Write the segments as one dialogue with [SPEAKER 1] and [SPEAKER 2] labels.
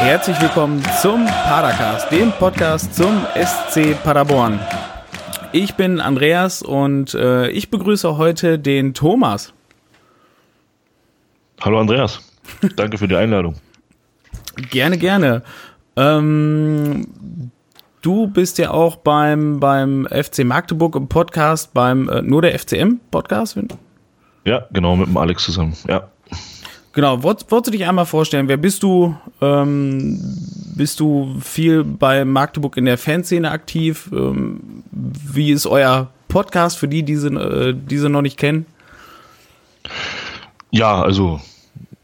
[SPEAKER 1] Herzlich willkommen zum Padercast, dem Podcast zum SC Paderborn. Ich bin Andreas und äh, ich begrüße heute den Thomas.
[SPEAKER 2] Hallo Andreas, danke für die Einladung.
[SPEAKER 1] Gerne, gerne. Ähm, du bist ja auch beim, beim FC Magdeburg im Podcast, beim äh, nur der FCM Podcast.
[SPEAKER 2] Ja, genau, mit dem Alex zusammen, ja.
[SPEAKER 1] Genau, wolltest, du dich einmal vorstellen, wer bist du? Ähm, bist du viel bei Magdeburg in der Fanszene aktiv? Ähm, wie ist euer Podcast für die, die sie, äh, die sie noch nicht kennen?
[SPEAKER 2] Ja, also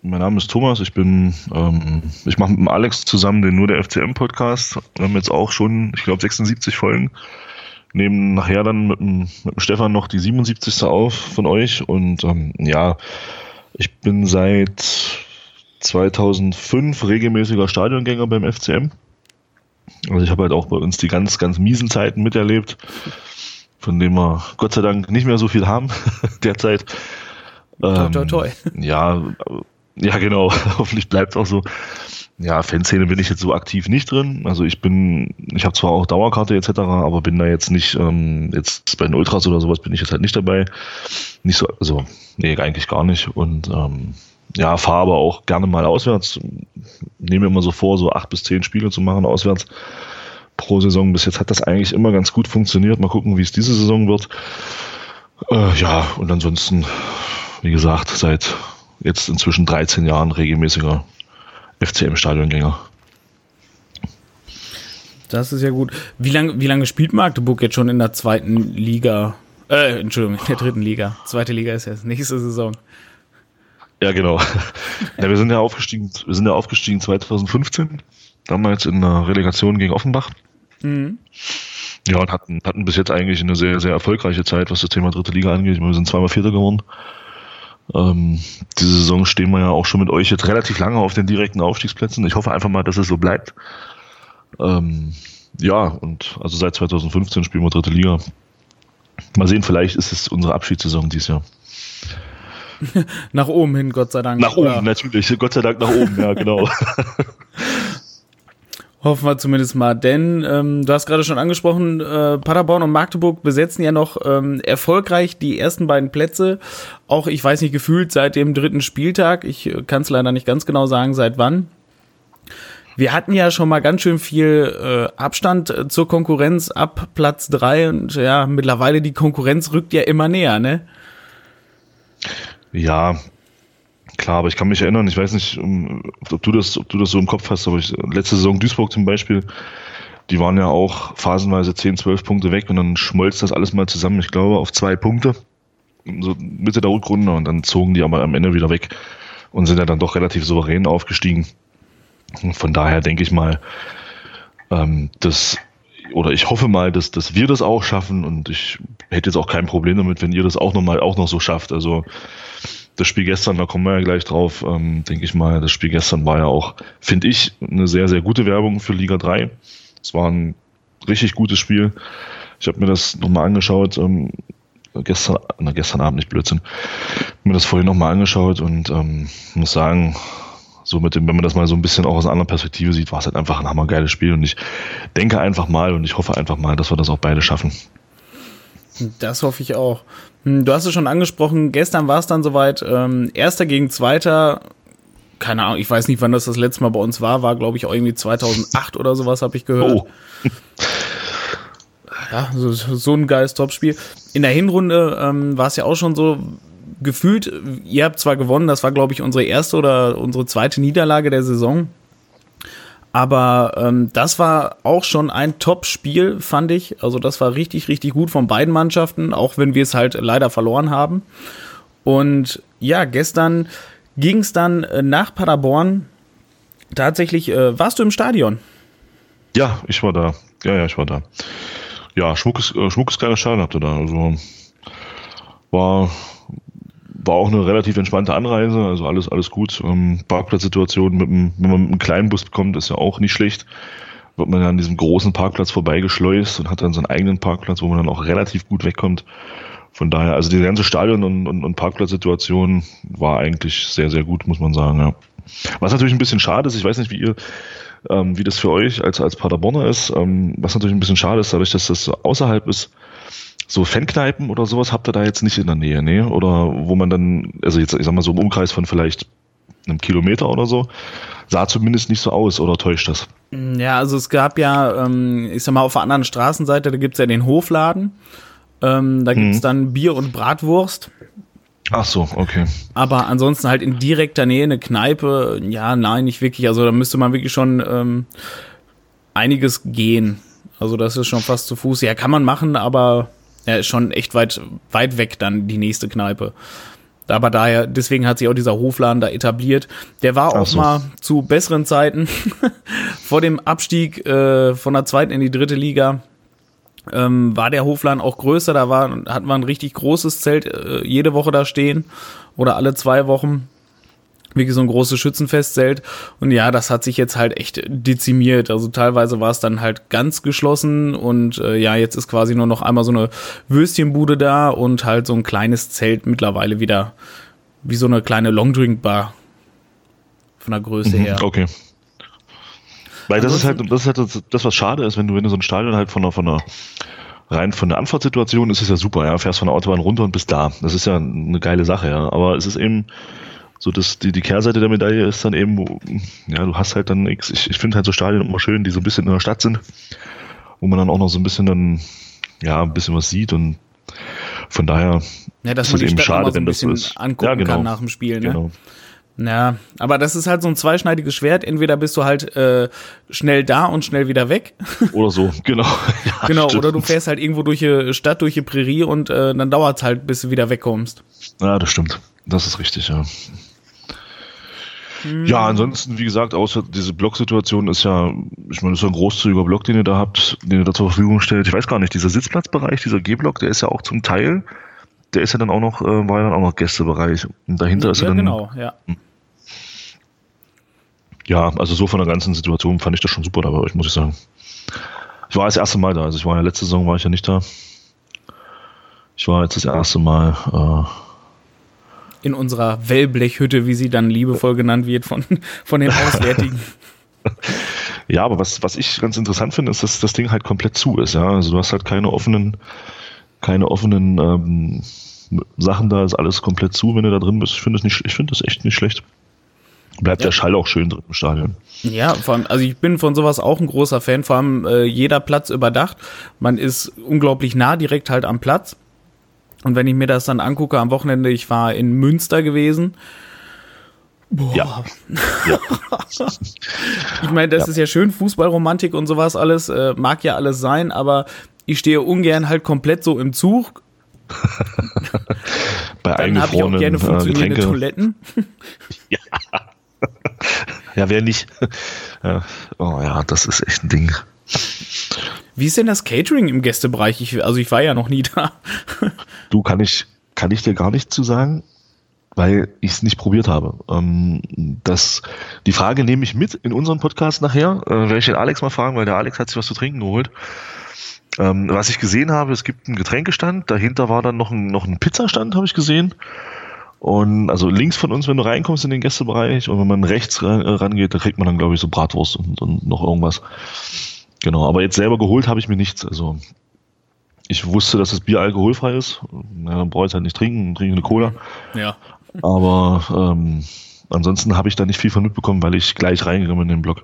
[SPEAKER 2] mein Name ist Thomas, ich bin, ähm, ich mache mit dem Alex zusammen den Nur der FCM Podcast. Wir haben jetzt auch schon, ich glaube, 76 Folgen. Nehmen nachher dann mit dem, mit dem Stefan noch die 77. auf von euch und ähm, ja, ich bin seit 2005 regelmäßiger Stadiongänger beim FCM. Also ich habe halt auch bei uns die ganz, ganz miesen Zeiten miterlebt, von denen wir Gott sei Dank nicht mehr so viel haben derzeit.
[SPEAKER 1] Toi, toi, toi.
[SPEAKER 2] Ähm, ja, ja, genau. Hoffentlich bleibt es auch so. Ja, Fanszene bin ich jetzt so aktiv nicht drin. Also ich bin, ich habe zwar auch Dauerkarte etc., aber bin da jetzt nicht, ähm, jetzt bei den Ultras oder sowas bin ich jetzt halt nicht dabei. Nicht so, also, nee, eigentlich gar nicht. Und ähm, ja, fahre aber auch gerne mal auswärts. Nehme immer so vor, so acht bis zehn Spiele zu machen auswärts pro Saison. Bis jetzt hat das eigentlich immer ganz gut funktioniert. Mal gucken, wie es diese Saison wird. Äh, ja, und ansonsten, wie gesagt, seit jetzt inzwischen 13 Jahren regelmäßiger FCM-Stadiongänger.
[SPEAKER 1] Das ist ja gut. Wie lange wie lange spielt Magdeburg jetzt schon in der zweiten Liga? Äh, Entschuldigung, in der dritten Liga. Zweite Liga ist jetzt nächste Saison.
[SPEAKER 2] Ja, genau. ja, wir sind ja aufgestiegen, wir sind ja aufgestiegen 2015, damals in der Relegation gegen Offenbach. Mhm. Ja, und hatten, hatten bis jetzt eigentlich eine sehr, sehr erfolgreiche Zeit, was das Thema dritte Liga angeht. Wir sind zweimal Vierter geworden. Ähm, diese Saison stehen wir ja auch schon mit euch jetzt relativ lange auf den direkten Aufstiegsplätzen. Ich hoffe einfach mal, dass es so bleibt. Ähm, ja, und also seit 2015 spielen wir dritte Liga. Mal sehen, vielleicht ist es unsere Abschiedssaison dieses Jahr.
[SPEAKER 1] nach oben hin, Gott sei Dank.
[SPEAKER 2] Nach oder? oben, natürlich. Gott sei Dank nach oben, ja, genau.
[SPEAKER 1] Hoffen wir zumindest mal, denn ähm, du hast gerade schon angesprochen, äh, Paderborn und Magdeburg besetzen ja noch ähm, erfolgreich die ersten beiden Plätze. Auch, ich weiß nicht, gefühlt seit dem dritten Spieltag. Ich äh, kann es leider nicht ganz genau sagen, seit wann. Wir hatten ja schon mal ganz schön viel äh, Abstand äh, zur Konkurrenz ab Platz drei und ja, mittlerweile die Konkurrenz rückt ja immer näher, ne?
[SPEAKER 2] Ja, Klar, aber ich kann mich erinnern, ich weiß nicht, ob du das, ob du das so im Kopf hast, aber ich, letzte Saison Duisburg zum Beispiel, die waren ja auch phasenweise 10, 12 Punkte weg und dann schmolz das alles mal zusammen, ich glaube, auf zwei Punkte. So Mitte der Rückrunde und dann zogen die aber am Ende wieder weg und sind ja dann doch relativ souverän aufgestiegen. Von daher denke ich mal, ähm, dass oder ich hoffe mal, dass, dass wir das auch schaffen und ich hätte jetzt auch kein Problem damit, wenn ihr das auch nochmal auch noch so schafft. Also das Spiel gestern, da kommen wir ja gleich drauf, ähm, denke ich mal, das Spiel gestern war ja auch, finde ich, eine sehr, sehr gute Werbung für Liga 3. Es war ein richtig gutes Spiel. Ich habe mir das nochmal angeschaut, ähm, gestern, na, gestern Abend, nicht Blödsinn, mir das vorhin nochmal angeschaut und ähm, muss sagen, so mit dem, wenn man das mal so ein bisschen auch aus einer anderen Perspektive sieht, war es halt einfach ein hammergeiles Spiel und ich denke einfach mal und ich hoffe einfach mal, dass wir das auch beide schaffen.
[SPEAKER 1] Das hoffe ich auch. Hm, du hast es schon angesprochen, gestern war es dann soweit, ähm, erster gegen zweiter, keine Ahnung, ich weiß nicht, wann das das letzte Mal bei uns war, war glaube ich auch irgendwie 2008 oder sowas, habe ich gehört. Oh. Ja, so, so ein geiles Topspiel. In der Hinrunde ähm, war es ja auch schon so, gefühlt, ihr habt zwar gewonnen, das war glaube ich unsere erste oder unsere zweite Niederlage der Saison. Aber ähm, das war auch schon ein Top-Spiel, fand ich. Also das war richtig, richtig gut von beiden Mannschaften, auch wenn wir es halt leider verloren haben. Und ja, gestern ging es dann äh, nach Paderborn. Tatsächlich, äh, warst du im Stadion?
[SPEAKER 2] Ja, ich war da. Ja, ja, ich war da. Ja, schmuckes, äh, schmuckes kleines Stadion habt ihr da. Also war war auch eine relativ entspannte Anreise, also alles, alles gut. Ähm, Parkplatzsituation, mit einem, wenn man mit einem kleinen Bus kommt, ist ja auch nicht schlecht. Wird man ja an diesem großen Parkplatz vorbeigeschleust und hat dann seinen eigenen Parkplatz, wo man dann auch relativ gut wegkommt. Von daher, also die ganze Stadion- und, und, und Parkplatzsituation war eigentlich sehr, sehr gut, muss man sagen, ja. Was natürlich ein bisschen schade ist, ich weiß nicht, wie ihr ähm, wie das für euch als, als Paderborner ist. Ähm, was natürlich ein bisschen schade ist, dadurch, dass das außerhalb ist. So Fankneipen oder sowas habt ihr da jetzt nicht in der Nähe, ne? Oder wo man dann, also jetzt, ich sag mal so im Umkreis von vielleicht einem Kilometer oder so, sah zumindest nicht so aus, oder täuscht das?
[SPEAKER 1] Ja, also es gab ja, ähm, ich sag mal, auf der anderen Straßenseite, da gibt's ja den Hofladen. Ähm, da gibt's mhm. dann Bier und Bratwurst.
[SPEAKER 2] Ach so, okay.
[SPEAKER 1] Aber ansonsten halt in direkter Nähe eine Kneipe, ja, nein, nicht wirklich. Also da müsste man wirklich schon ähm, einiges gehen. Also das ist schon fast zu Fuß. Ja, kann man machen, aber ja, ist schon echt weit, weit weg dann die nächste Kneipe. Aber daher, deswegen hat sich auch dieser Hofladen da etabliert. Der war auch so. mal zu besseren Zeiten vor dem Abstieg äh, von der zweiten in die dritte Liga ähm, war der Hofladen auch größer. Da war, hatten wir ein richtig großes Zelt äh, jede Woche da stehen oder alle zwei Wochen. Wirklich so ein großes Schützenfestzelt. Und ja, das hat sich jetzt halt echt dezimiert. Also teilweise war es dann halt ganz geschlossen und äh, ja, jetzt ist quasi nur noch einmal so eine Würstchenbude da und halt so ein kleines Zelt mittlerweile wieder wie so eine kleine Longdrink-Bar von der Größe mhm, her.
[SPEAKER 2] Okay. Weil das ist halt, das ist halt das, das, was schade ist, wenn du, wenn du so ein Stadion halt von einer, von einer, rein von der Anfahrtssituation ist es ja super, ja, fährst von der Autobahn runter und bist da. Das ist ja eine geile Sache, ja. Aber es ist eben so, dass die, die Kehrseite der Medaille ist dann eben, ja, du hast halt dann, ich, ich finde halt so Stadien immer schön, die so ein bisschen in der Stadt sind, wo man dann auch noch so ein bisschen dann, ja, ein bisschen was sieht und von daher
[SPEAKER 1] ja, dass ist man es eben Stadt schade, so wenn das ist. angucken ja, genau, kann nach dem Spiel, ne? Genau. Ja, aber das ist halt so ein zweischneidiges Schwert. Entweder bist du halt äh, schnell da und schnell wieder weg.
[SPEAKER 2] Oder so, genau.
[SPEAKER 1] Ja, genau, stimmt. oder du fährst halt irgendwo durch die Stadt, durch die Prärie und äh, dann dauert es halt, bis du wieder wegkommst.
[SPEAKER 2] Ja, das stimmt. Das ist richtig, ja. Hm. Ja, ansonsten, wie gesagt, außer diese Blocksituation ist ja, ich meine, das ist ja ein großzügiger Block, den ihr da habt, den ihr da zur Verfügung stellt. Ich weiß gar nicht, dieser Sitzplatzbereich, dieser G-Block, der ist ja auch zum Teil, der ist ja dann auch noch, äh, war ja dann auch noch Gästebereich. Und dahinter ja, ist ja dann.
[SPEAKER 1] Genau, ja. Hm
[SPEAKER 2] ja, also so von der ganzen Situation fand ich das schon super dabei euch, muss ich sagen. Ich war das erste Mal da, also ich war ja letzte Saison war ich ja nicht da. Ich war jetzt das erste Mal
[SPEAKER 1] äh, in unserer Wellblechhütte, wie sie dann liebevoll genannt wird von, von den Auswärtigen.
[SPEAKER 2] ja, aber was, was ich ganz interessant finde, ist, dass das Ding halt komplett zu ist. Ja? Also du hast halt keine offenen, keine offenen ähm, Sachen da, ist alles komplett zu, wenn du da drin bist. Ich finde das, nicht, ich finde das echt nicht schlecht. Bleibt ja. der Schall auch schön drin im Stadion.
[SPEAKER 1] Ja, vor allem, also ich bin von sowas auch ein großer Fan, vor allem äh, jeder Platz überdacht. Man ist unglaublich nah direkt halt am Platz. Und wenn ich mir das dann angucke am Wochenende, ich war in Münster gewesen.
[SPEAKER 2] Boah. Ja. ja.
[SPEAKER 1] ich meine, das ja. ist ja schön, Fußballromantik und sowas alles, äh, mag ja alles sein, aber ich stehe ungern halt komplett so im Zug.
[SPEAKER 2] Bei Dann habe ich auch gerne funktionierende
[SPEAKER 1] äh, Toiletten.
[SPEAKER 2] ja. ja, wer nicht? Ja. Oh ja, das ist echt ein Ding.
[SPEAKER 1] Wie ist denn das Catering im Gästebereich? Ich, also ich war ja noch nie da.
[SPEAKER 2] du, kann ich, kann ich dir gar nicht zu sagen, weil ich es nicht probiert habe. Ähm, das, die Frage nehme ich mit in unseren Podcast nachher. Äh, werde ich den Alex mal fragen, weil der Alex hat sich was zu trinken geholt. Ähm, was ich gesehen habe, es gibt einen Getränkestand, dahinter war dann noch ein, noch ein Pizzastand, habe ich gesehen. Und also links von uns, wenn du reinkommst in den Gästebereich und wenn man rechts ran, rangeht, da kriegt man dann, glaube ich, so Bratwurst und, und noch irgendwas. Genau, aber jetzt selber geholt habe ich mir nichts. Also ich wusste, dass das Bier alkoholfrei ist. Ja, dann brauche ich es halt nicht trinken, trinke eine Cola.
[SPEAKER 1] Ja.
[SPEAKER 2] Aber ähm, ansonsten habe ich da nicht viel von mitbekommen, weil ich gleich reingegangen bin in den Blog.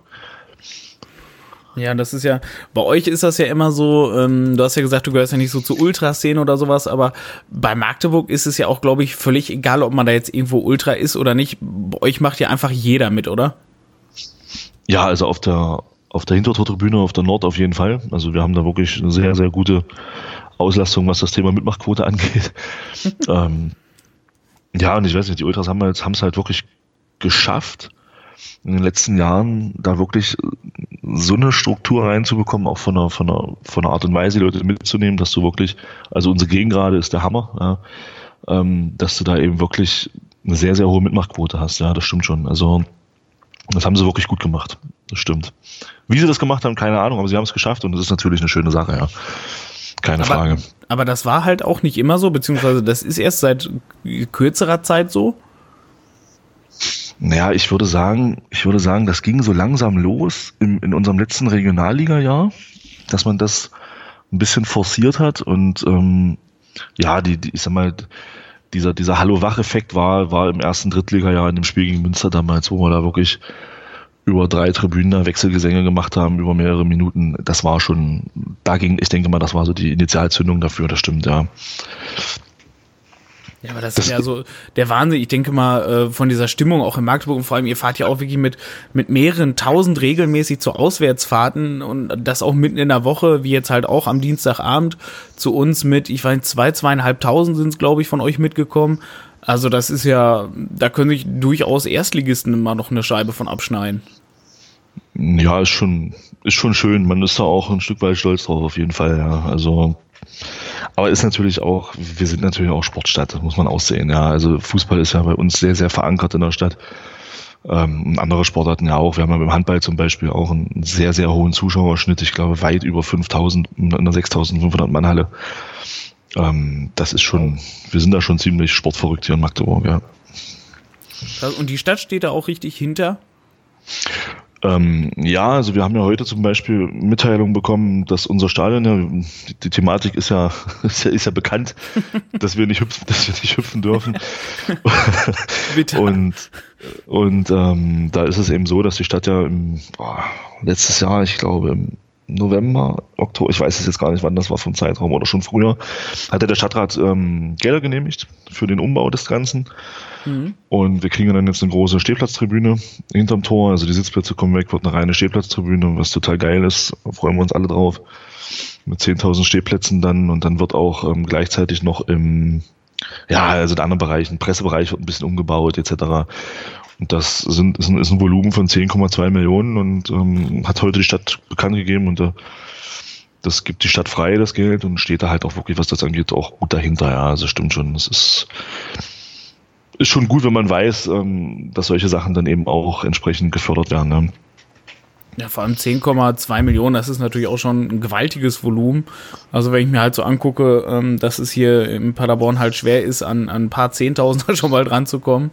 [SPEAKER 1] Ja, das ist ja, bei euch ist das ja immer so, ähm, du hast ja gesagt, du gehörst ja nicht so zur Ultraszene oder sowas, aber bei Magdeburg ist es ja auch, glaube ich, völlig egal, ob man da jetzt irgendwo Ultra ist oder nicht. Bei euch macht ja einfach jeder mit, oder?
[SPEAKER 2] Ja, also auf der, auf der Hintertortribüne, auf der Nord auf jeden Fall. Also wir haben da wirklich eine sehr, sehr gute Auslastung, was das Thema Mitmachquote angeht. ähm, ja, und ich weiß nicht, die Ultras haben es halt, halt wirklich geschafft, in den letzten Jahren da wirklich so eine Struktur reinzubekommen, auch von der, von der, von der Art und Weise, die Leute mitzunehmen, dass du wirklich, also unsere Gegengrade ist der Hammer, ja, ähm, dass du da eben wirklich eine sehr, sehr hohe Mitmachquote hast, ja, das stimmt schon. Also, das haben sie wirklich gut gemacht. Das stimmt. Wie sie das gemacht haben, keine Ahnung, aber sie haben es geschafft und das ist natürlich eine schöne Sache, ja. Keine
[SPEAKER 1] aber,
[SPEAKER 2] Frage.
[SPEAKER 1] Aber das war halt auch nicht immer so, beziehungsweise das ist erst seit kürzerer Zeit so.
[SPEAKER 2] Naja, ich würde sagen, ich würde sagen, das ging so langsam los im, in unserem letzten Regionalliga-Jahr, dass man das ein bisschen forciert hat und ähm, ja, die, die, ich sag mal, dieser, dieser Hallo-Wach-Effekt war, war im ersten Drittliga-Jahr in dem Spiel gegen Münster damals, wo wir da wirklich über drei Tribünen Wechselgesänge gemacht haben, über mehrere Minuten. Das war schon, dagegen, ich denke mal, das war so die Initialzündung dafür, das stimmt, ja.
[SPEAKER 1] Ja, aber das, das ist ja so der Wahnsinn. Ich denke mal, äh, von dieser Stimmung auch in Magdeburg und vor allem, ihr fahrt ja auch wirklich mit, mit mehreren tausend regelmäßig zu Auswärtsfahrten und das auch mitten in der Woche, wie jetzt halt auch am Dienstagabend zu uns mit, ich weiß zwei, zweieinhalbtausend sind es, glaube ich, von euch mitgekommen. Also das ist ja, da können sich durchaus Erstligisten immer noch eine Scheibe von abschneiden.
[SPEAKER 2] Ja, ist schon, ist schon schön. Man ist da auch ein Stück weit stolz drauf, auf jeden Fall, ja. Also, aber ist natürlich auch, wir sind natürlich auch Sportstadt, muss man auch sehen, ja. Also Fußball ist ja bei uns sehr, sehr verankert in der Stadt. Ähm, andere Sportarten ja auch. Wir haben ja beim Handball zum Beispiel auch einen sehr, sehr hohen Zuschauerschnitt. Ich glaube, weit über 5000 in einer 6500 Mann Halle. Ähm, das ist schon, wir sind da schon ziemlich sportverrückt hier in Magdeburg, ja.
[SPEAKER 1] Und die Stadt steht da auch richtig hinter?
[SPEAKER 2] Ähm, ja, also wir haben ja heute zum Beispiel Mitteilung bekommen, dass unser Stadion ja, die, die Thematik ist ja, ist ja, ist ja bekannt, dass wir nicht hüpfen, dass wir nicht hüpfen dürfen. Bitte. Und, und ähm, da ist es eben so, dass die Stadt ja im, boah, letztes Jahr, ich glaube, im November, Oktober, ich weiß es jetzt gar nicht, wann das war vom Zeitraum oder schon früher, hatte der Stadtrat ähm, Gelder genehmigt für den Umbau des Ganzen. Mhm. Und wir kriegen dann jetzt eine große Stehplatztribüne hinterm Tor. Also die Sitzplätze kommen weg, wird eine reine Stehplatztribüne, was total geil ist. Freuen wir uns alle drauf. Mit 10.000 Stehplätzen dann. Und dann wird auch ähm, gleichzeitig noch im, ja, also in anderen Bereichen, Pressebereich wird ein bisschen umgebaut, etc. Das sind, ist, ein, ist ein Volumen von 10,2 Millionen und ähm, hat heute die Stadt bekannt gegeben und äh, das gibt die Stadt frei, das Geld, und steht da halt auch wirklich, was das angeht, auch gut dahinter. Ja, also stimmt schon. Es ist, ist schon gut, wenn man weiß, ähm, dass solche Sachen dann eben auch entsprechend gefördert werden. Ne?
[SPEAKER 1] Ja, vor allem 10,2 Millionen, das ist natürlich auch schon ein gewaltiges Volumen. Also wenn ich mir halt so angucke, ähm, dass es hier in Paderborn halt schwer ist, an, an ein paar Zehntausender schon mal dran zu kommen.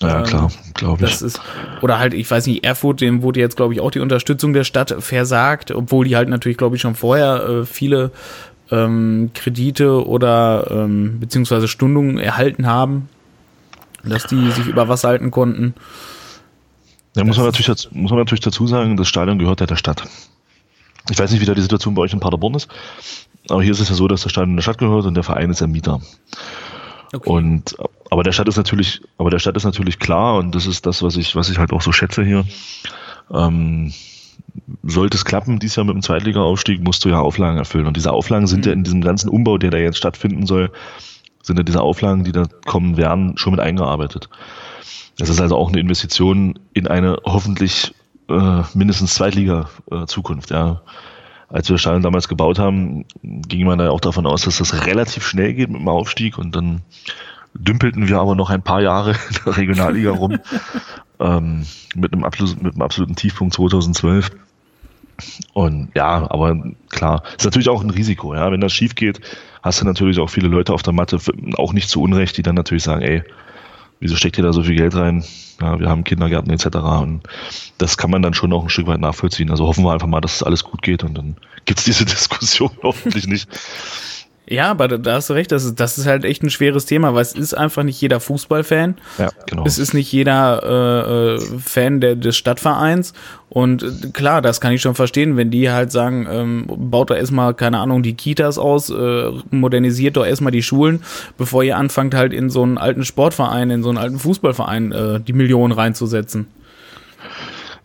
[SPEAKER 2] Ja, ähm, klar, glaube ich.
[SPEAKER 1] Das ist, oder halt, ich weiß nicht, Erfurt, dem wurde jetzt, glaube ich, auch die Unterstützung der Stadt versagt, obwohl die halt natürlich, glaube ich, schon vorher äh, viele ähm, Kredite oder ähm, beziehungsweise Stundungen erhalten haben dass die sich über Wasser halten konnten.
[SPEAKER 2] Ja, muss man, natürlich, dazu, muss man natürlich dazu sagen, das Stadion gehört ja der Stadt. Ich weiß nicht, wie da die Situation bei euch in Paderborn ist, aber hier ist es ja so, dass das Stadion der Stadt gehört und der Verein ist der Mieter. Okay. Und aber der Stadt ist natürlich, aber der Stadt ist natürlich klar und das ist das, was ich, was ich halt auch so schätze hier. Ähm, sollte es klappen, dies Jahr mit dem Zweitliga-Aufstieg, musst du ja Auflagen erfüllen. Und diese Auflagen sind mhm. ja in diesem ganzen Umbau, der da jetzt stattfinden soll, sind ja diese Auflagen, die da kommen werden, schon mit eingearbeitet. Das ist also auch eine Investition in eine hoffentlich äh, mindestens Zweitliga-Zukunft. Äh, ja. Als wir das Stadion damals gebaut haben, ging man da auch davon aus, dass das relativ schnell geht mit dem Aufstieg und dann dümpelten wir aber noch ein paar Jahre in der Regionalliga rum ähm, mit, einem mit einem absoluten Tiefpunkt 2012. Und ja, aber klar, ist natürlich auch ein Risiko, ja. Wenn das schief geht, hast du natürlich auch viele Leute auf der Matte, auch nicht zu Unrecht, die dann natürlich sagen, ey, wieso steckt ihr da so viel Geld rein? Ja, wir haben Kindergärten etc. Und das kann man dann schon auch ein Stück weit nachvollziehen. Also hoffen wir einfach mal, dass es alles gut geht und dann gibt es diese Diskussion hoffentlich nicht.
[SPEAKER 1] Ja, aber da hast du recht, das ist, das ist halt echt ein schweres Thema, weil es ist einfach nicht jeder Fußballfan. Ja, genau. Es ist nicht jeder äh, äh, Fan der, des Stadtvereins. Und äh, klar, das kann ich schon verstehen, wenn die halt sagen, ähm, baut da erstmal, keine Ahnung, die Kitas aus, äh, modernisiert doch erstmal die Schulen, bevor ihr anfangt halt in so einen alten Sportverein, in so einen alten Fußballverein äh, die Millionen reinzusetzen.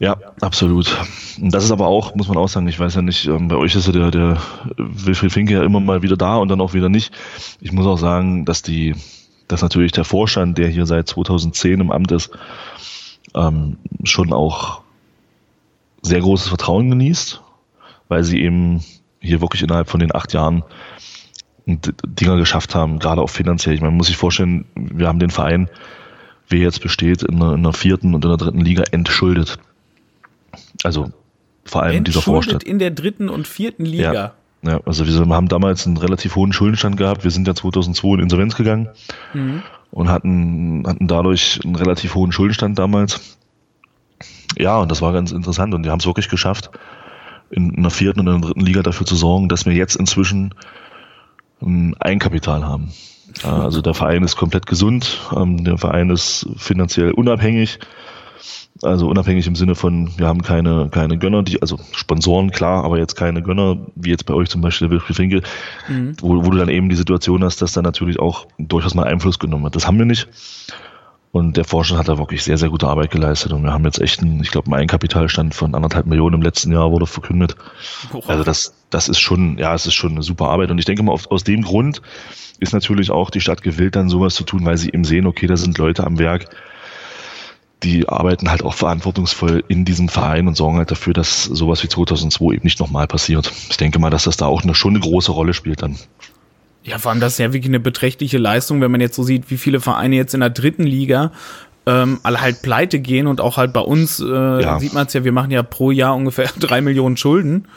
[SPEAKER 2] Ja, absolut. Das ist aber auch, muss man auch sagen, ich weiß ja nicht, ähm, bei euch ist ja der, der Wilfried Finke ja immer mal wieder da und dann auch wieder nicht. Ich muss auch sagen, dass die, dass natürlich der Vorstand, der hier seit 2010 im Amt ist, ähm, schon auch sehr großes Vertrauen genießt, weil sie eben hier wirklich innerhalb von den acht Jahren Dinger geschafft haben, gerade auch finanziell. Ich meine, man muss sich vorstellen, wir haben den Verein, wie er jetzt besteht, in der, in der vierten und in der dritten Liga entschuldet. Also vor allem dieser Vorstand.
[SPEAKER 1] in der dritten und vierten Liga.
[SPEAKER 2] Ja. Ja, also wir haben damals einen relativ hohen Schuldenstand gehabt. Wir sind ja 2002 in Insolvenz gegangen. Mhm. und hatten, hatten dadurch einen relativ hohen Schuldenstand damals. Ja, und das war ganz interessant und die haben es wirklich geschafft, in einer vierten und einer dritten Liga dafür zu sorgen, dass wir jetzt inzwischen ein Eigenkapital haben. Also der Verein ist komplett gesund, ähm, der Verein ist finanziell unabhängig, also unabhängig im Sinne von, wir haben keine, keine Gönner, die, also Sponsoren, klar, aber jetzt keine Gönner, wie jetzt bei euch zum Beispiel der Wilfried Finkel, mhm. wo, wo du dann eben die Situation hast, dass da natürlich auch durchaus mal Einfluss genommen wird. Das haben wir nicht. Und der Vorstand hat da wirklich sehr, sehr gute Arbeit geleistet. Und wir haben jetzt echt einen, ich glaube, einen Eigenkapitalstand von anderthalb Millionen im letzten Jahr wurde verkündet. Also das, das ist schon, ja, es ist schon eine super Arbeit. Und ich denke mal, auf, aus dem Grund ist natürlich auch die Stadt gewillt, dann sowas zu tun, weil sie eben sehen, okay, da sind Leute am Werk, die arbeiten halt auch verantwortungsvoll in diesem Verein und sorgen halt dafür, dass sowas wie 2002 eben nicht nochmal passiert. Ich denke mal, dass das da auch eine, schon eine große Rolle spielt dann.
[SPEAKER 1] Ja, vor allem das ist ja wirklich eine beträchtliche Leistung, wenn man jetzt so sieht, wie viele Vereine jetzt in der dritten Liga ähm, alle halt pleite gehen und auch halt bei uns äh, ja. sieht man es ja, wir machen ja pro Jahr ungefähr drei Millionen Schulden.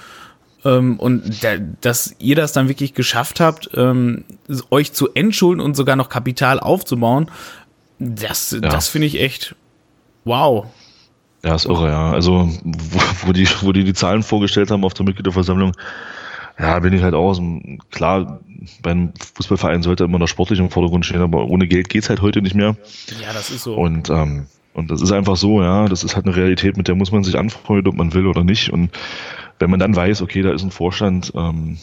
[SPEAKER 1] Ähm, und da, dass ihr das dann wirklich geschafft habt, ähm, euch zu entschulden und sogar noch Kapital aufzubauen, das, ja. das finde ich echt Wow.
[SPEAKER 2] Ja, ist irre, ja. Also, wo, wo, die, wo die die Zahlen vorgestellt haben auf der Mitgliederversammlung, ja, bin ich halt auch. Klar, beim Fußballverein sollte immer noch sportlich im Vordergrund stehen, aber ohne Geld geht's halt heute nicht mehr.
[SPEAKER 1] Ja, das ist so.
[SPEAKER 2] Und, ähm, und das ist einfach so, ja. Das ist halt eine Realität, mit der muss man sich anfreunden, ob man will oder nicht. Und wenn man dann weiß, okay, da ist ein Vorstand, ähm,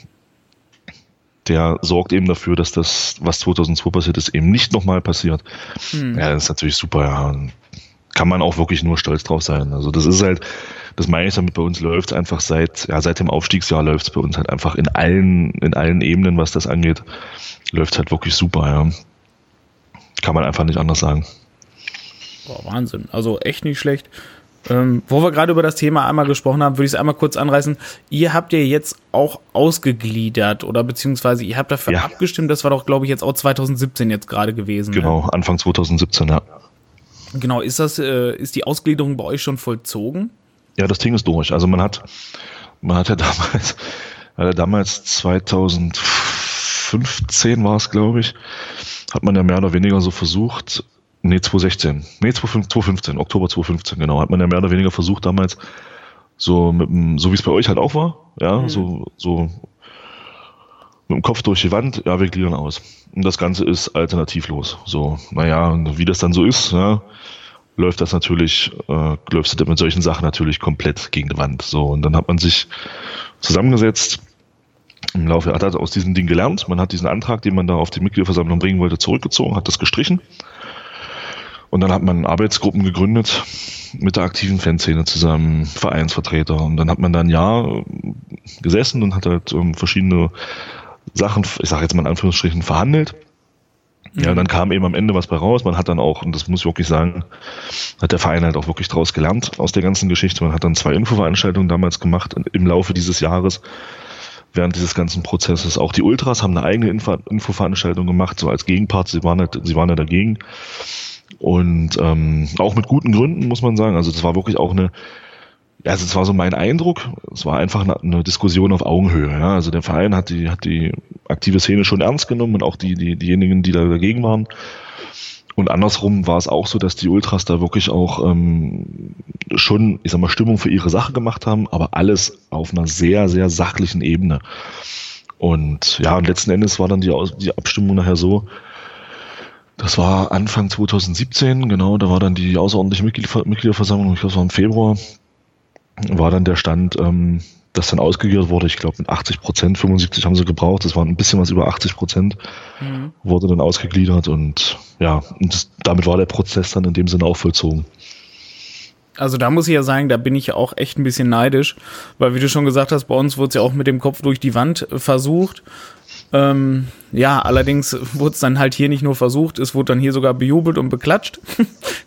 [SPEAKER 2] der sorgt eben dafür, dass das, was 2002 passiert ist, eben nicht nochmal passiert. Hm. Ja, das ist natürlich super, ja kann man auch wirklich nur stolz drauf sein. Also das ist halt, das meine ich damit, bei uns läuft einfach seit, ja, seit dem Aufstiegsjahr läuft es bei uns halt einfach in allen, in allen Ebenen, was das angeht, läuft halt wirklich super, ja. Kann man einfach nicht anders sagen.
[SPEAKER 1] Boah, Wahnsinn. Also echt nicht schlecht. Ähm, wo wir gerade über das Thema einmal gesprochen haben, würde ich es einmal kurz anreißen. Ihr habt ja jetzt auch ausgegliedert oder beziehungsweise ihr habt dafür ja. abgestimmt. Das war doch, glaube ich, jetzt auch 2017 jetzt gerade gewesen.
[SPEAKER 2] Ne? Genau, ne? Anfang 2017, ja.
[SPEAKER 1] Genau, ist das, äh, ist die Ausgliederung bei euch schon vollzogen?
[SPEAKER 2] Ja, das Ding ist durch. Also man hat, man hat ja damals, ja damals 2015 war es, glaube ich, hat man ja mehr oder weniger so versucht, nee, 2016, nee, 2015, Oktober 2015, genau, hat man ja mehr oder weniger versucht damals, so mit so wie es bei euch halt auch war, ja, mhm. so, so mit dem Kopf durch die Wand, ja, wir gliedern aus. Und das Ganze ist alternativlos. So, naja, wie das dann so ist, ja, läuft das natürlich, äh, läuft du mit solchen Sachen natürlich komplett gegen die Wand. So, und dann hat man sich zusammengesetzt, im Laufe hat er aus diesem Ding gelernt. Man hat diesen Antrag, den man da auf die Mitgliederversammlung bringen wollte, zurückgezogen, hat das gestrichen. Und dann hat man Arbeitsgruppen gegründet mit der aktiven Fanszene zusammen, Vereinsvertreter. Und dann hat man da ein Jahr gesessen und hat halt ähm, verschiedene Sachen, ich sage jetzt mal in Anführungsstrichen, verhandelt. Ja, mhm. dann kam eben am Ende was bei raus. Man hat dann auch, und das muss ich wirklich sagen, hat der Verein halt auch wirklich draus gelernt aus der ganzen Geschichte. Man hat dann zwei Infoveranstaltungen damals gemacht im Laufe dieses Jahres, während dieses ganzen Prozesses. Auch die Ultras haben eine eigene Info Infoveranstaltung gemacht, so als Gegenpart. Sie waren, halt, sie waren ja dagegen. Und ähm, auch mit guten Gründen, muss man sagen. Also das war wirklich auch eine, also es war so mein Eindruck. Es war einfach eine, eine, Diskussion auf Augenhöhe. Ja. Also der Verein hat die, hat die aktive Szene schon ernst genommen und auch die, die, diejenigen, die da dagegen waren. Und andersrum war es auch so, dass die Ultras da wirklich auch ähm, schon, ich sag mal, Stimmung für ihre Sache gemacht haben, aber alles auf einer sehr, sehr sachlichen Ebene. Und ja, und letzten Endes war dann die, die Abstimmung nachher so, das war Anfang 2017, genau, da war dann die außerordentliche Mitgliederversammlung, ich glaube, es war im Februar, war dann der Stand, ähm, das dann ausgegliedert wurde. Ich glaube, mit 80 Prozent, 75 haben sie gebraucht. Das waren ein bisschen was über 80 Prozent, mhm. wurde dann ausgegliedert und ja, und das, damit war der Prozess dann in dem Sinne auch vollzogen.
[SPEAKER 1] Also da muss ich ja sagen, da bin ich ja auch echt ein bisschen neidisch, weil wie du schon gesagt hast, bei uns wurde es ja auch mit dem Kopf durch die Wand versucht. Ähm, ja, allerdings wurde es dann halt hier nicht nur versucht, es wurde dann hier sogar bejubelt und beklatscht,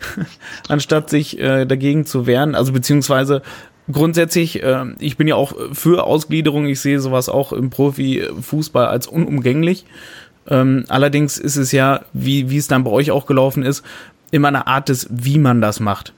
[SPEAKER 1] anstatt sich äh, dagegen zu wehren. Also beziehungsweise grundsätzlich, äh, ich bin ja auch für Ausgliederung. Ich sehe sowas auch im Profifußball als unumgänglich. Ähm, allerdings ist es ja, wie, wie es dann bei euch auch gelaufen ist, immer eine Art des, wie man das macht.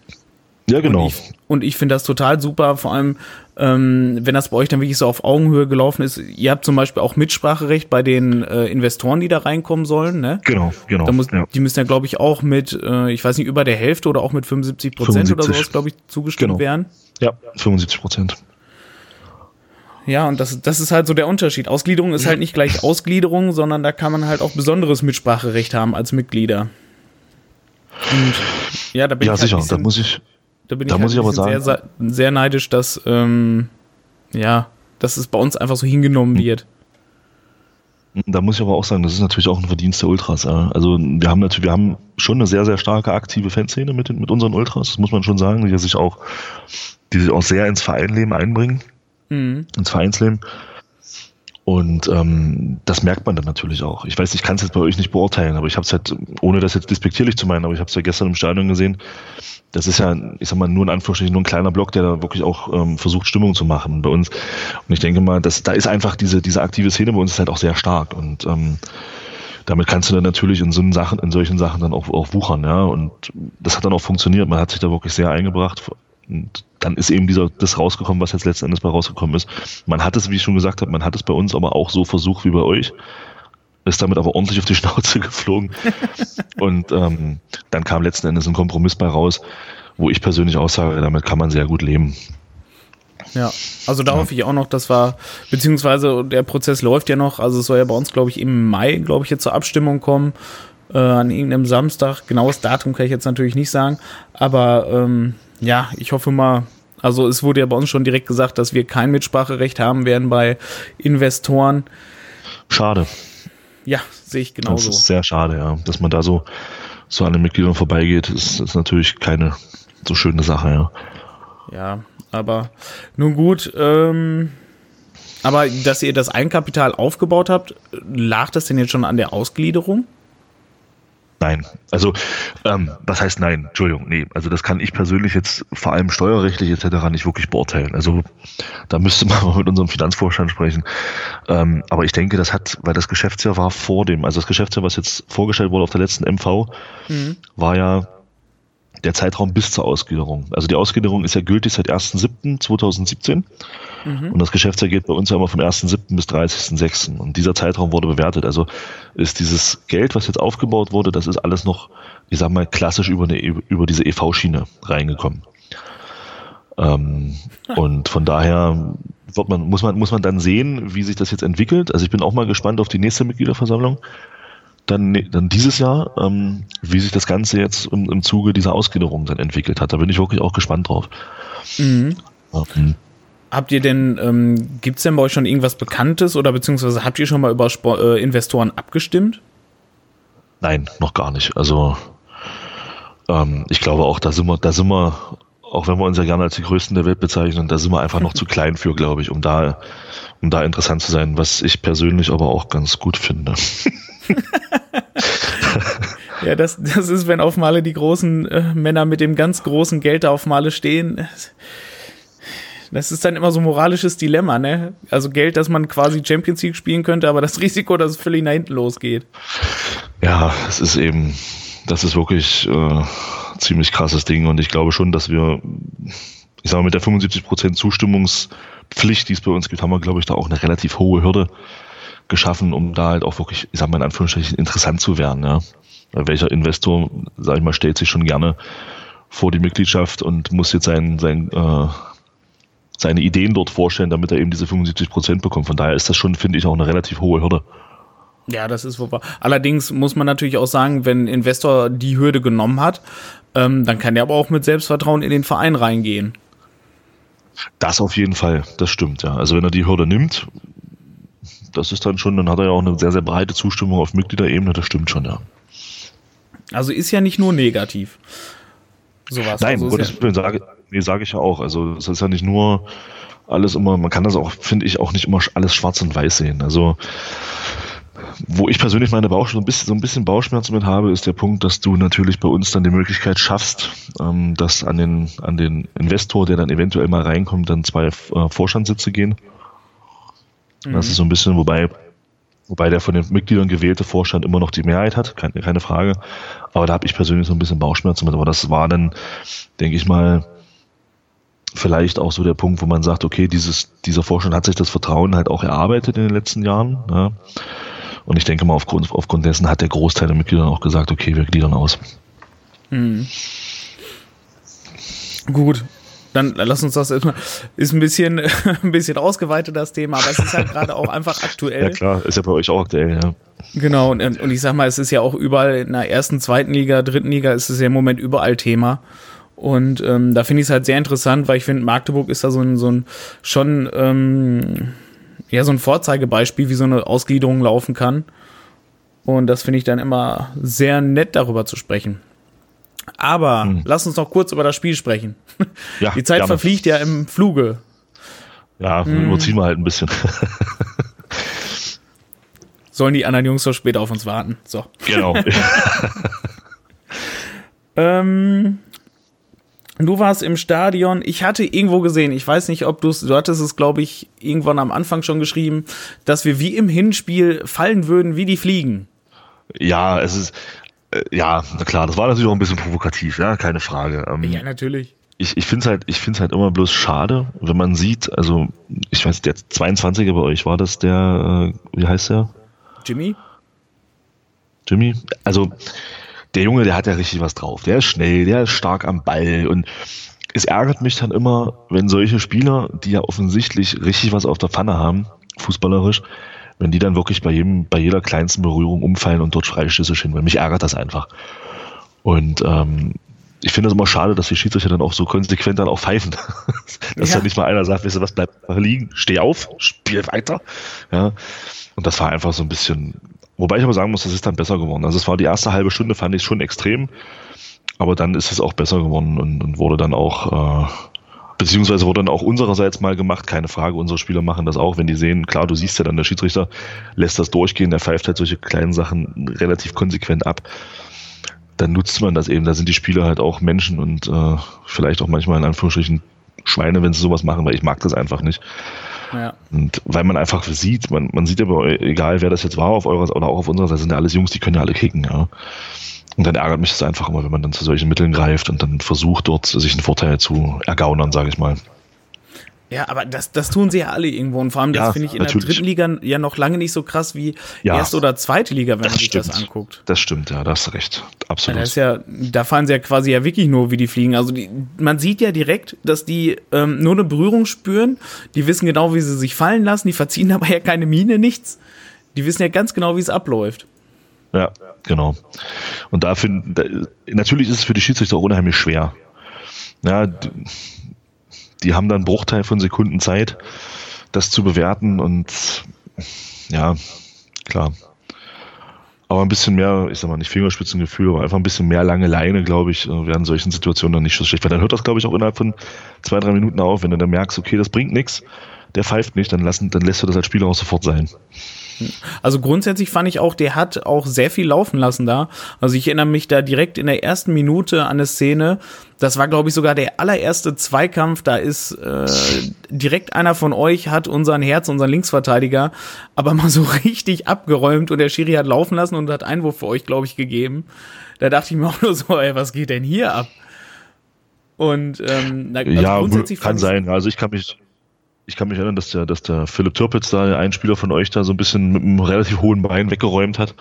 [SPEAKER 2] Ja, genau.
[SPEAKER 1] Und ich, und ich finde das total super, vor allem, ähm, wenn das bei euch dann wirklich so auf Augenhöhe gelaufen ist. Ihr habt zum Beispiel auch Mitspracherecht bei den äh, Investoren, die da reinkommen sollen, ne?
[SPEAKER 2] Genau, genau.
[SPEAKER 1] Da muss, ja. Die müssen ja, glaube ich, auch mit, äh, ich weiß nicht, über der Hälfte oder auch mit 75 Prozent oder sowas, glaube ich, zugestimmt genau. werden.
[SPEAKER 2] Ja, 75 Prozent.
[SPEAKER 1] Ja, und das, das ist halt so der Unterschied. Ausgliederung ist halt nicht gleich Ausgliederung, sondern da kann man halt auch besonderes Mitspracherecht haben als Mitglieder.
[SPEAKER 2] Und ja, da bin ja, ich halt sicher, bisschen, da muss ich,
[SPEAKER 1] da bin da ich, halt muss ich aber sagen, sehr, sehr neidisch, dass, ähm, ja, dass es bei uns einfach so hingenommen hm. wird.
[SPEAKER 2] Da muss ich aber auch sagen, das ist natürlich auch ein Verdienst der Ultras. Also wir haben natürlich, wir haben schon eine sehr, sehr starke aktive Fanszene mit, mit unseren Ultras, das muss man schon sagen, die sich auch, die sich auch sehr ins Vereinleben einbringen mhm. ins Vereinsleben. Und ähm, das merkt man dann natürlich auch. Ich weiß, ich kann es jetzt bei euch nicht beurteilen, aber ich habe es halt, ohne das jetzt despektierlich zu meinen, aber ich habe es ja gestern im Stadion gesehen. Das ist ja, ich sag mal, nur in Anführungsstrichen nur ein kleiner Block, der da wirklich auch ähm, versucht, Stimmung zu machen bei uns. Und ich denke mal, dass da ist einfach diese, diese aktive Szene bei uns ist halt auch sehr stark. Und ähm, damit kannst du dann natürlich in so Sachen, in solchen Sachen dann auch, auch wuchern, ja. Und das hat dann auch funktioniert. Man hat sich da wirklich sehr eingebracht. Und dann ist eben dieser, das rausgekommen, was jetzt letzten Endes bei rausgekommen ist. Man hat es, wie ich schon gesagt habe, man hat es bei uns aber auch so versucht wie bei euch. Ist damit aber ordentlich auf die Schnauze geflogen. Und ähm, dann kam letzten Endes ein Kompromiss bei raus, wo ich persönlich auch sage, damit kann man sehr gut leben.
[SPEAKER 1] Ja, also da hoffe ich auch noch, dass wir, beziehungsweise der Prozess läuft ja noch, also es soll ja bei uns, glaube ich, im Mai, glaube ich, jetzt zur Abstimmung kommen, äh, an irgendeinem Samstag. Genaues Datum kann ich jetzt natürlich nicht sagen, aber ähm, ja, ich hoffe mal, also es wurde ja bei uns schon direkt gesagt, dass wir kein Mitspracherecht haben werden bei Investoren.
[SPEAKER 2] Schade.
[SPEAKER 1] Ja, sehe ich genauso.
[SPEAKER 2] Das ist sehr schade, ja. Dass man da so, so an den Mitgliedern vorbeigeht, ist, ist natürlich keine so schöne Sache, ja.
[SPEAKER 1] Ja, aber nun gut, ähm, aber dass ihr das Eigenkapital aufgebaut habt, lag das denn jetzt schon an der Ausgliederung?
[SPEAKER 2] Nein, also ähm, was heißt nein? Entschuldigung, nee. Also das kann ich persönlich jetzt vor allem steuerrechtlich etc. nicht wirklich beurteilen. Also da müsste man mal mit unserem Finanzvorstand sprechen. Ähm, aber ich denke, das hat, weil das Geschäftsjahr war vor dem, also das Geschäftsjahr, was jetzt vorgestellt wurde auf der letzten MV, mhm. war ja der Zeitraum bis zur Ausgliederung. Also die Ausgliederung ist ja gültig seit 1.7.2017 mhm. und das Geschäftsjahr geht bei uns ja immer vom 1.7. bis 30.6. Und dieser Zeitraum wurde bewertet. Also ist dieses Geld, was jetzt aufgebaut wurde, das ist alles noch, ich sag mal, klassisch über, eine, über diese EV-Schiene reingekommen. Ähm, und von daher wird man, muss, man, muss man dann sehen, wie sich das jetzt entwickelt. Also ich bin auch mal gespannt auf die nächste Mitgliederversammlung dann, dann dieses Jahr, ähm, wie sich das Ganze jetzt im, im Zuge dieser Ausgliederung dann entwickelt hat. Da bin ich wirklich auch gespannt drauf.
[SPEAKER 1] Mhm. Ähm, Habt ihr denn, ähm, gibt es denn bei euch schon irgendwas Bekanntes oder beziehungsweise habt ihr schon mal über Sport, äh, Investoren abgestimmt?
[SPEAKER 2] Nein, noch gar nicht. Also ähm, ich glaube auch, da sind wir, da sind wir, auch wenn wir uns ja gerne als die Größten der Welt bezeichnen, da sind wir einfach noch zu klein für, glaube ich, um da, um da interessant zu sein, was ich persönlich aber auch ganz gut finde.
[SPEAKER 1] ja, das, das ist, wenn auf Male die großen äh, Männer mit dem ganz großen Geld auf Male stehen. Das ist dann immer so ein moralisches Dilemma, ne? Also Geld, dass man quasi Champions League spielen könnte, aber das Risiko, dass es völlig nach hinten losgeht.
[SPEAKER 2] Ja, es ist eben, das ist wirklich äh, ziemlich krasses Ding und ich glaube schon, dass wir, ich sage mal, mit der 75% Zustimmungspflicht, die es bei uns gibt, haben wir, glaube ich, da auch eine relativ hohe Hürde geschaffen, um da halt auch wirklich, ich sag mal in Anführungsstrichen, interessant zu werden. Ja. Welcher Investor, sag ich mal, stellt sich schon gerne vor die Mitgliedschaft und muss jetzt sein, sein, äh, seine Ideen dort vorstellen, damit er eben diese 75 Prozent bekommt. Von daher ist das schon, finde ich, auch eine relativ hohe Hürde.
[SPEAKER 1] Ja, das ist wohl Allerdings muss man natürlich auch sagen, wenn ein Investor die Hürde genommen hat, ähm, dann kann er aber auch mit Selbstvertrauen in den Verein reingehen.
[SPEAKER 2] Das auf jeden Fall, das stimmt, ja. Also wenn er die Hürde nimmt, das ist dann schon, dann hat er ja auch eine sehr, sehr breite Zustimmung auf Mitgliederebene, das stimmt schon, ja.
[SPEAKER 1] Also ist ja nicht nur negativ.
[SPEAKER 2] Sowas. Nein, also Gottes Willen, sage, nee, sage ich ja auch. Also es ist ja nicht nur alles immer, man kann das auch, finde ich, auch nicht immer alles schwarz und weiß sehen. Also wo ich persönlich meine Bauchschmerzen, so ein bisschen, so ein bisschen Bauchschmerzen mit habe, ist der Punkt, dass du natürlich bei uns dann die Möglichkeit schaffst, ähm, dass an den, an den Investor, der dann eventuell mal reinkommt, dann zwei äh, Vorstandssitze gehen. Mhm. Das ist so ein bisschen, wobei, wobei der von den Mitgliedern gewählte Vorstand immer noch die Mehrheit hat, keine, keine Frage. Aber da habe ich persönlich so ein bisschen Bauchschmerzen mit. Aber das war dann, denke ich mal, vielleicht auch so der Punkt, wo man sagt, okay, dieses, dieser Vorstand hat sich das Vertrauen halt auch erarbeitet in den letzten Jahren. Ja. Und ich denke mal, aufgrund, aufgrund dessen hat der Großteil der Mitglieder auch gesagt, okay, wir gliedern aus. Mhm.
[SPEAKER 1] Gut, dann lass uns das erstmal. Ist ein bisschen, ein bisschen ausgeweitet, das Thema, aber es ist halt gerade auch einfach aktuell. Ja,
[SPEAKER 2] klar, ist ja bei euch auch aktuell, ja.
[SPEAKER 1] Genau, und, und ich sag mal, es ist ja auch überall in der ersten, zweiten Liga, dritten Liga ist es ja im Moment überall Thema. Und ähm, da finde ich es halt sehr interessant, weil ich finde, Magdeburg ist da so ein, so ein schon ähm, ja, so ein Vorzeigebeispiel, wie so eine Ausgliederung laufen kann. Und das finde ich dann immer sehr nett, darüber zu sprechen. Aber hm. lass uns noch kurz über das Spiel sprechen. Ja, Die Zeit gerne. verfliegt ja im Fluge.
[SPEAKER 2] Ja, hm. überziehen wir halt ein bisschen.
[SPEAKER 1] Sollen die anderen Jungs so spät auf uns warten? So.
[SPEAKER 2] Genau.
[SPEAKER 1] ähm, du warst im Stadion. Ich hatte irgendwo gesehen, ich weiß nicht, ob du es, du hattest es, glaube ich, irgendwann am Anfang schon geschrieben, dass wir wie im Hinspiel fallen würden, wie die Fliegen.
[SPEAKER 2] Ja, es ist, ja, na klar, das war natürlich auch ein bisschen provokativ, ja, keine Frage.
[SPEAKER 1] Ähm, ja, natürlich.
[SPEAKER 2] Ich, ich finde es halt, ich find's halt immer bloß schade, wenn man sieht, also, ich weiß, der 22er bei euch, war das der, äh, wie heißt der?
[SPEAKER 1] Jimmy?
[SPEAKER 2] Jimmy? Also, der Junge, der hat ja richtig was drauf. Der ist schnell, der ist stark am Ball und es ärgert mich dann immer, wenn solche Spieler, die ja offensichtlich richtig was auf der Pfanne haben, fußballerisch, wenn die dann wirklich bei jedem, bei jeder kleinsten Berührung umfallen und dort Freistöße hin, weil mich ärgert das einfach. Und ähm, ich finde es immer schade, dass die Schiedsrichter dann auch so konsequent dann auch pfeifen. dass ja. dann nicht mal einer sagt, weißt du was, bleib liegen, steh auf, spiel weiter. Ja. Und das war einfach so ein bisschen, wobei ich aber sagen muss, das ist dann besser geworden. Also es war die erste halbe Stunde, fand ich schon extrem. Aber dann ist es auch besser geworden und, und wurde dann auch äh, Beziehungsweise wurde dann auch unsererseits mal gemacht, keine Frage, unsere Spieler machen das auch, wenn die sehen, klar, du siehst ja dann, der Schiedsrichter lässt das durchgehen, der pfeift halt solche kleinen Sachen relativ konsequent ab. Dann nutzt man das eben, da sind die Spieler halt auch Menschen und äh, vielleicht auch manchmal in Anführungsstrichen Schweine, wenn sie sowas machen, weil ich mag das einfach nicht. Ja. Und weil man einfach sieht, man, man sieht ja, egal wer das jetzt war, auf eurer oder auch auf unserer Seite, sind ja alles Jungs, die können ja alle kicken, ja. Und dann ärgert mich das einfach immer, wenn man dann zu solchen Mitteln greift und dann versucht, dort sich einen Vorteil zu ergaunern, sage ich mal.
[SPEAKER 1] Ja, aber das, das tun sie ja alle irgendwo. Und vor allem, das ja, finde ich in natürlich. der dritten Liga ja noch lange nicht so krass wie ja, erste oder zweite Liga, wenn man sich
[SPEAKER 2] stimmt.
[SPEAKER 1] das anguckt.
[SPEAKER 2] Das stimmt, ja, da hast du recht. Absolut.
[SPEAKER 1] Ja, das ist ja, da fahren sie ja quasi ja wirklich nur, wie die fliegen. Also die, man sieht ja direkt, dass die ähm, nur eine Berührung spüren. Die wissen genau, wie sie sich fallen lassen. Die verziehen dabei ja keine Miene, nichts. Die wissen ja ganz genau, wie es abläuft.
[SPEAKER 2] Ja, genau. Und da finde natürlich ist es für die Schiedsrichter auch unheimlich schwer. Ja, die, die haben dann einen Bruchteil von Sekunden Zeit, das zu bewerten und ja, klar. Aber ein bisschen mehr, ich sag mal nicht Fingerspitzengefühl, aber einfach ein bisschen mehr lange Leine, glaube ich, äh, werden solchen Situationen dann nicht so schlecht. Weil dann hört das, glaube ich, auch innerhalb von zwei, drei Minuten auf. Wenn du dann merkst, okay, das bringt nichts, der pfeift nicht, dann, lassen, dann lässt du das als Spieler auch sofort sein.
[SPEAKER 1] Also grundsätzlich fand ich auch, der hat auch sehr viel laufen lassen da. Also ich erinnere mich da direkt in der ersten Minute an eine Szene. Das war, glaube ich, sogar der allererste Zweikampf. Da ist äh, direkt einer von euch hat unseren Herz, unseren Linksverteidiger, aber mal so richtig abgeräumt und der Schiri hat laufen lassen und hat Einwurf für euch, glaube ich, gegeben. Da dachte ich mir auch nur so, ey, was geht denn hier ab? Und ähm,
[SPEAKER 2] also ja, kann sein. Also ich kann mich ich kann mich erinnern, dass der, dass der Philipp Türpitz da, ein Spieler von euch, da so ein bisschen mit einem relativ hohen Bein weggeräumt hat.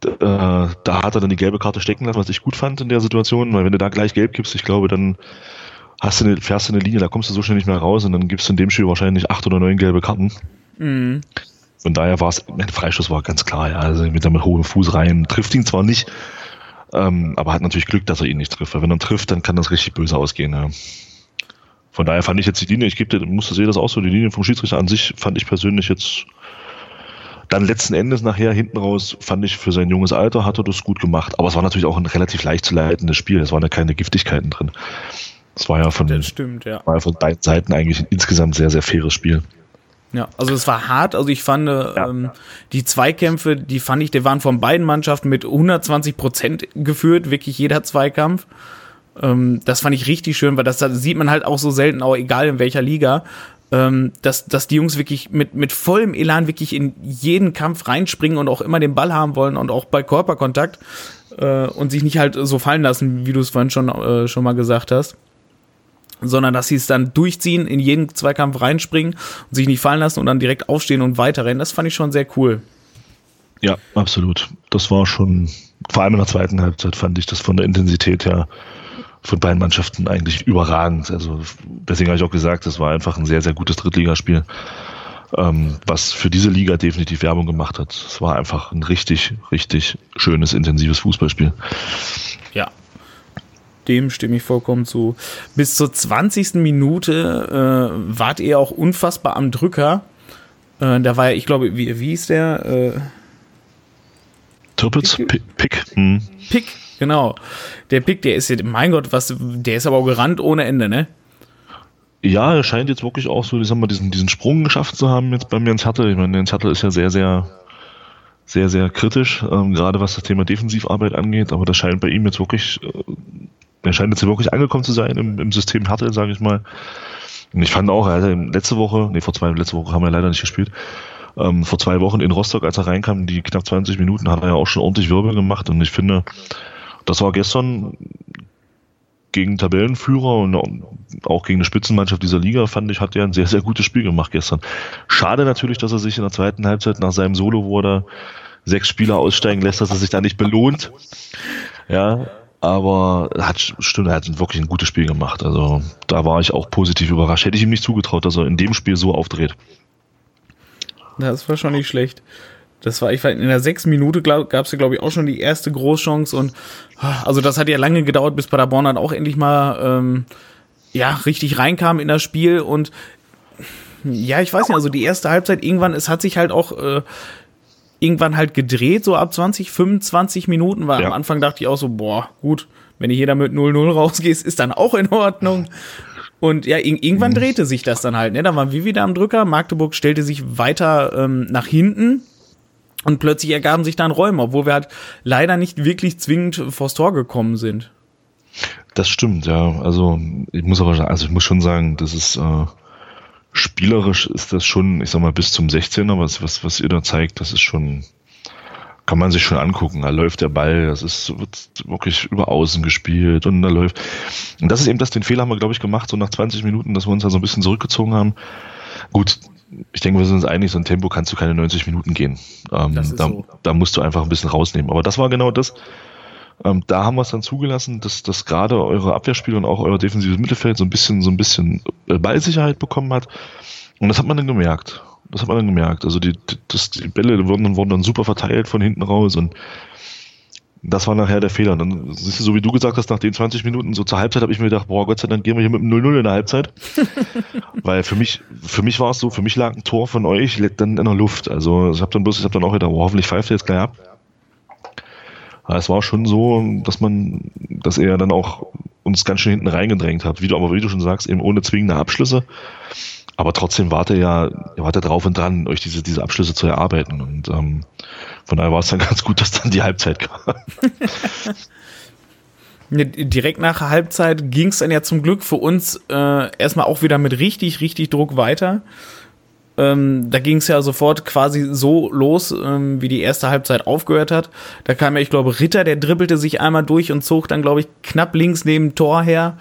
[SPEAKER 2] Da, äh, da hat er dann die gelbe Karte stecken lassen, was ich gut fand in der Situation, weil wenn du da gleich gelb gibst, ich glaube, dann hast du eine, fährst du eine Linie, da kommst du so schnell nicht mehr raus und dann gibst du in dem Spiel wahrscheinlich acht oder neun gelbe Karten. Mhm. Von daher war es, mein Freischuss war ganz klar, ja, also mit, mit hohem Fuß rein, trifft ihn zwar nicht, ähm, aber hat natürlich Glück, dass er ihn nicht trifft, weil wenn er trifft, dann kann das richtig böse ausgehen. Ja. Von daher fand ich jetzt die Linie, ich gebe dir, musste sehen das auch so, die Linie vom Schiedsrichter an sich fand ich persönlich jetzt dann letzten Endes nachher hinten raus, fand ich für sein junges Alter, hat er das gut gemacht. Aber es war natürlich auch ein relativ leicht zu leitendes Spiel. Es waren ja keine Giftigkeiten drin. Es war ja von,
[SPEAKER 1] das stimmt, ja.
[SPEAKER 2] war ja von beiden Seiten eigentlich ein insgesamt sehr, sehr faires Spiel.
[SPEAKER 1] Ja, also es war hart. Also ich fand ja. ähm, die Zweikämpfe, die fand ich, die waren von beiden Mannschaften mit 120 Prozent geführt, wirklich jeder Zweikampf. Ähm, das fand ich richtig schön, weil das, das sieht man halt auch so selten, auch egal in welcher Liga, ähm, dass, dass die Jungs wirklich mit, mit vollem Elan wirklich in jeden Kampf reinspringen und auch immer den Ball haben wollen und auch bei Körperkontakt äh, und sich nicht halt so fallen lassen, wie du es vorhin schon, äh, schon mal gesagt hast. sondern dass sie es dann durchziehen, in jeden Zweikampf reinspringen und sich nicht fallen lassen und dann direkt aufstehen und weiterrennen. Das fand ich schon sehr cool.
[SPEAKER 2] Ja, absolut. Das war schon, vor allem in der zweiten Halbzeit fand ich das von der Intensität her von beiden Mannschaften eigentlich überragend. Also deswegen habe ich auch gesagt, das war einfach ein sehr, sehr gutes Drittligaspiel, ähm, was für diese Liga definitiv Werbung gemacht hat. Es war einfach ein richtig, richtig schönes, intensives Fußballspiel.
[SPEAKER 1] Ja, dem stimme ich vollkommen zu. Bis zur 20. Minute äh, wart ihr auch unfassbar am Drücker. Äh, da war ja, ich glaube, wie, wie ist der? Äh,
[SPEAKER 2] Tirpitz? Pick. Pick. Hm.
[SPEAKER 1] Pick, genau. Der Pick, der ist, mein Gott, was, der ist aber auch gerannt ohne Ende, ne?
[SPEAKER 2] Ja, er scheint jetzt wirklich auch so, ich sag mal, diesen, diesen Sprung geschafft zu haben jetzt bei mir ins Hertel. Ich meine, Jens Hertel ist ja sehr, sehr, sehr, sehr kritisch, ähm, gerade was das Thema Defensivarbeit angeht, aber das scheint bei ihm jetzt wirklich, äh, er scheint jetzt wirklich angekommen zu sein im, im System Hertel, sage ich mal. Und ich fand auch, er hatte letzte Woche, nee, vor zwei, letzte Woche haben wir leider nicht gespielt, ähm, vor zwei Wochen in Rostock, als er reinkam, die knapp 20 Minuten, hat er ja auch schon ordentlich Wirbel gemacht und ich finde, das war gestern gegen Tabellenführer und auch gegen eine Spitzenmannschaft dieser Liga, fand ich, hat er ein sehr, sehr gutes Spiel gemacht gestern. Schade natürlich, dass er sich in der zweiten Halbzeit nach seinem Solo, wo er sechs Spieler aussteigen lässt, dass er sich da nicht belohnt. Ja, aber er hat, stimmt, er hat wirklich ein gutes Spiel gemacht. Also da war ich auch positiv überrascht. Hätte ich ihm nicht zugetraut, dass er in dem Spiel so aufdreht.
[SPEAKER 1] Das war schon nicht schlecht. Das war, ich war in der sechsten Minute gab es ja, glaube ich, auch schon die erste Großchance und also das hat ja lange gedauert, bis Paderborn dann auch endlich mal ähm, ja richtig reinkam in das Spiel und ja, ich weiß nicht, also die erste Halbzeit irgendwann, es hat sich halt auch äh, irgendwann halt gedreht, so ab 20, 25 Minuten, weil ja. am Anfang dachte ich auch so, boah, gut, wenn ich hier mit 0-0 rausgehst, ist dann auch in Ordnung. Und ja, irgendwann mhm. drehte sich das dann halt. Ne? Da waren wir wieder am Drücker. Magdeburg stellte sich weiter ähm, nach hinten. Und plötzlich ergaben sich dann Räume, obwohl wir halt leider nicht wirklich zwingend vors Tor gekommen sind.
[SPEAKER 2] Das stimmt, ja. Also ich muss aber, also ich muss schon sagen, das ist äh, spielerisch ist das schon, ich sag mal, bis zum 16er, was, was, was ihr da zeigt, das ist schon, kann man sich schon angucken. Da läuft der Ball, das ist, wird wirklich über Außen gespielt und da läuft. Und das ist eben das, den Fehler haben wir, glaube ich, gemacht, so nach 20 Minuten, dass wir uns da so ein bisschen zurückgezogen haben. Gut, ich denke, wir sind uns einig, so ein Tempo kannst du keine 90 Minuten gehen. Ähm, da, so. da, musst du einfach ein bisschen rausnehmen. Aber das war genau das. Ähm, da haben wir es dann zugelassen, dass, dass gerade eure Abwehrspiele und auch euer defensives Mittelfeld so ein bisschen, so ein bisschen äh, Ballsicherheit bekommen hat. Und das hat man dann gemerkt. Das hat man dann gemerkt. Also die, das, die Bälle wurden, wurden dann super verteilt von hinten raus und das war nachher der Fehler. Dann siehst du, so wie du gesagt hast, nach den 20 Minuten, so zur Halbzeit habe ich mir gedacht, boah, Gott sei Dank gehen wir hier mit dem 0-0 in der Halbzeit. Weil für mich, für mich war es so, für mich lag ein Tor von euch dann in der Luft. Also ich habe dann bloß, ich habe dann auch gedacht, oh, hoffentlich pfeift er jetzt gleich ab. Aber es war schon so, dass man, dass er dann auch uns ganz schön hinten reingedrängt hat. Wie du, aber wie du schon sagst, eben ohne zwingende Abschlüsse. Aber trotzdem warte ja, warte drauf und dran, euch diese, diese Abschlüsse zu erarbeiten. Und ähm, von daher war es dann ganz gut, dass dann die Halbzeit kam.
[SPEAKER 1] Direkt nach Halbzeit ging es dann ja zum Glück für uns äh, erstmal auch wieder mit richtig, richtig Druck weiter. Ähm, da ging es ja sofort quasi so los, ähm, wie die erste Halbzeit aufgehört hat. Da kam ja, ich glaube, Ritter, der dribbelte sich einmal durch und zog dann, glaube ich, knapp links neben Tor her.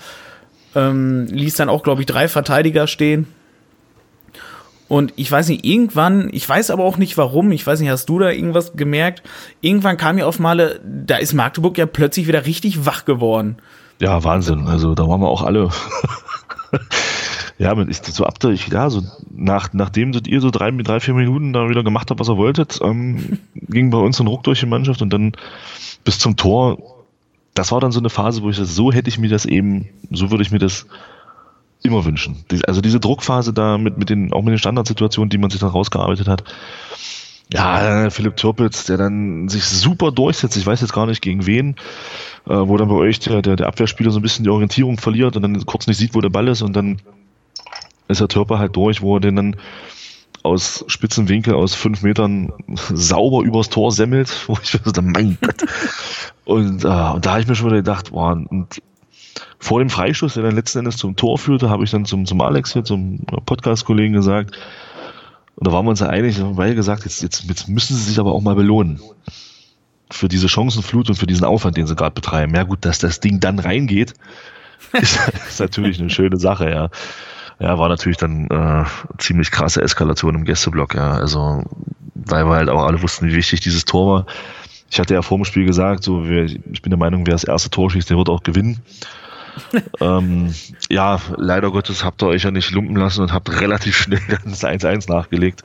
[SPEAKER 1] Ähm, ließ dann auch, glaube ich, drei Verteidiger stehen. Und ich weiß nicht, irgendwann, ich weiß aber auch nicht warum, ich weiß nicht, hast du da irgendwas gemerkt? Irgendwann kam mir auf Male, da ist Magdeburg ja plötzlich wieder richtig wach geworden.
[SPEAKER 2] Ja, Wahnsinn. Also da waren wir auch alle. ja, ich, so ab der, ich, ja, so nach, nachdem ihr so drei, drei, vier Minuten da wieder gemacht habt, was ihr wolltet, ähm, ging bei uns ein Ruck durch die Mannschaft und dann bis zum Tor. Das war dann so eine Phase, wo ich das, so hätte ich mir das eben, so würde ich mir das immer wünschen. Also diese Druckphase da mit, mit den, auch mit den Standardsituationen, die man sich dann rausgearbeitet hat. Ja, Philipp Türpitz, der dann sich super durchsetzt. Ich weiß jetzt gar nicht gegen wen, äh, wo dann bei euch der, der, der Abwehrspieler so ein bisschen die Orientierung verliert und dann kurz nicht sieht, wo der Ball ist und dann ist der Törper halt durch, wo er den dann aus spitzen Winkel aus fünf Metern sauber übers Tor semmelt, wo ich so, mein Gott. Und, äh, und da habe ich mir schon wieder gedacht, boah, und vor dem Freistoß, der dann letzten Endes zum Tor führte, habe ich dann zum, zum Alex hier, zum Podcast-Kollegen gesagt, und da waren wir uns ja einig, beide gesagt, jetzt, jetzt, jetzt müssen sie sich aber auch mal belohnen. Für diese Chancenflut und für diesen Aufwand, den sie gerade betreiben. Ja gut, dass das Ding dann reingeht, ist, ist natürlich eine schöne Sache, ja. Ja, war natürlich dann äh, ziemlich krasse Eskalation im Gästeblock, ja. Also, weil wir halt auch alle wussten, wie wichtig dieses Tor war. Ich hatte ja vor dem Spiel gesagt, so, ich bin der Meinung, wer das erste Tor schießt, der wird auch gewinnen. ähm, ja, leider Gottes habt ihr euch ja nicht lumpen lassen und habt relativ schnell das 1-1 nachgelegt.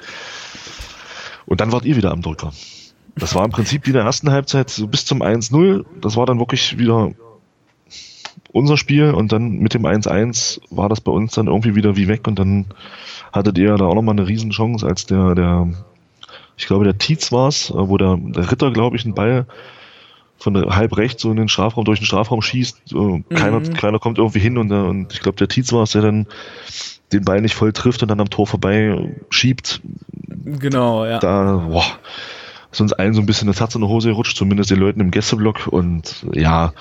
[SPEAKER 2] Und dann wart ihr wieder am Drücker. Das war im Prinzip wie in der ersten Halbzeit so bis zum 1-0. Das war dann wirklich wieder unser Spiel und dann mit dem 1-1 war das bei uns dann irgendwie wieder wie weg und dann hattet ihr da auch nochmal eine Riesenchance, als der, der, ich glaube, der Tietz war es, wo der, der Ritter, glaube ich, einen Ball von der halb rechts so in den Strafraum, durch den Strafraum schießt. Keiner, mhm. keiner kommt irgendwie hin und, der, und ich glaube, der Tietz war es, der dann den Ball nicht voll trifft und dann am Tor vorbei schiebt.
[SPEAKER 1] Genau, ja.
[SPEAKER 2] Da, boah, sonst allen so ein bisschen das Herz in die Hose rutscht, zumindest den Leuten im Gästeblock. Und ja,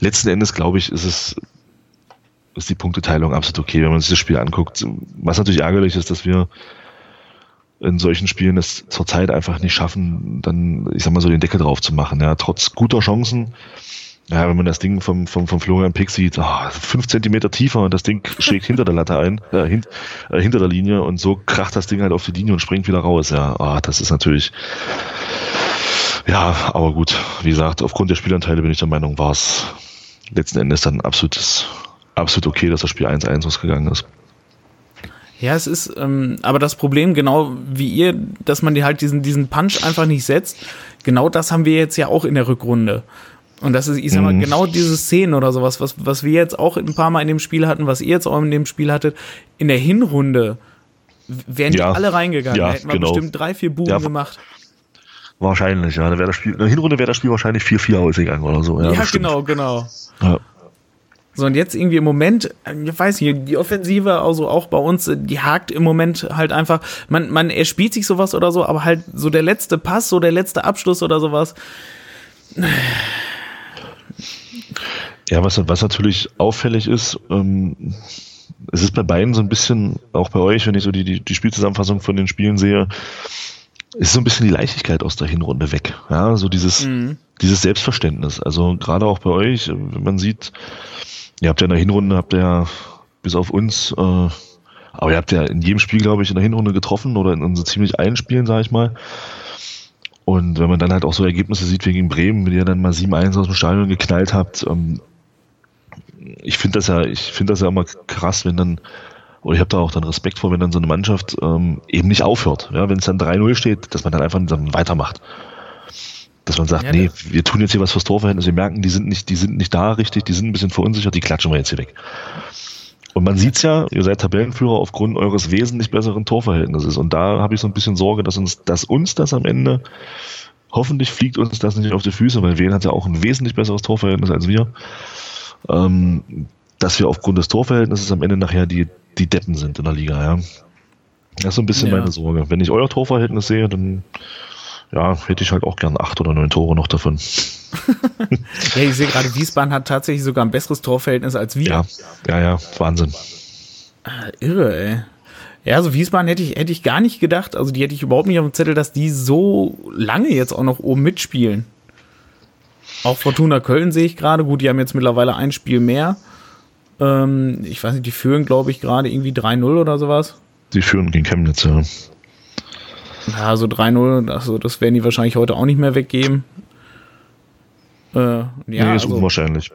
[SPEAKER 2] letzten Endes glaube ich, ist es ist die Punkteteilung absolut okay, wenn man sich das Spiel anguckt. Was natürlich ärgerlich ist, dass wir in solchen Spielen es zurzeit einfach nicht schaffen, dann, ich sag mal so, den Deckel drauf zu machen. Ja, trotz guter Chancen ja, wenn man das Ding vom, vom, vom Florian Pick sieht, oh, fünf Zentimeter tiefer und das Ding schlägt hinter der Latte ein, äh, hint, äh, hinter der Linie und so kracht das Ding halt auf die Linie und springt wieder raus. Ja, oh, das ist natürlich, ja, aber gut, wie gesagt, aufgrund der Spielanteile bin ich der Meinung, war es letzten Endes dann absolutes, absolut okay, dass das Spiel 1-1 ausgegangen ist.
[SPEAKER 1] Ja, es ist, ähm, aber das Problem, genau wie ihr, dass man dir halt diesen, diesen Punch einfach nicht setzt, genau das haben wir jetzt ja auch in der Rückrunde. Und das ist, ich sag mal, mhm. genau diese Szenen oder sowas, was, was wir jetzt auch ein paar Mal in dem Spiel hatten, was ihr jetzt auch in dem Spiel hattet, in der Hinrunde wären ja. die alle reingegangen, ja, hätten wir genau. bestimmt drei, vier Buben ja, gemacht.
[SPEAKER 2] Wahrscheinlich, ja. Da das Spiel, in der Hinrunde wäre das Spiel wahrscheinlich 4-4 ausgegangen oder so.
[SPEAKER 1] Ja, ja genau, genau. Ja. So, und jetzt irgendwie im Moment, ich weiß nicht, die Offensive, also auch bei uns, die hakt im Moment halt einfach, man, man erspielt sich sowas oder so, aber halt so der letzte Pass, so der letzte Abschluss oder sowas.
[SPEAKER 2] Ja, was, was natürlich auffällig ist, ähm, es ist bei beiden so ein bisschen, auch bei euch, wenn ich so die, die, die Spielzusammenfassung von den Spielen sehe, ist so ein bisschen die Leichtigkeit aus der Hinrunde weg. Ja, so dieses, mhm. dieses Selbstverständnis. Also gerade auch bei euch, wenn man sieht, ihr habt ja in der Hinrunde, habt ihr ja bis auf uns, äh, aber ihr habt ja in jedem Spiel, glaube ich, in der Hinrunde getroffen oder in, in so ziemlich allen Spielen, sage ich mal. Und wenn man dann halt auch so Ergebnisse sieht wie gegen Bremen, wenn ihr dann mal 7-1 aus dem Stadion geknallt habt, ähm, ich finde das ja, ich finde das ja immer krass, wenn dann, oder ich habe da auch dann Respekt vor, wenn dann so eine Mannschaft ähm, eben nicht aufhört. Ja, wenn es dann 3-0 steht, dass man dann einfach dann weitermacht. Dass man sagt, ja, nee, wir tun jetzt hier was fürs Torverhältnis, wir merken, die sind nicht, die sind nicht da richtig, die sind ein bisschen verunsichert, die klatschen wir jetzt hier weg. Und man sieht's ja, ihr seid Tabellenführer aufgrund eures wesentlich besseren Torverhältnisses. Und da habe ich so ein bisschen Sorge, dass uns, dass uns das am Ende, hoffentlich fliegt uns das nicht auf die Füße, weil Wien hat ja auch ein wesentlich besseres Torverhältnis als wir ähm, dass wir aufgrund des Torverhältnisses am Ende nachher die, die Deppen sind in der Liga, ja. Das ist so ein bisschen ja. meine Sorge. Wenn ich euer Torverhältnis sehe, dann ja, hätte ich halt auch gern acht oder neun Tore noch davon.
[SPEAKER 1] ja, ich sehe gerade, Wiesbaden hat tatsächlich sogar ein besseres Torverhältnis als wir.
[SPEAKER 2] Ja, ja, ja, Wahnsinn.
[SPEAKER 1] Ah, irre, ey. Ja, also Wiesbaden hätte ich, hätte ich gar nicht gedacht. Also die hätte ich überhaupt nicht auf dem Zettel, dass die so lange jetzt auch noch oben mitspielen. Auch Fortuna Köln sehe ich gerade. Gut, die haben jetzt mittlerweile ein Spiel mehr. Ähm, ich weiß nicht, die führen, glaube ich, gerade irgendwie 3-0 oder sowas.
[SPEAKER 2] Die führen gegen Chemnitz, ja.
[SPEAKER 1] Ja, so 3-0, also das werden die wahrscheinlich heute auch nicht mehr weggeben.
[SPEAKER 2] Äh, ja, nee, ist also, unwahrscheinlich.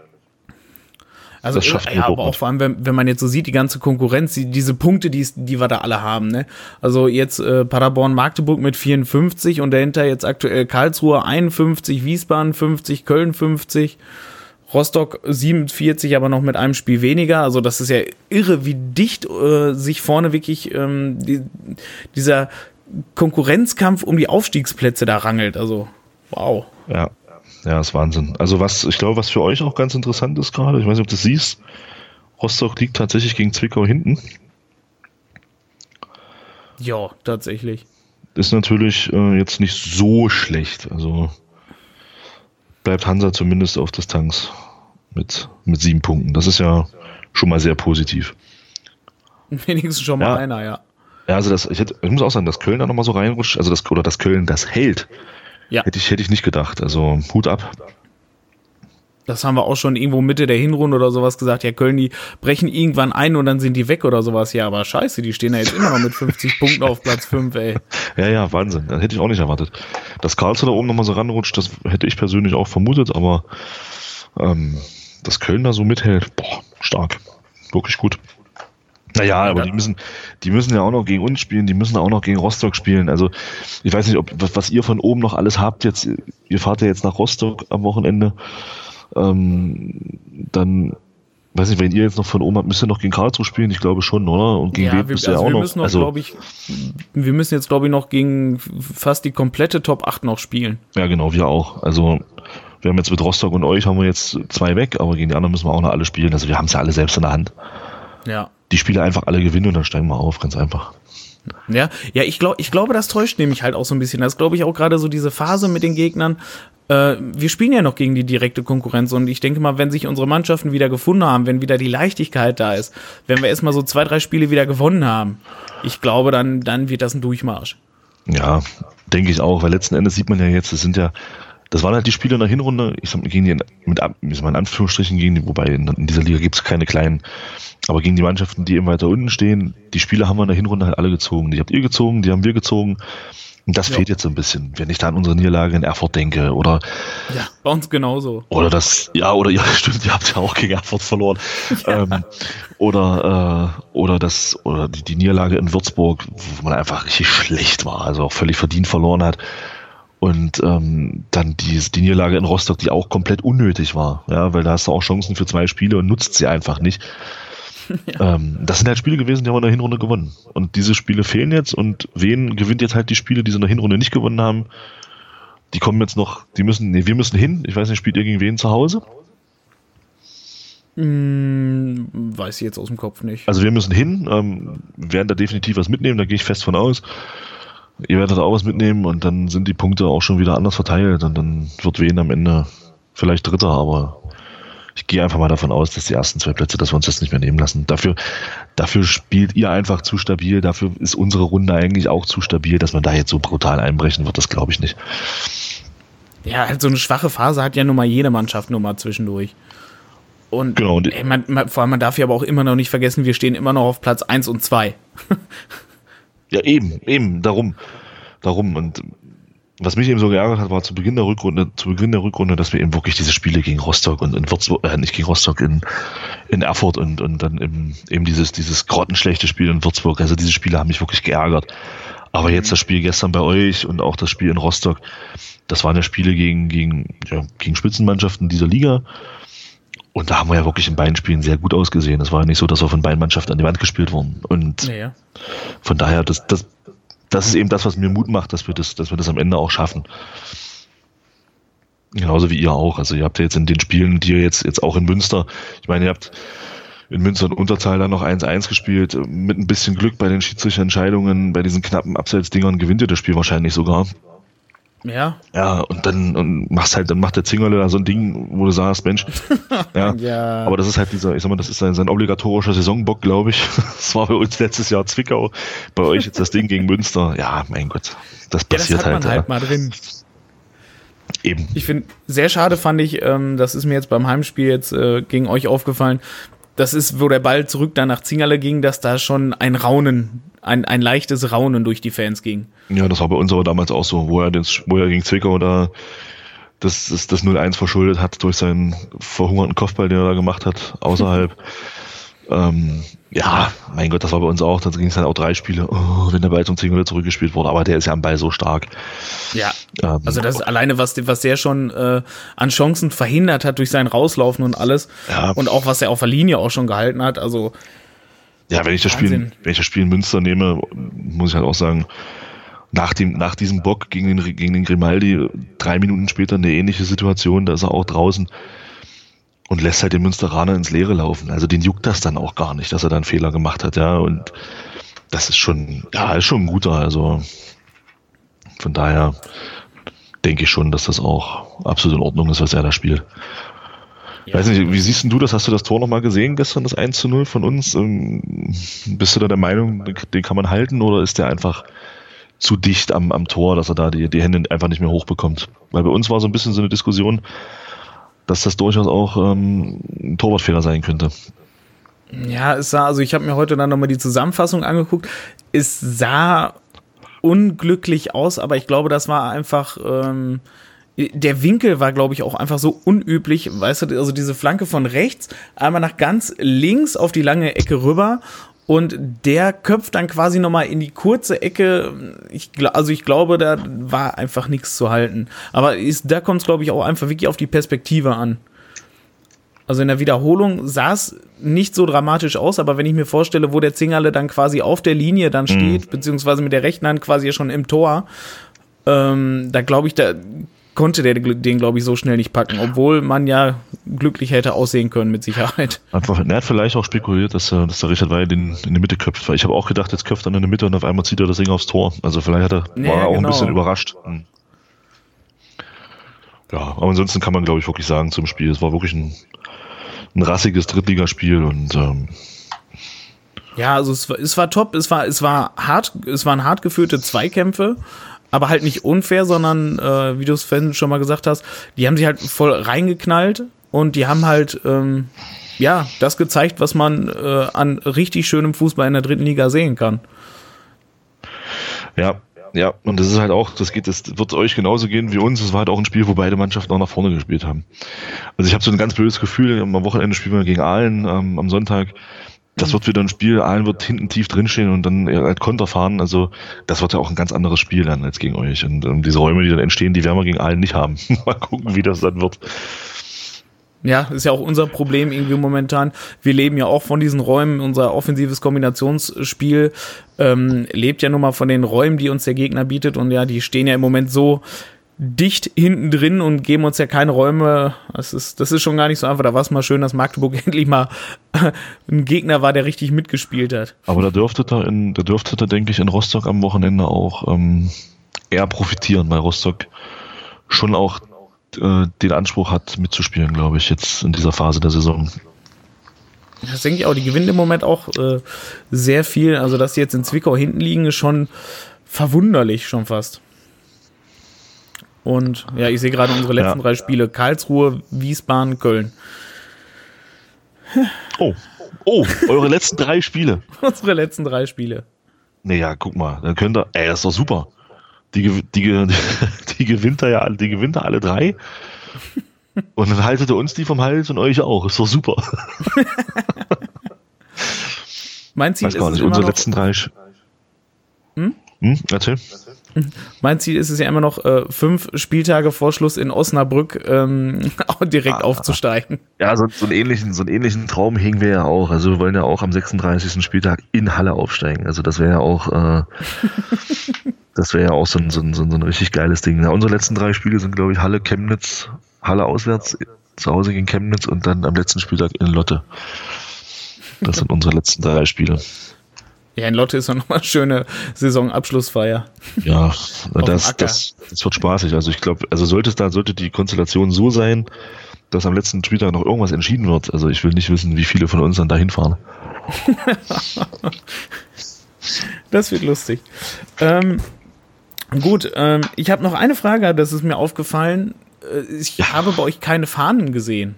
[SPEAKER 1] Also, das schafft ja, aber auch vor allem, wenn, wenn man jetzt so sieht, die ganze Konkurrenz, die, diese Punkte, die, die wir da alle haben, ne? Also jetzt äh, Paderborn, Magdeburg mit 54 und dahinter jetzt aktuell Karlsruhe 51, Wiesbaden 50, Köln 50. Rostock 47, aber noch mit einem Spiel weniger. Also das ist ja irre, wie dicht äh, sich vorne wirklich ähm, die, dieser Konkurrenzkampf um die Aufstiegsplätze da rangelt. Also wow.
[SPEAKER 2] Ja, ja, ist Wahnsinn. Also was, ich glaube, was für euch auch ganz interessant ist gerade, ich weiß nicht, ob du das siehst, Rostock liegt tatsächlich gegen Zwickau hinten.
[SPEAKER 1] Ja, tatsächlich.
[SPEAKER 2] Ist natürlich äh, jetzt nicht so schlecht. Also bleibt Hansa zumindest auf Distanz mit, mit sieben Punkten. Das ist ja schon mal sehr positiv.
[SPEAKER 1] Wenigstens schon mal ja. einer, ja.
[SPEAKER 2] Ja, also das, ich, hätte, ich muss auch sagen, dass Köln da nochmal so reinrutscht, also das, oder dass Köln das hält, ja. Hätte ich, hätte ich nicht gedacht. Also Hut ab.
[SPEAKER 1] Das haben wir auch schon irgendwo Mitte der Hinrunde oder sowas gesagt. Ja, Köln, die brechen irgendwann ein und dann sind die weg oder sowas. Ja, aber scheiße, die stehen ja jetzt immer noch mit 50 Punkten auf Platz 5, ey.
[SPEAKER 2] Ja, ja, Wahnsinn. Das hätte ich auch nicht erwartet. Dass Karlsruhe da oben nochmal so ranrutscht, das hätte ich persönlich auch vermutet, aber ähm, dass Köln da so mithält, boah, stark. Wirklich gut. Naja, aber die müssen, die müssen ja auch noch gegen uns spielen, die müssen auch noch gegen Rostock spielen. Also ich weiß nicht, ob was ihr von oben noch alles habt jetzt. Ihr fahrt ja jetzt nach Rostock am Wochenende. Ähm, dann weiß nicht, wenn ihr jetzt noch von oben habt, müsst ihr noch gegen Karlsruhe spielen? Ich glaube schon, oder? Und gegen
[SPEAKER 1] ja,
[SPEAKER 2] wen
[SPEAKER 1] müsst
[SPEAKER 2] ihr
[SPEAKER 1] also
[SPEAKER 2] auch
[SPEAKER 1] wir
[SPEAKER 2] noch?
[SPEAKER 1] Müssen noch
[SPEAKER 2] also,
[SPEAKER 1] ich, wir müssen jetzt, glaube ich, noch gegen fast die komplette Top 8 noch spielen.
[SPEAKER 2] Ja, genau, wir auch. Also wir haben jetzt mit Rostock und euch haben wir jetzt zwei weg, aber gegen die anderen müssen wir auch noch alle spielen. Also wir haben es ja alle selbst in der Hand.
[SPEAKER 1] Ja.
[SPEAKER 2] Die Spiele einfach alle gewinnen und dann steigen wir auf, ganz einfach.
[SPEAKER 1] Ja, ja, ich glaube, ich glaube, das täuscht nämlich halt auch so ein bisschen. Das glaube ich auch gerade so diese Phase mit den Gegnern. Äh, wir spielen ja noch gegen die direkte Konkurrenz und ich denke mal, wenn sich unsere Mannschaften wieder gefunden haben, wenn wieder die Leichtigkeit da ist, wenn wir erstmal so zwei, drei Spiele wieder gewonnen haben, ich glaube, dann, dann wird das ein Durchmarsch.
[SPEAKER 2] Ja, denke ich auch, weil letzten Endes sieht man ja jetzt, es sind ja, das waren halt die Spiele in der Hinrunde, ich sag, gegen die, mit, ich in Anführungsstrichen gegen die, wobei in, in dieser Liga gibt es keine kleinen, aber gegen die Mannschaften, die eben weiter unten stehen, die Spiele haben wir in der Hinrunde halt alle gezogen. Die habt ihr gezogen, die haben wir gezogen. Und das ja. fehlt jetzt so ein bisschen, wenn ich da an unsere Niederlage in Erfurt denke, oder?
[SPEAKER 1] Ja, bei uns genauso.
[SPEAKER 2] Oder das, ja, oder ja, stimmt, ihr habt ja auch gegen Erfurt verloren. Ja. Ähm, oder, äh, oder das, oder die, die Niederlage in Würzburg, wo man einfach richtig schlecht war, also auch völlig verdient verloren hat. Und ähm, dann die, die Niederlage in Rostock, die auch komplett unnötig war, ja, weil da hast du auch Chancen für zwei Spiele und nutzt sie einfach nicht. Ja. Ähm, das sind halt Spiele gewesen, die haben wir in der Hinrunde gewonnen. Und diese Spiele fehlen jetzt und wen gewinnt jetzt halt die Spiele, die sie in der Hinrunde nicht gewonnen haben? Die kommen jetzt noch, die müssen, nee, wir müssen hin. Ich weiß nicht, spielt ihr gegen wen zu Hause?
[SPEAKER 1] Hm, weiß ich jetzt aus dem Kopf nicht.
[SPEAKER 2] Also wir müssen hin, ähm, werden da definitiv was mitnehmen, da gehe ich fest von aus. Ihr werdet auch was mitnehmen und dann sind die Punkte auch schon wieder anders verteilt und dann wird wen am Ende vielleicht Dritter, aber ich gehe einfach mal davon aus, dass die ersten zwei Plätze, dass wir uns das nicht mehr nehmen lassen. Dafür, dafür spielt ihr einfach zu stabil, dafür ist unsere Runde eigentlich auch zu stabil, dass man da jetzt so brutal einbrechen wird, das glaube ich nicht.
[SPEAKER 1] Ja, halt so eine schwache Phase hat ja nun mal jede Mannschaft nur mal zwischendurch. Und,
[SPEAKER 2] genau, und
[SPEAKER 1] ey, man, man, vor allem, man darf ja aber auch immer noch nicht vergessen, wir stehen immer noch auf Platz 1 und 2.
[SPEAKER 2] ja, eben, eben, darum. Darum. Und was mich eben so geärgert hat, war zu Beginn der Rückrunde, zu Beginn der Rückrunde, dass wir eben wirklich diese Spiele gegen Rostock und in Würzburg, äh, nicht gegen Rostock, in, in Erfurt und, und dann eben, eben dieses, dieses grottenschlechte Spiel in Würzburg. Also diese Spiele haben mich wirklich geärgert. Aber mhm. jetzt das Spiel gestern bei euch und auch das Spiel in Rostock, das waren ja Spiele gegen, gegen, ja, gegen Spitzenmannschaften dieser Liga. Und da haben wir ja wirklich in beiden Spielen sehr gut ausgesehen. Es war ja nicht so, dass wir von beiden Mannschaften an die Wand gespielt wurden. Und
[SPEAKER 1] ja.
[SPEAKER 2] von daher, das, das, das ist eben das, was mir Mut macht, dass wir das, dass wir das am Ende auch schaffen. Genauso wie ihr auch. Also ihr habt ja jetzt in den Spielen, die ihr jetzt, jetzt auch in Münster, ich meine, ihr habt in Münster und Unterzahl dann noch 1-1 gespielt. Mit ein bisschen Glück bei den Schiedsrichterentscheidungen, bei diesen knappen Abseitsdingern gewinnt ihr das Spiel wahrscheinlich sogar.
[SPEAKER 1] Ja.
[SPEAKER 2] Ja, und dann und machst halt, dann macht der Zingerle da so ein Ding, wo du sagst, Mensch, ja,
[SPEAKER 1] ja.
[SPEAKER 2] Aber das ist halt dieser, ich sag mal, das ist sein, sein obligatorischer Saisonbock, glaube ich. Das war bei uns letztes Jahr Zwickau, bei euch jetzt das Ding gegen Münster. Ja, mein Gott, das passiert
[SPEAKER 1] ja, das hat man
[SPEAKER 2] halt.
[SPEAKER 1] halt mal drin.
[SPEAKER 2] Eben.
[SPEAKER 1] Ich finde, sehr schade fand ich, ähm, das ist mir jetzt beim Heimspiel jetzt äh, gegen euch aufgefallen, das ist, wo der Ball zurück dann nach Zingerle ging, dass da schon ein Raunen, ein, ein leichtes Raunen durch die Fans ging.
[SPEAKER 2] Ja, das war bei uns aber damals auch so, wo er, den, wo er gegen Zwickau da das, das, das 0-1 verschuldet hat durch seinen verhungerten Kopfball, den er da gemacht hat, außerhalb. ähm, ja, mein Gott, das war bei uns auch. Da ging es dann auch drei Spiele, oh, wenn der Ball zum Zingerle zurückgespielt wurde. Aber der ist ja am Ball so stark.
[SPEAKER 1] Ja, ähm, also das ist alleine, was, was der schon äh, an Chancen verhindert hat durch sein Rauslaufen und alles.
[SPEAKER 2] Ja.
[SPEAKER 1] Und auch, was er auf der Linie auch schon gehalten hat. Also
[SPEAKER 2] ja, wenn ich das Spiel, wenn ich das Spiel in Münster nehme, muss ich halt auch sagen, nach dem, nach diesem Bock gegen den, gegen den Grimaldi, drei Minuten später eine ähnliche Situation, da ist er auch draußen und lässt halt den Münsteraner ins Leere laufen. Also den juckt das dann auch gar nicht, dass er da einen Fehler gemacht hat, ja. Und das ist schon, ja, ist schon ein guter. Also von daher denke ich schon, dass das auch absolut in Ordnung ist, was er da spielt. Ja. Weiß nicht, wie siehst du das? Hast du das Tor nochmal gesehen gestern, das 1 zu 0 von uns? Ähm, bist du da der Meinung, den kann man halten oder ist der einfach zu dicht am, am Tor, dass er da die, die Hände einfach nicht mehr hochbekommt? Weil bei uns war so ein bisschen so eine Diskussion, dass das durchaus auch ähm, ein Torwartfehler sein könnte.
[SPEAKER 1] Ja, es sah, also ich habe mir heute dann nochmal die Zusammenfassung angeguckt. Es sah unglücklich aus, aber ich glaube, das war einfach. Ähm, der Winkel war, glaube ich, auch einfach so unüblich. Weißt du, also diese Flanke von rechts, einmal nach ganz links auf die lange Ecke rüber und der köpft dann quasi nochmal in die kurze Ecke. Ich, also ich glaube, da war einfach nichts zu halten. Aber ist, da kommt es, glaube ich, auch einfach wirklich auf die Perspektive an. Also in der Wiederholung sah es nicht so dramatisch aus, aber wenn ich mir vorstelle, wo der Zingerle dann quasi auf der Linie dann mhm. steht, mhm. beziehungsweise mit der rechten Hand quasi schon im Tor, ähm, da glaube ich, da konnte der den, glaube ich, so schnell nicht packen, obwohl man ja glücklich hätte aussehen können, mit Sicherheit.
[SPEAKER 2] Einfach, er hat vielleicht auch spekuliert, dass, dass der Richard Weil den in die Mitte köpft, weil ich habe auch gedacht, jetzt köpft er in die Mitte und auf einmal zieht er das Ding aufs Tor. Also vielleicht hat er, ja, war er auch genau. ein bisschen überrascht. Hm. Ja, aber ansonsten kann man, glaube ich, wirklich sagen zum Spiel, es war wirklich ein ein rassiges Drittligaspiel und ähm,
[SPEAKER 1] ja, also es war, es war top, es war, es war hart, es waren hart geführte Zweikämpfe, aber halt nicht unfair, sondern äh, wie du es vorhin schon mal gesagt hast, die haben sich halt voll reingeknallt und die haben halt ähm, ja das gezeigt, was man äh, an richtig schönem Fußball in der dritten Liga sehen kann.
[SPEAKER 2] Ja, ja, und das ist halt auch, das geht, das wird euch genauso gehen wie uns. Es war halt auch ein Spiel, wo beide Mannschaften auch nach vorne gespielt haben. Also ich habe so ein ganz blödes Gefühl, am Wochenende spielen wir gegen Aalen, ähm, am Sonntag. Das mhm. wird wieder ein Spiel, Aalen wird hinten tief drinstehen und dann halt Konter fahren. Also das wird ja auch ein ganz anderes Spiel dann als gegen euch. Und, und diese Räume, die dann entstehen, die werden wir gegen Aalen nicht haben. Mal gucken, wie das dann wird.
[SPEAKER 1] Ja, ist ja auch unser Problem irgendwie momentan. Wir leben ja auch von diesen Räumen. Unser offensives Kombinationsspiel ähm, lebt ja nun mal von den Räumen, die uns der Gegner bietet. Und ja, die stehen ja im Moment so dicht hinten drin und geben uns ja keine Räume. Das ist, das ist schon gar nicht so einfach. Da war es mal schön, dass Magdeburg endlich mal ein Gegner war, der richtig mitgespielt hat.
[SPEAKER 2] Aber da dürfte da in, da dürfte da, denke ich, in Rostock am Wochenende auch ähm, eher profitieren, weil Rostock schon auch äh, den Anspruch hat, mitzuspielen, glaube ich, jetzt in dieser Phase der Saison.
[SPEAKER 1] Das denke ich auch. Die gewinnen im Moment auch äh, sehr viel. Also, dass sie jetzt in Zwickau hinten liegen, ist schon verwunderlich, schon fast. Und ja, ich sehe gerade unsere letzten ja. drei Spiele: Karlsruhe, Wiesbaden, Köln.
[SPEAKER 2] Oh, oh, eure letzten drei Spiele.
[SPEAKER 1] unsere letzten drei Spiele.
[SPEAKER 2] Naja, guck mal, dann könnt ihr, ey, das ist doch super. Die, die, die gewinnt er ja die gewinnt er alle drei. Und dann haltet er uns die vom Hals und euch auch. Ist doch super.
[SPEAKER 1] mein Ziel
[SPEAKER 2] Weiß gar nicht, unsere letzten drei. Hm? Hm? Erzähl.
[SPEAKER 1] Mein Ziel ist es ja immer noch, äh, fünf Spieltage vor Schluss in Osnabrück ähm, direkt ah, aufzusteigen.
[SPEAKER 2] Ja, so, so, einen ähnlichen, so einen ähnlichen Traum hegen wir ja auch. Also wir wollen ja auch am 36. Spieltag in Halle aufsteigen. Also das wäre ja auch, äh, das wäre ja auch so ein, so, ein, so ein richtig geiles Ding. Ja, unsere letzten drei Spiele sind, glaube ich, Halle, Chemnitz, Halle auswärts, zu Hause gegen Chemnitz und dann am letzten Spieltag in Lotte. Das sind unsere letzten drei Spiele.
[SPEAKER 1] Ja, in Lotte ist noch mal eine schöne Saisonabschlussfeier.
[SPEAKER 2] Ja, das, das, das wird spaßig. Also ich glaube, also sollte es da, sollte die Konstellation so sein, dass am letzten Spieltag noch irgendwas entschieden wird. Also ich will nicht wissen, wie viele von uns dann dahin fahren.
[SPEAKER 1] das wird lustig. Ähm, gut, ähm, ich habe noch eine Frage, das ist mir aufgefallen. Äh, ich ja. habe bei euch keine Fahnen gesehen.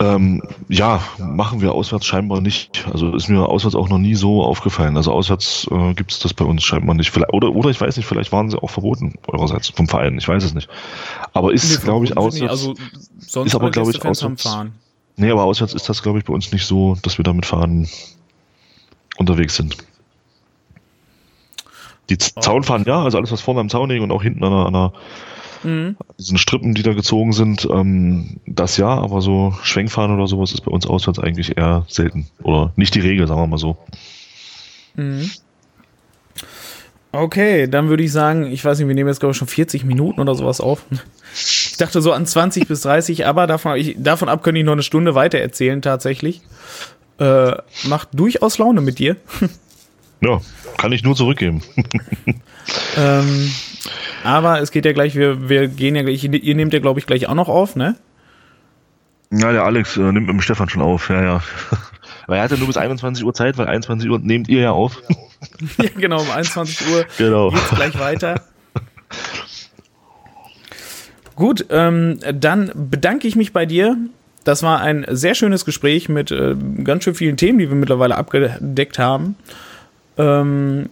[SPEAKER 2] Ähm, ja, machen wir auswärts scheinbar nicht. Also ist mir auswärts auch noch nie so aufgefallen. Also auswärts äh, gibt es das bei uns scheinbar nicht. Vielleicht, oder, oder ich weiß nicht, vielleicht waren sie auch verboten eurerseits vom Verein. Ich weiß es nicht. Aber ist, nee, glaube ich, auswärts. Also, sonst ist aber, glaube ich, auswärts. Nee, aber auswärts ist das, glaube ich, bei uns nicht so, dass wir damit fahren unterwegs sind. Die oh. Zaunfahren, ja, also alles, was vorne am Zaun liegt und auch hinten an einer, an einer Mhm. Diesen Strippen, die da gezogen sind, ähm, das ja, aber so Schwenkfahren oder sowas ist bei uns auswärts eigentlich eher selten. Oder nicht die Regel, sagen wir mal so.
[SPEAKER 1] Mhm. Okay, dann würde ich sagen, ich weiß nicht, wir nehmen jetzt glaube ich schon 40 Minuten oder sowas auf. Ich dachte so an 20 bis 30, aber davon, ich, davon ab könnte ich noch eine Stunde weiter erzählen tatsächlich. Äh, macht durchaus Laune mit dir.
[SPEAKER 2] Ja, kann ich nur zurückgeben.
[SPEAKER 1] ähm, aber es geht ja gleich, wir, wir gehen ja gleich, ihr nehmt ja, glaube ich, gleich auch noch auf, ne?
[SPEAKER 2] Ja, der Alex äh, nimmt mit dem Stefan schon auf, ja, ja. Aber er hat ja nur bis 21 Uhr Zeit, weil 21 Uhr nehmt ihr ja auf.
[SPEAKER 1] ja, genau, um 21 Uhr genau. geht's gleich weiter. Gut, ähm, dann bedanke ich mich bei dir. Das war ein sehr schönes Gespräch mit äh, ganz schön vielen Themen, die wir mittlerweile abgedeckt haben. Ähm,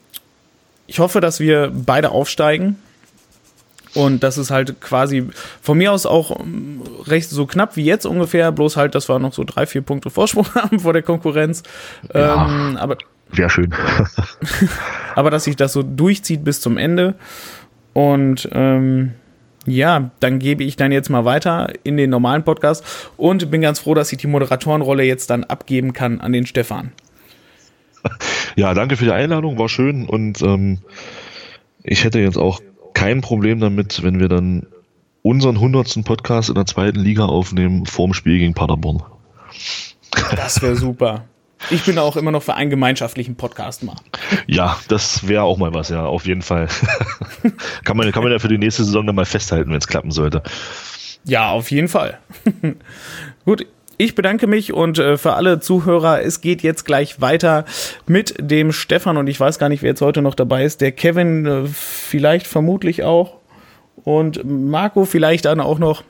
[SPEAKER 1] ich hoffe, dass wir beide aufsteigen. Und das ist halt quasi von mir aus auch ähm, recht so knapp wie jetzt ungefähr, bloß halt, dass wir noch so drei, vier Punkte Vorsprung haben vor der Konkurrenz. Ja, ähm, aber
[SPEAKER 2] wäre schön.
[SPEAKER 1] aber dass sich das so durchzieht bis zum Ende. Und ähm, ja, dann gebe ich dann jetzt mal weiter in den normalen Podcast und bin ganz froh, dass ich die Moderatorenrolle jetzt dann abgeben kann an den Stefan.
[SPEAKER 2] Ja, danke für die Einladung, war schön und ähm, ich hätte jetzt auch kein Problem damit, wenn wir dann unseren hundertsten Podcast in der zweiten Liga aufnehmen vorm Spiel gegen Paderborn.
[SPEAKER 1] Das wäre super. Ich bin auch immer noch für einen gemeinschaftlichen Podcast mal.
[SPEAKER 2] Ja, das wäre auch mal was, ja, auf jeden Fall. kann, man, kann man ja für die nächste Saison dann mal festhalten, wenn es klappen sollte.
[SPEAKER 1] Ja, auf jeden Fall. Gut, ich bedanke mich und äh, für alle Zuhörer, es geht jetzt gleich weiter mit dem Stefan und ich weiß gar nicht, wer jetzt heute noch dabei ist. Der Kevin äh, vielleicht vermutlich auch und Marco vielleicht dann auch noch.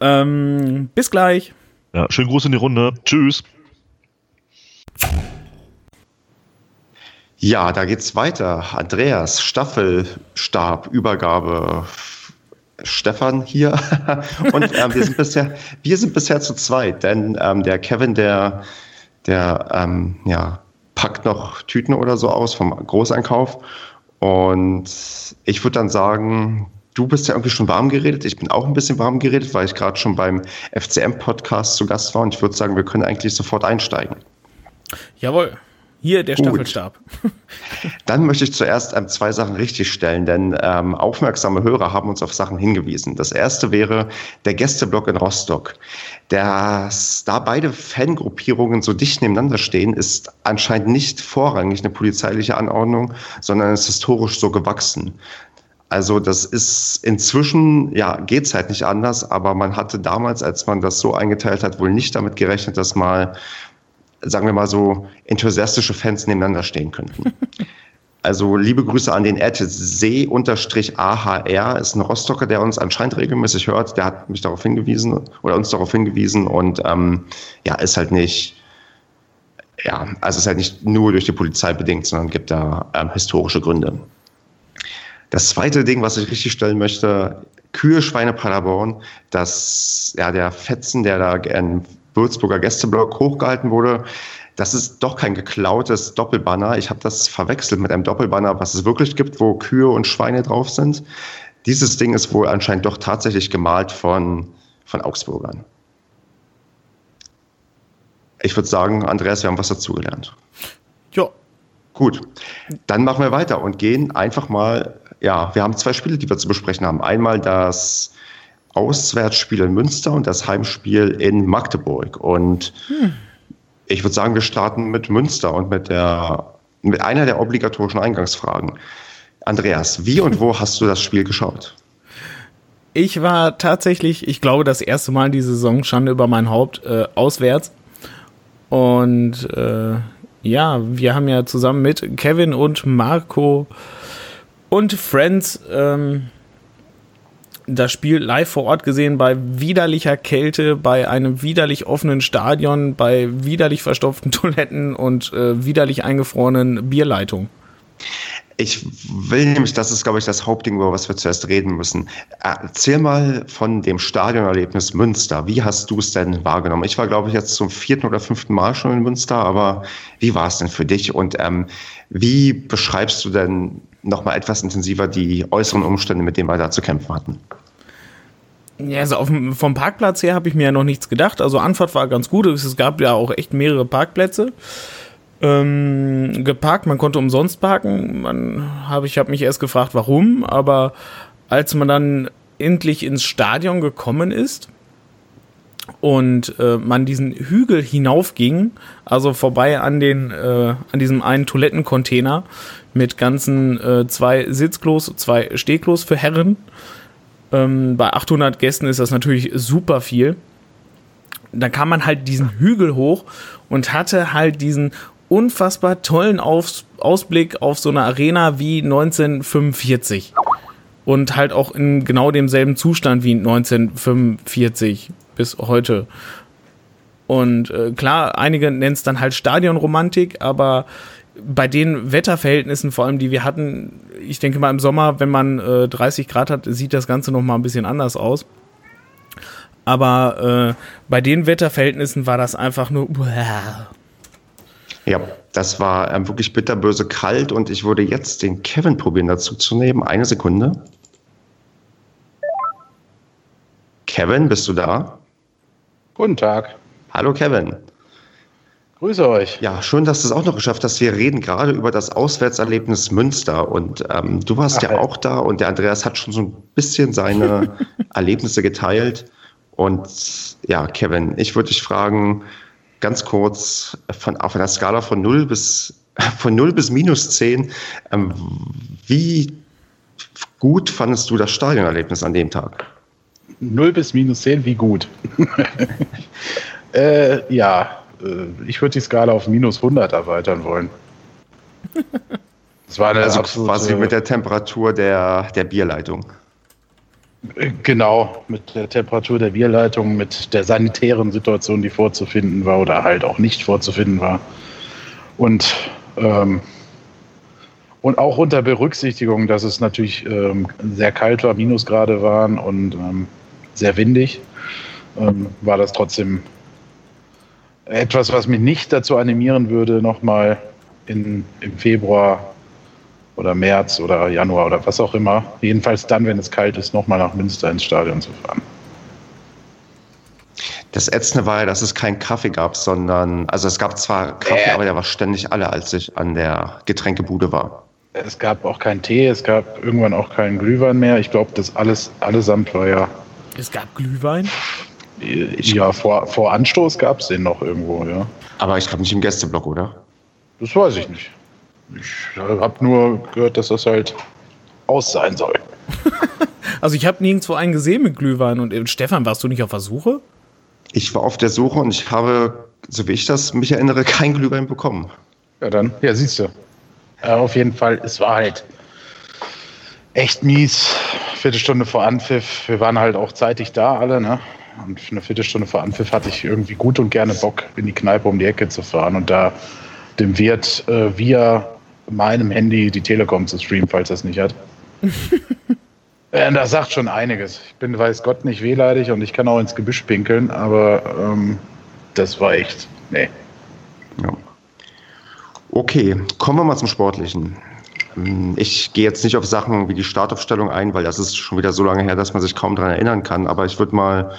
[SPEAKER 1] Ähm, bis gleich.
[SPEAKER 2] Ja, schönen Gruß in die Runde. Tschüss.
[SPEAKER 3] Ja, da geht's weiter. Andreas, Staffelstab, Übergabe. Stefan hier. Und ähm, wir, sind bisher, wir sind bisher zu zweit, denn ähm, der Kevin, der, der ähm, ja, packt noch Tüten oder so aus vom Großeinkauf. Und ich würde dann sagen, du bist ja irgendwie schon warm geredet. Ich bin auch ein bisschen warm geredet, weil ich gerade schon beim FCM-Podcast zu Gast war. Und ich würde sagen, wir können eigentlich sofort einsteigen.
[SPEAKER 1] Jawohl. Hier der Gut. Staffelstab.
[SPEAKER 3] Dann möchte ich zuerst ähm, zwei Sachen richtigstellen, denn ähm, aufmerksame Hörer haben uns auf Sachen hingewiesen. Das erste wäre der Gästeblock in Rostock. Dass da beide Fangruppierungen so dicht nebeneinander stehen, ist anscheinend nicht vorrangig eine polizeiliche Anordnung, sondern ist historisch so gewachsen. Also das ist inzwischen, ja, geht's halt nicht anders, aber man hatte damals, als man das so eingeteilt hat, wohl nicht damit gerechnet, dass mal sagen wir mal so, enthusiastische Fans nebeneinander stehen könnten. Also liebe Grüße an den Ad See-AHR, ist ein Rostocker, der uns anscheinend regelmäßig hört. Der hat mich darauf hingewiesen oder uns darauf hingewiesen und ähm, ja, ist halt nicht, ja, also ist halt nicht nur durch die Polizei bedingt, sondern gibt da ähm, historische Gründe. Das zweite Ding, was ich richtig stellen möchte, Kühe, Schweine, Paderborn, dass ja, der Fetzen, der da in Würzburger Gästeblock hochgehalten wurde. Das ist doch kein geklautes Doppelbanner. Ich habe das verwechselt mit einem Doppelbanner, was es wirklich gibt, wo Kühe und Schweine drauf sind. Dieses Ding ist wohl anscheinend doch tatsächlich gemalt von, von Augsburgern. Ich würde sagen, Andreas, wir haben was dazugelernt.
[SPEAKER 1] Ja.
[SPEAKER 3] Gut, dann machen wir weiter und gehen einfach mal, ja, wir haben zwei Spiele, die wir zu besprechen haben. Einmal das Auswärtsspiel in Münster und das Heimspiel in Magdeburg. Und hm. ich würde sagen, wir starten mit Münster und mit der mit einer der obligatorischen Eingangsfragen. Andreas, wie und wo hast du das Spiel geschaut?
[SPEAKER 1] Ich war tatsächlich, ich glaube, das erste Mal die Saison Schande über mein Haupt äh, auswärts. Und äh, ja, wir haben ja zusammen mit Kevin und Marco und Friends ähm, das Spiel live vor Ort gesehen bei widerlicher Kälte, bei einem widerlich offenen Stadion, bei widerlich verstopften Toiletten und äh, widerlich eingefrorenen Bierleitungen.
[SPEAKER 3] Ich will nämlich, das ist, glaube ich, das Hauptding, über was wir zuerst reden müssen. Erzähl mal von dem Stadionerlebnis Münster. Wie hast du es denn wahrgenommen? Ich war, glaube ich, jetzt zum vierten oder fünften Mal schon in Münster, aber wie war es denn für dich? Und ähm, wie beschreibst du denn nochmal etwas intensiver die äußeren Umstände, mit denen wir da zu kämpfen hatten?
[SPEAKER 1] Ja, also auf, vom Parkplatz her habe ich mir ja noch nichts gedacht. Also Anfahrt war ganz gut. Es gab ja auch echt mehrere Parkplätze. Ähm, geparkt, man konnte umsonst parken. Man hab, ich habe mich erst gefragt, warum, aber als man dann endlich ins Stadion gekommen ist und äh, man diesen Hügel hinaufging, also vorbei an den äh, an diesem einen Toilettencontainer mit ganzen äh, zwei Sitzklos, zwei Stehklos für Herren ähm, bei 800 Gästen ist das natürlich super viel. Da kam man halt diesen Hügel hoch und hatte halt diesen unfassbar tollen Aus Ausblick auf so eine Arena wie 1945. und halt auch in genau demselben Zustand wie 1945 bis heute. Und äh, klar, einige nennen es dann halt Stadionromantik, aber bei den Wetterverhältnissen, vor allem die wir hatten, ich denke mal im Sommer, wenn man äh, 30 Grad hat, sieht das Ganze noch mal ein bisschen anders aus. Aber äh, bei den Wetterverhältnissen war das einfach nur.
[SPEAKER 3] Ja, das war ähm, wirklich bitterböse kalt und ich würde jetzt den Kevin probieren dazu zu nehmen. Eine Sekunde. Kevin, bist du da?
[SPEAKER 4] Guten Tag.
[SPEAKER 3] Hallo Kevin.
[SPEAKER 4] Grüße euch.
[SPEAKER 3] Ja, schön, dass du es auch noch geschafft hast. Wir reden gerade über das Auswärtserlebnis Münster und ähm, du warst Ach, ja ey. auch da und der Andreas hat schon so ein bisschen seine Erlebnisse geteilt. Und ja, Kevin, ich würde dich fragen, ganz kurz von, auf einer Skala von 0 bis, von 0 bis minus 10, ähm, wie gut fandest du das Stadionerlebnis an dem Tag?
[SPEAKER 4] 0 bis minus 10, wie gut? äh, ja, ich würde die Skala auf minus 100 erweitern wollen.
[SPEAKER 3] Das war eine also absolute, quasi mit der Temperatur der, der Bierleitung.
[SPEAKER 4] Äh, genau, mit der Temperatur der Bierleitung, mit der sanitären Situation, die vorzufinden war oder halt auch nicht vorzufinden war. Und, ähm, und auch unter Berücksichtigung, dass es natürlich ähm, sehr kalt war, Minusgrade waren und ähm, sehr windig, ähm, war das trotzdem etwas, was mich nicht dazu animieren würde, nochmal im Februar oder März oder Januar oder was auch immer, jedenfalls dann, wenn es kalt ist, nochmal nach Münster ins Stadion zu fahren.
[SPEAKER 3] Das Ätzende war ja, dass es keinen Kaffee gab, sondern, also es gab zwar Kaffee, äh. aber der war ständig alle, als ich an der Getränkebude war.
[SPEAKER 4] Es gab auch keinen Tee, es gab irgendwann auch keinen Glühwein mehr. Ich glaube, das alles allesamt war ja.
[SPEAKER 1] Es gab Glühwein?
[SPEAKER 4] Ja, vor, vor Anstoß gab es den noch irgendwo, ja.
[SPEAKER 3] Aber ich glaube nicht im Gästeblock, oder?
[SPEAKER 4] Das weiß ich nicht. Ich habe nur gehört, dass das halt aus sein soll.
[SPEAKER 1] also ich habe nirgendwo einen gesehen mit Glühwein. Und äh, Stefan, warst du nicht auf der Suche?
[SPEAKER 3] Ich war auf der Suche und ich habe, so wie ich das mich erinnere, kein Glühwein bekommen.
[SPEAKER 4] Ja, dann, ja, siehst du. Ja, auf jeden Fall, es war halt echt mies. Viertelstunde vor Anpfiff. Wir waren halt auch zeitig da alle, ne? Und für eine Viertelstunde vor Anpfiff hatte ich irgendwie gut und gerne Bock, in die Kneipe um die Ecke zu fahren und da dem Wirt äh, via meinem Handy die Telekom zu streamen, falls er es nicht hat. äh, das sagt schon einiges. Ich bin, weiß Gott, nicht wehleidig und ich kann auch ins Gebüsch pinkeln, aber ähm, das war echt, nee.
[SPEAKER 3] Ja. Okay, kommen wir mal zum Sportlichen. Ähm, ich gehe jetzt nicht auf Sachen wie die Startaufstellung ein, weil das ist schon wieder so lange her, dass man sich kaum daran erinnern kann. Aber ich würde mal,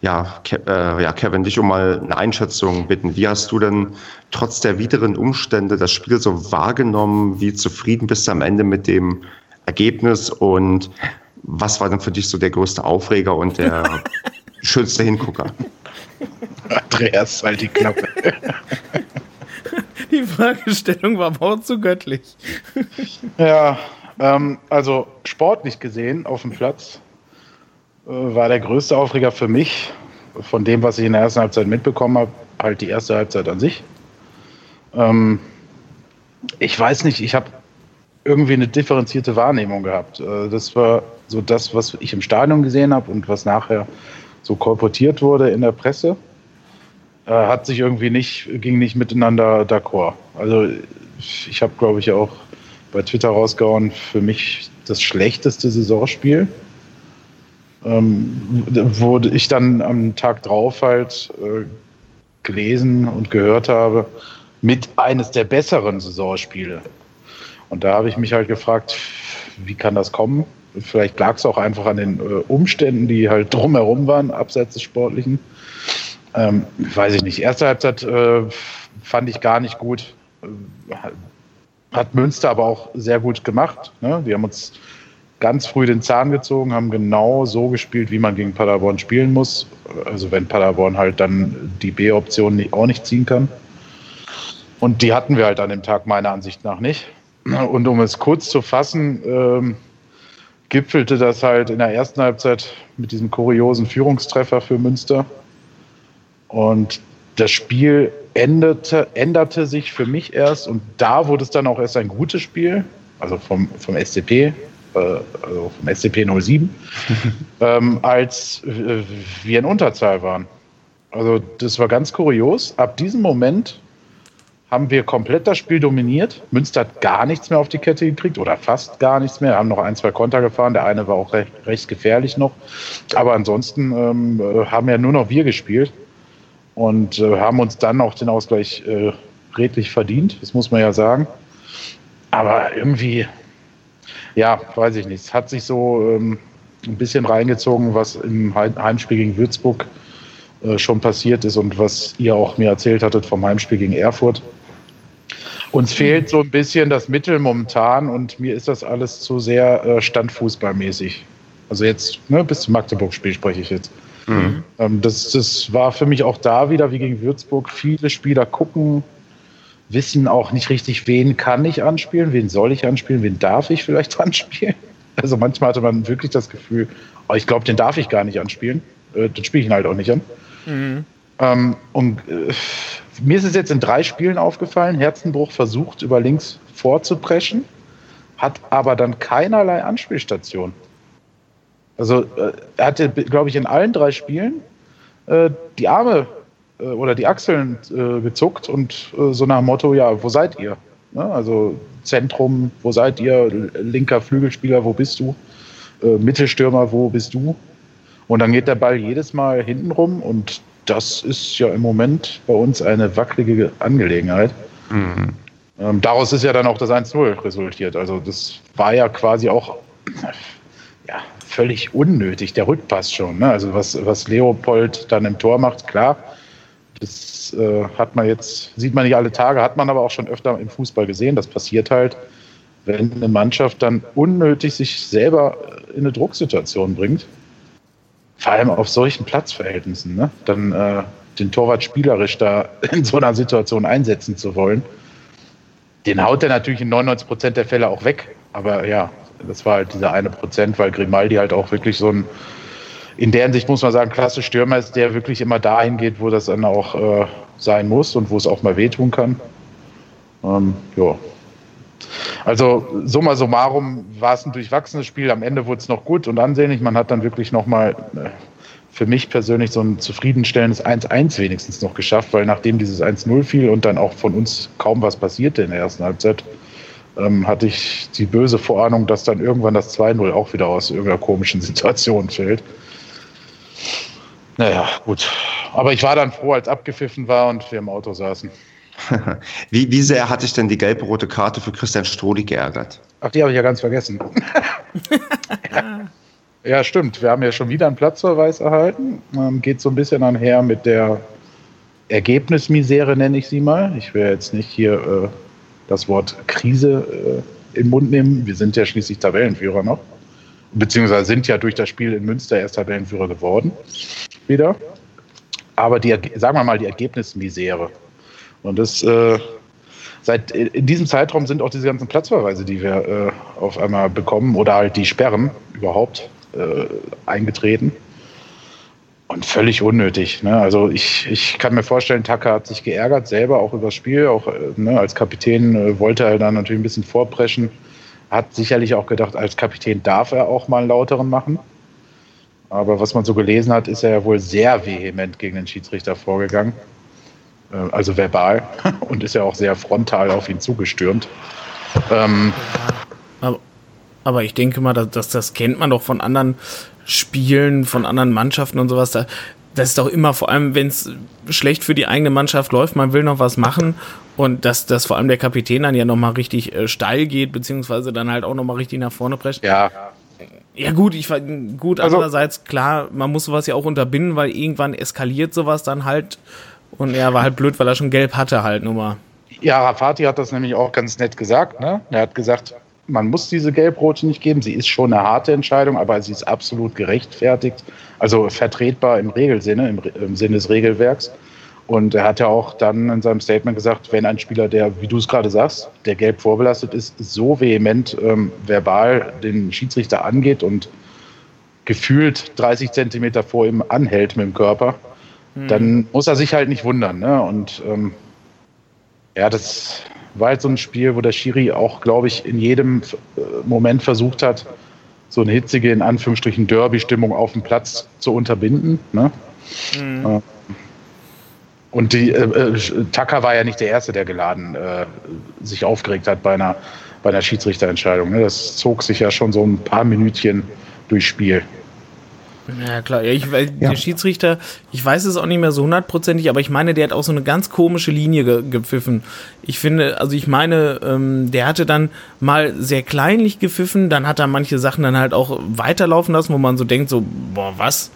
[SPEAKER 3] ja, Ke äh, ja, Kevin, dich um mal eine Einschätzung bitten. Wie hast du denn trotz der wideren Umstände das Spiel so wahrgenommen? Wie zufrieden bist du am Ende mit dem Ergebnis? Und was war denn für dich so der größte Aufreger und der schönste Hingucker?
[SPEAKER 4] Andreas, halt die Klappe.
[SPEAKER 1] Die Fragestellung war auch zu göttlich.
[SPEAKER 4] Ja, ähm, also sportlich gesehen auf dem Platz war der größte Aufreger für mich, von dem, was ich in der ersten Halbzeit mitbekommen habe, halt die erste Halbzeit an sich. Ähm, ich weiß nicht, ich habe irgendwie eine differenzierte Wahrnehmung gehabt. Äh, das war so das, was ich im Stadion gesehen habe und was nachher so kolportiert wurde in der Presse äh, hat sich irgendwie nicht, ging nicht miteinander d'accord. Also ich habe, glaube ich, auch bei Twitter rausgehauen, für mich das schlechteste Saisonspiel. Ähm, wo ich dann am Tag drauf halt äh, gelesen und gehört habe, mit eines der besseren Saisonspiele. Und da habe ich mich halt gefragt, wie kann das kommen? Vielleicht lag es auch einfach an den äh, Umständen, die halt drumherum waren, abseits des Sportlichen. Ähm, weiß ich nicht. Erste Halbzeit äh, fand ich gar nicht gut. Äh, hat Münster aber auch sehr gut gemacht. Ne? Die haben uns ganz früh den Zahn gezogen, haben genau so gespielt, wie man gegen Paderborn spielen muss. Also wenn Paderborn halt dann die B-Option auch nicht ziehen kann. Und die hatten wir halt an dem Tag meiner Ansicht nach nicht. Und um es kurz zu fassen, ähm, gipfelte das halt in der ersten Halbzeit mit diesem kuriosen Führungstreffer für Münster. Und das Spiel änderte, änderte sich für mich erst und da wurde es dann auch erst ein gutes Spiel, also vom, vom SCP, also vom SCP 07, ähm, als äh, wir in Unterzahl waren. Also das war ganz kurios. Ab diesem Moment haben wir komplett das Spiel dominiert. Münster hat gar nichts mehr auf die Kette gekriegt oder fast gar nichts mehr. Wir haben noch ein, zwei Konter gefahren. Der eine war auch recht, recht gefährlich noch. Aber ansonsten ähm, äh, haben ja nur noch wir gespielt und äh, haben uns dann auch den Ausgleich äh, redlich verdient. Das muss man ja sagen. Aber irgendwie, ja, weiß ich nicht. Es hat sich so ähm, ein bisschen reingezogen, was im Heimspiel gegen Würzburg äh, schon passiert ist und was ihr auch mir erzählt hattet vom Heimspiel gegen Erfurt. Uns fehlt so ein bisschen das Mittel momentan und mir ist das alles zu sehr äh, standfußballmäßig. Also jetzt, ne, bis zum Magdeburg-Spiel spreche ich jetzt. Mhm. Ähm, das, das war für mich auch da wieder, wie gegen Würzburg, viele Spieler gucken, wissen auch nicht richtig, wen kann ich anspielen, wen soll ich anspielen, wen darf ich vielleicht anspielen. Also manchmal hatte man wirklich das Gefühl, oh, ich glaube, den darf ich gar nicht anspielen. Äh, den spiele ich ihn halt auch nicht an. Mhm. Ähm, und äh, mir ist es jetzt in drei Spielen aufgefallen, Herzenbruch versucht über links vorzupreschen, hat aber dann keinerlei Anspielstation. Also äh, er hatte, glaube ich, in allen drei Spielen äh, die Arme äh, oder die Achseln äh, gezuckt und äh, so nach dem Motto, ja, wo seid ihr? Ja, ne, also Zentrum, wo seid ihr? Linker Flügelspieler, wo bist du? Äh, Mittelstürmer, wo bist du? Und dann geht der Ball jedes Mal hinten rum und das ist ja im Moment bei uns eine wackelige Angelegenheit. Mhm. Ähm, daraus ist ja dann auch das 1-0 resultiert. Also das war ja quasi auch ja, völlig unnötig, der Rückpass schon. Ne? Also was, was Leopold dann im Tor macht, klar, das äh, hat man jetzt, sieht man nicht alle Tage, hat man aber auch schon öfter im Fußball gesehen. Das passiert halt, wenn eine Mannschaft dann unnötig sich selber in eine Drucksituation bringt vor allem auf solchen Platzverhältnissen, ne? dann äh, den Torwart spielerisch da in so einer Situation einsetzen zu wollen, den haut er natürlich in 99 Prozent der Fälle auch weg. Aber ja, das war halt dieser eine Prozent, weil Grimaldi halt auch wirklich so ein, in der Hinsicht muss man sagen, klasse Stürmer ist, der wirklich immer dahin geht, wo das dann auch äh, sein muss und wo es auch mal wehtun kann. Ähm, ja, also summa summarum war es ein durchwachsenes Spiel. Am Ende wurde es noch gut und ansehnlich. Man hat dann wirklich nochmal äh, für mich persönlich so ein zufriedenstellendes 1-1 wenigstens noch geschafft, weil nachdem dieses 1-0 fiel und dann auch von uns kaum was passierte in der ersten Halbzeit, ähm, hatte ich die böse Vorahnung, dass dann irgendwann das 2-0 auch wieder aus irgendeiner komischen Situation fällt. Naja, gut. Aber ich war dann froh, als abgepfiffen war und wir im Auto saßen.
[SPEAKER 3] wie, wie sehr hat dich denn die gelb-rote Karte für Christian Stroli geärgert?
[SPEAKER 4] Ach, die habe ich ja ganz vergessen. ja. ja. stimmt. Wir haben ja schon wieder einen Platzverweis erhalten. Ähm, geht so ein bisschen einher mit der Ergebnismisere, nenne ich sie mal. Ich will jetzt nicht hier äh, das Wort Krise äh, im Mund nehmen. Wir sind ja schließlich Tabellenführer noch. Beziehungsweise sind ja durch das Spiel in Münster erst Tabellenführer geworden. Wieder. Aber die, sagen wir mal, die Ergebnismisere und das äh, seit in diesem Zeitraum sind auch diese ganzen Platzverweise, die wir äh, auf einmal bekommen, oder halt die Sperren überhaupt äh, eingetreten. Und völlig unnötig. Ne? Also ich, ich kann mir vorstellen, Tucker hat sich geärgert, selber auch über das Spiel. Auch äh, ne, als Kapitän äh, wollte er dann natürlich ein bisschen vorpreschen. Hat sicherlich auch gedacht, als Kapitän darf er auch mal einen lauteren machen. Aber was man so gelesen hat, ist er ja wohl sehr vehement gegen den Schiedsrichter vorgegangen. Äh, also verbal, und ist ja auch sehr frontal auf ihn zugestürmt. Ähm,
[SPEAKER 1] aber, aber, ich denke mal, dass, das kennt man doch von anderen Spielen, von anderen Mannschaften und sowas. Da, das ist doch immer, vor allem wenn es schlecht für die eigene Mannschaft läuft, man will noch was machen und dass, dass vor allem der Kapitän dann ja nochmal richtig äh, steil geht, beziehungsweise dann halt auch nochmal richtig nach vorne prescht.
[SPEAKER 4] Ja.
[SPEAKER 1] Ja gut, ich gut, also, andererseits klar, man muss sowas ja auch unterbinden, weil irgendwann eskaliert sowas dann halt und er war halt blöd, weil er schon gelb hatte, halt nur mal.
[SPEAKER 4] Ja, Rafati hat das nämlich auch ganz nett gesagt. Ne? Er hat gesagt, man muss diese Gelbrote nicht geben. Sie ist schon eine harte Entscheidung, aber sie ist absolut gerechtfertigt. Also vertretbar im Regelsinne, im, im Sinne des Regelwerks. Und er hat ja auch dann in seinem Statement gesagt, wenn ein Spieler, der, wie du es gerade sagst, der gelb vorbelastet ist, so vehement ähm, verbal den Schiedsrichter angeht und gefühlt 30 Zentimeter vor ihm anhält mit dem Körper, dann muss er sich halt nicht wundern. Ne? Und ähm, ja, das war halt so ein Spiel, wo der Schiri auch, glaube ich, in jedem äh, Moment versucht hat, so eine hitzige, in Anführungsstrichen, Derby-Stimmung auf dem Platz zu unterbinden. Ne? Mhm. Und die äh, äh, Tucker war ja nicht der Erste, der geladen äh, sich aufgeregt hat bei einer, bei einer Schiedsrichterentscheidung. Ne? Das zog sich ja schon so ein paar Minütchen durchs Spiel.
[SPEAKER 1] Ja, klar. Ja, ich, ja. der Schiedsrichter, ich weiß es auch nicht mehr so hundertprozentig, aber ich meine, der hat auch so eine ganz komische Linie ge gepfiffen. Ich finde, also ich meine, ähm, der hatte dann mal sehr kleinlich gepfiffen, dann hat er manche Sachen dann halt auch weiterlaufen lassen, wo man so denkt, so, boah, was?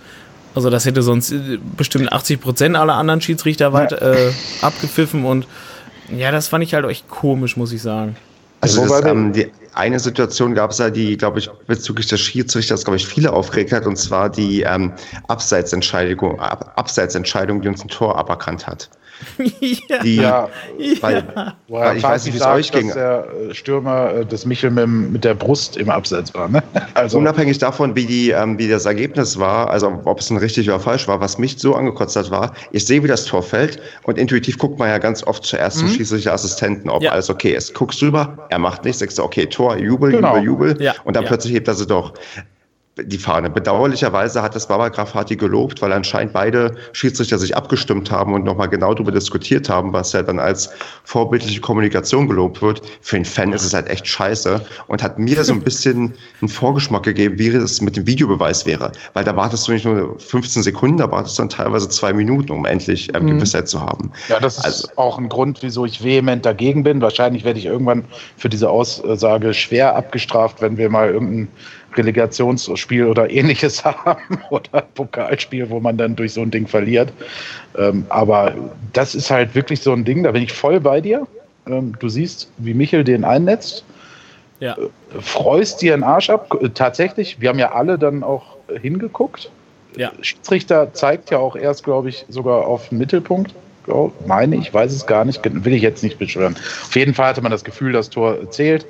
[SPEAKER 1] Also das hätte sonst äh, bestimmt 80 Prozent aller anderen Schiedsrichter weit ja. äh, abgepfiffen und ja, das fand ich halt echt komisch, muss ich sagen.
[SPEAKER 3] Also das, ähm, die eine Situation gab es ja, die, glaube ich, bezüglich des Schiedsrichters, glaube ich, viele aufgeregt hat, und zwar die ähm, Abseitsentscheidung, Ab Abseitsentscheidung, die uns ein Tor aberkannt hat.
[SPEAKER 4] Ja. Die, ja. Weil, weil ich weiß nicht, wie es euch ging. Dass der äh, Stürmer äh, des Michel mit, der Brust im Abseits war. Ne?
[SPEAKER 3] Also Unabhängig davon, wie, die, ähm, wie das Ergebnis war, also ob es ein richtig oder falsch war, was mich so angekotzt hat, war, ich sehe, wie das Tor fällt und intuitiv guckt man ja ganz oft zuerst mhm. zum Schiedsrichter-Assistenten, ob ja. alles okay ist. Guckst rüber, er macht nichts, sagst du, okay, Tor, Jubel, genau. Jubel, Jubel ja. und dann plötzlich hebt er sie doch die Fahne. Bedauerlicherweise hat das Baba Grafati gelobt, weil anscheinend beide Schiedsrichter sich abgestimmt haben und nochmal genau darüber diskutiert haben, was ja dann als vorbildliche Kommunikation gelobt wird. Für einen Fan ist es halt echt scheiße und hat mir so ein bisschen einen Vorgeschmack gegeben, wie es mit dem Videobeweis wäre. Weil da wartest du nicht nur 15 Sekunden, da wartest du dann teilweise zwei Minuten, um endlich ähm, mhm. Gewissheit zu haben.
[SPEAKER 4] Ja, das ist also, auch ein Grund, wieso ich vehement dagegen bin. Wahrscheinlich werde ich irgendwann für diese Aussage schwer abgestraft, wenn wir mal irgendein Relegationsspiel oder ähnliches haben oder Pokalspiel, wo man dann durch so ein Ding verliert. Ähm, aber das ist halt wirklich so ein Ding, da bin ich voll bei dir. Ähm, du siehst, wie Michel den einnetzt. Ja. Äh, freust dir einen Arsch ab. Äh, tatsächlich, wir haben ja alle dann auch hingeguckt. Ja. Schiedsrichter zeigt ja auch erst, glaube ich, sogar auf den Mittelpunkt. Meine ich, weiß es gar nicht, will ich jetzt nicht beschwören. Auf jeden Fall hatte man das Gefühl, das Tor zählt.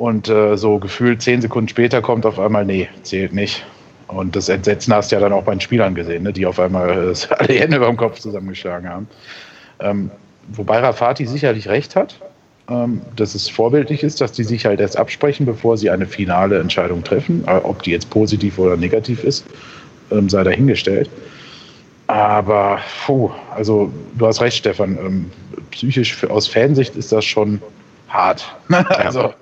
[SPEAKER 4] Und äh, so gefühlt zehn Sekunden später kommt auf einmal, nee, zählt nicht. Und das Entsetzen hast du ja dann auch bei den Spielern gesehen, ne, die auf einmal äh, alle Hände über dem Kopf zusammengeschlagen haben. Ähm, wobei Rafati sicherlich recht hat, ähm, dass es vorbildlich ist, dass die sich halt erst absprechen, bevor sie eine finale Entscheidung treffen. Äh, ob die jetzt positiv oder negativ ist, ähm, sei dahingestellt. Aber, puh, also du hast recht, Stefan. Ähm, psychisch aus Fansicht ist das schon hart. also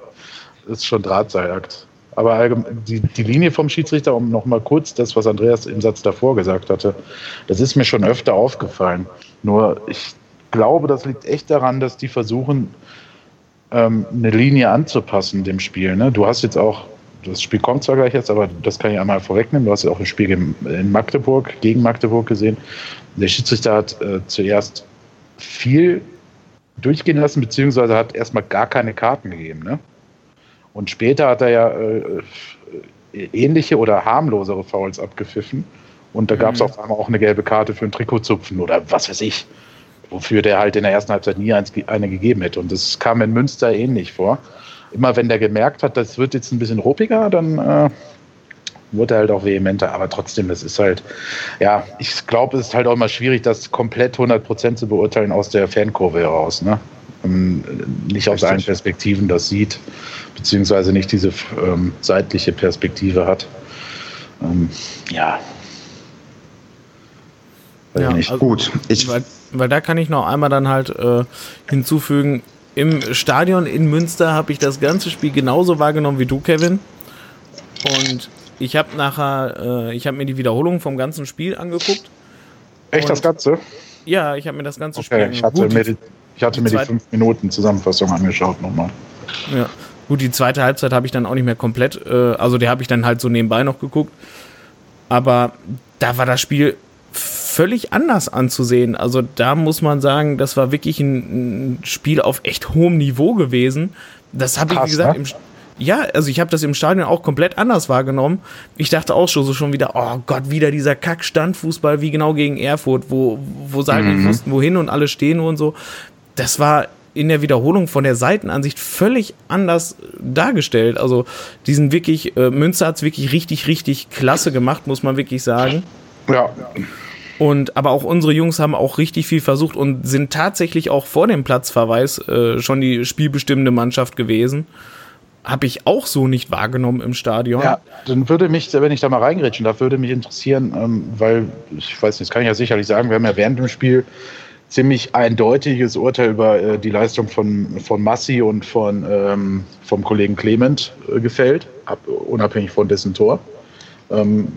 [SPEAKER 4] ist schon Drahtseilakt. Aber die, die Linie vom Schiedsrichter, um nochmal kurz das, was Andreas im Satz davor gesagt hatte, das ist mir schon öfter aufgefallen. Nur ich glaube, das liegt echt daran, dass die versuchen, ähm, eine Linie anzupassen dem Spiel. Ne? Du hast jetzt auch, das Spiel kommt zwar gleich jetzt, aber das kann ich einmal vorwegnehmen. Du hast ja auch ein Spiel in Magdeburg, gegen Magdeburg gesehen. Der Schiedsrichter hat äh, zuerst viel durchgehen lassen, beziehungsweise hat erstmal gar keine Karten gegeben. Ne? Und später hat er ja äh, äh, ähnliche oder harmlosere Fouls abgepfiffen. Und da gab es mhm. auf einmal auch eine gelbe Karte für ein Trikotzupfen oder was weiß ich, wofür der halt in der ersten Halbzeit nie eine gegeben hätte. Und das kam in Münster ähnlich vor. Immer wenn der gemerkt hat, das wird jetzt ein bisschen ruppiger, dann äh, wurde er halt auch vehementer. Aber trotzdem, das ist halt, ja, ich glaube, es ist halt auch immer schwierig, das komplett 100% zu beurteilen aus der Fankurve heraus. Ne? Ähm, nicht aus allen Perspektiven das sieht, beziehungsweise nicht diese ähm, seitliche Perspektive hat. Ähm, ja.
[SPEAKER 1] ja nicht. Also, gut. Ich, weil, weil, da kann ich noch einmal dann halt äh, hinzufügen, im Stadion in Münster habe ich das ganze Spiel genauso wahrgenommen wie du, Kevin. Und ich habe nachher, äh, ich habe mir die Wiederholung vom ganzen Spiel angeguckt.
[SPEAKER 4] Echt das Ganze?
[SPEAKER 1] Ja, ich habe mir das ganze
[SPEAKER 4] okay, Spiel Ich hatte mir die, ich hatte mir die fünf Minuten Zusammenfassung angeschaut nochmal.
[SPEAKER 1] Ja. Gut, die zweite Halbzeit habe ich dann auch nicht mehr komplett, äh, also die habe ich dann halt so nebenbei noch geguckt. Aber da war das Spiel völlig anders anzusehen. Also da muss man sagen, das war wirklich ein, ein Spiel auf echt hohem Niveau gewesen. Das habe ich, wie gesagt, ne? im, ja, also ich habe das im Stadion auch komplett anders wahrgenommen. Ich dachte auch schon so schon wieder, oh Gott, wieder dieser Kack-Standfußball, wie genau gegen Erfurt, wo, wo halt mhm. wussten, wohin und alle stehen und so das war in der Wiederholung von der Seitenansicht völlig anders dargestellt. Also diesen wirklich, äh, Münster hat es wirklich richtig, richtig klasse gemacht, muss man wirklich sagen.
[SPEAKER 4] Ja.
[SPEAKER 1] Und aber auch unsere Jungs haben auch richtig viel versucht und sind tatsächlich auch vor dem Platzverweis äh, schon die spielbestimmende Mannschaft gewesen. habe ich auch so nicht wahrgenommen im Stadion.
[SPEAKER 4] Ja, dann würde mich, wenn ich da mal reingrätschen darf, würde mich interessieren, ähm, weil, ich weiß nicht, das kann ich ja sicherlich sagen, wir haben ja während dem Spiel ziemlich eindeutiges Urteil über äh, die Leistung von, von Massi und von, ähm, vom Kollegen Clement äh, gefällt, ab, unabhängig von dessen Tor. Ähm,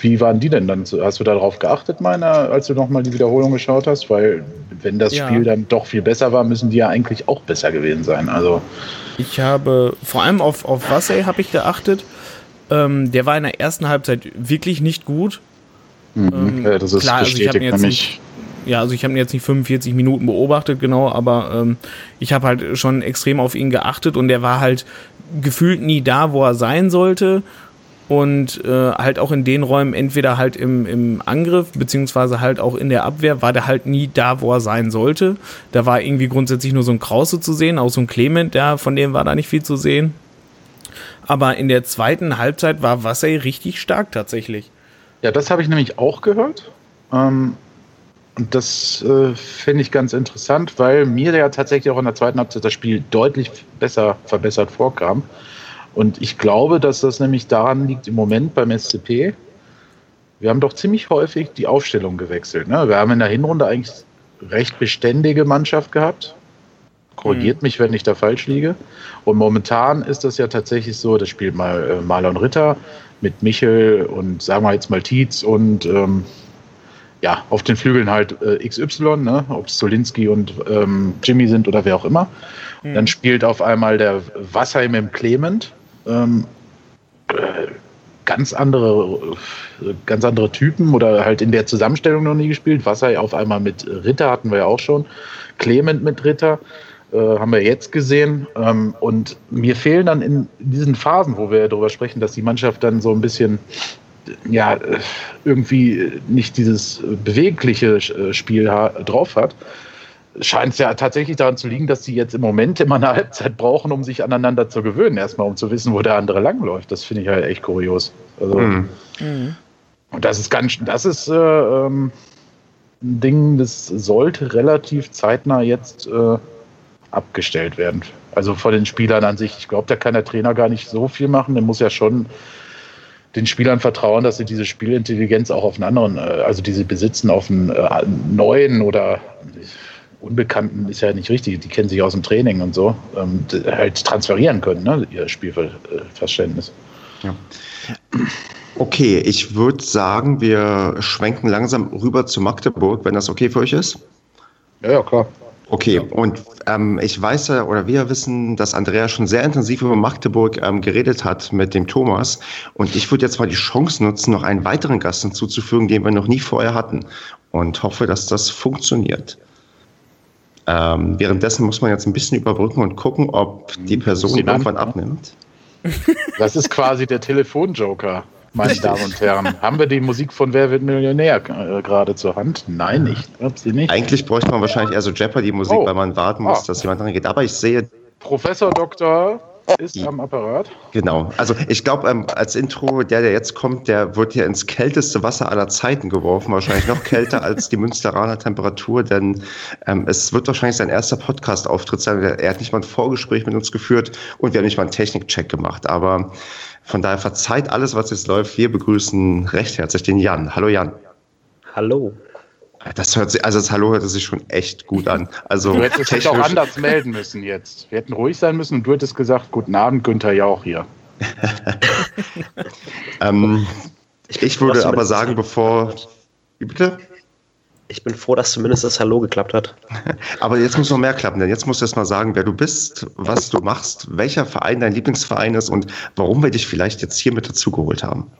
[SPEAKER 4] wie waren die denn dann? Hast du darauf geachtet, meiner, als du nochmal die Wiederholung geschaut hast? Weil wenn das ja. Spiel dann doch viel besser war, müssen die ja eigentlich auch besser gewesen sein. Also
[SPEAKER 1] ich habe vor allem auf, auf Wassey habe ich geachtet. Ähm, der war in der ersten Halbzeit wirklich nicht gut.
[SPEAKER 4] Mhm. Ähm, ja, das ist klar, also ich habe jetzt
[SPEAKER 1] nicht, ja, also ich habe ihn jetzt nicht 45 Minuten beobachtet, genau, aber ähm, ich habe halt schon extrem auf ihn geachtet und der war halt gefühlt nie da, wo er sein sollte und äh, halt auch in den Räumen, entweder halt im, im Angriff, beziehungsweise halt auch in der Abwehr, war der halt nie da, wo er sein sollte. Da war irgendwie grundsätzlich nur so ein Krause zu sehen, auch so ein Clement, ja, von dem war da nicht viel zu sehen. Aber in der zweiten Halbzeit war Wassey richtig stark tatsächlich.
[SPEAKER 4] Ja, das habe ich nämlich auch gehört. Ähm, und das äh, finde ich ganz interessant, weil mir ja tatsächlich auch in der zweiten Halbzeit das Spiel deutlich besser verbessert vorkam. Und ich glaube, dass das nämlich daran liegt im Moment beim SCP. Wir haben doch ziemlich häufig die Aufstellung gewechselt. Ne? Wir haben in der Hinrunde eigentlich recht beständige Mannschaft gehabt. Korrigiert mhm. mich, wenn ich da falsch liege. Und momentan ist das ja tatsächlich so, das spielt mal äh, Marlon Ritter mit Michel und sagen wir jetzt mal Tietz und ähm, ja, auf den Flügeln halt äh, XY, ne? ob es Solinski und ähm, Jimmy sind oder wer auch immer. Mhm. Dann spielt auf einmal der Wasserheim im Clement ähm, äh, ganz andere, ganz andere Typen oder halt in der Zusammenstellung noch nie gespielt. Wasser auf einmal mit Ritter hatten wir ja auch schon. Clement mit Ritter äh, haben wir jetzt gesehen. Ähm, und mir fehlen dann in diesen Phasen, wo wir darüber sprechen, dass die Mannschaft dann so ein bisschen ja, irgendwie nicht dieses bewegliche äh, Spiel drauf hat, scheint es ja tatsächlich daran zu liegen, dass sie jetzt im Moment immer eine Halbzeit brauchen, um sich aneinander zu gewöhnen, erstmal um zu wissen, wo der andere langläuft. Das finde ich halt echt kurios. Also, mhm. Und das ist ganz, das ist äh, ähm, ein Ding, das sollte relativ zeitnah jetzt äh, abgestellt werden. Also von den Spielern an sich. Ich glaube, da kann der Trainer gar nicht so viel machen. Der muss ja schon den Spielern vertrauen, dass sie diese Spielintelligenz auch auf einen anderen, äh, also diese besitzen auf einen äh, neuen oder Unbekannten ist ja nicht richtig, die kennen sich aus dem Training und so, ähm, halt transferieren können, ne, ihr Spielverständnis.
[SPEAKER 3] Ja. Okay, ich würde sagen, wir schwenken langsam rüber zu Magdeburg, wenn das okay für euch ist.
[SPEAKER 4] Ja, ja, klar.
[SPEAKER 3] Okay, ja. und ähm, ich weiß ja, oder wir wissen, dass Andrea schon sehr intensiv über Magdeburg ähm, geredet hat mit dem Thomas. Und ich würde jetzt mal die Chance nutzen, noch einen weiteren Gast hinzuzufügen, den wir noch nie vorher hatten. Und hoffe, dass das funktioniert. Ähm, währenddessen muss man jetzt ein bisschen überbrücken und gucken, ob die hm, Person irgendwann abnimmt.
[SPEAKER 4] Das ist quasi der Telefonjoker, meine Damen und Herren. Haben wir die Musik von Wer wird Millionär äh, gerade zur Hand? Nein, nicht.
[SPEAKER 3] Sie nicht. Eigentlich bräuchte man wahrscheinlich eher so Jeopardy-Musik, oh. weil man warten muss, ah. dass jemand reingeht. Aber ich sehe.
[SPEAKER 4] Professor Dr ist am Apparat.
[SPEAKER 3] Genau. Also ich glaube, ähm, als Intro, der, der jetzt kommt, der wird hier ins kälteste Wasser aller Zeiten geworfen. Wahrscheinlich noch kälter als die Münsteraner Temperatur, denn ähm, es wird wahrscheinlich sein erster Podcast-Auftritt sein. Er hat nicht mal ein Vorgespräch mit uns geführt und wir haben nicht mal einen Technikcheck gemacht. Aber von daher verzeiht alles, was jetzt läuft. Wir begrüßen recht herzlich den Jan. Hallo Jan.
[SPEAKER 5] Hallo.
[SPEAKER 3] Das hört sich, also das Hallo hört sich schon echt gut an. Also
[SPEAKER 4] du hättest dich auch anders melden müssen jetzt. Wir hätten ruhig sein müssen und du hättest gesagt, guten Abend, Günther Jauch hier.
[SPEAKER 3] ähm, ich, ich würde aber sagen, bevor. Wie bitte?
[SPEAKER 5] Ich bin froh, dass zumindest das Hallo geklappt hat.
[SPEAKER 3] Aber jetzt muss noch mehr klappen, denn jetzt musst du erst mal sagen, wer du bist, was du machst, welcher Verein dein Lieblingsverein ist und warum wir dich vielleicht jetzt hier mit dazugeholt haben.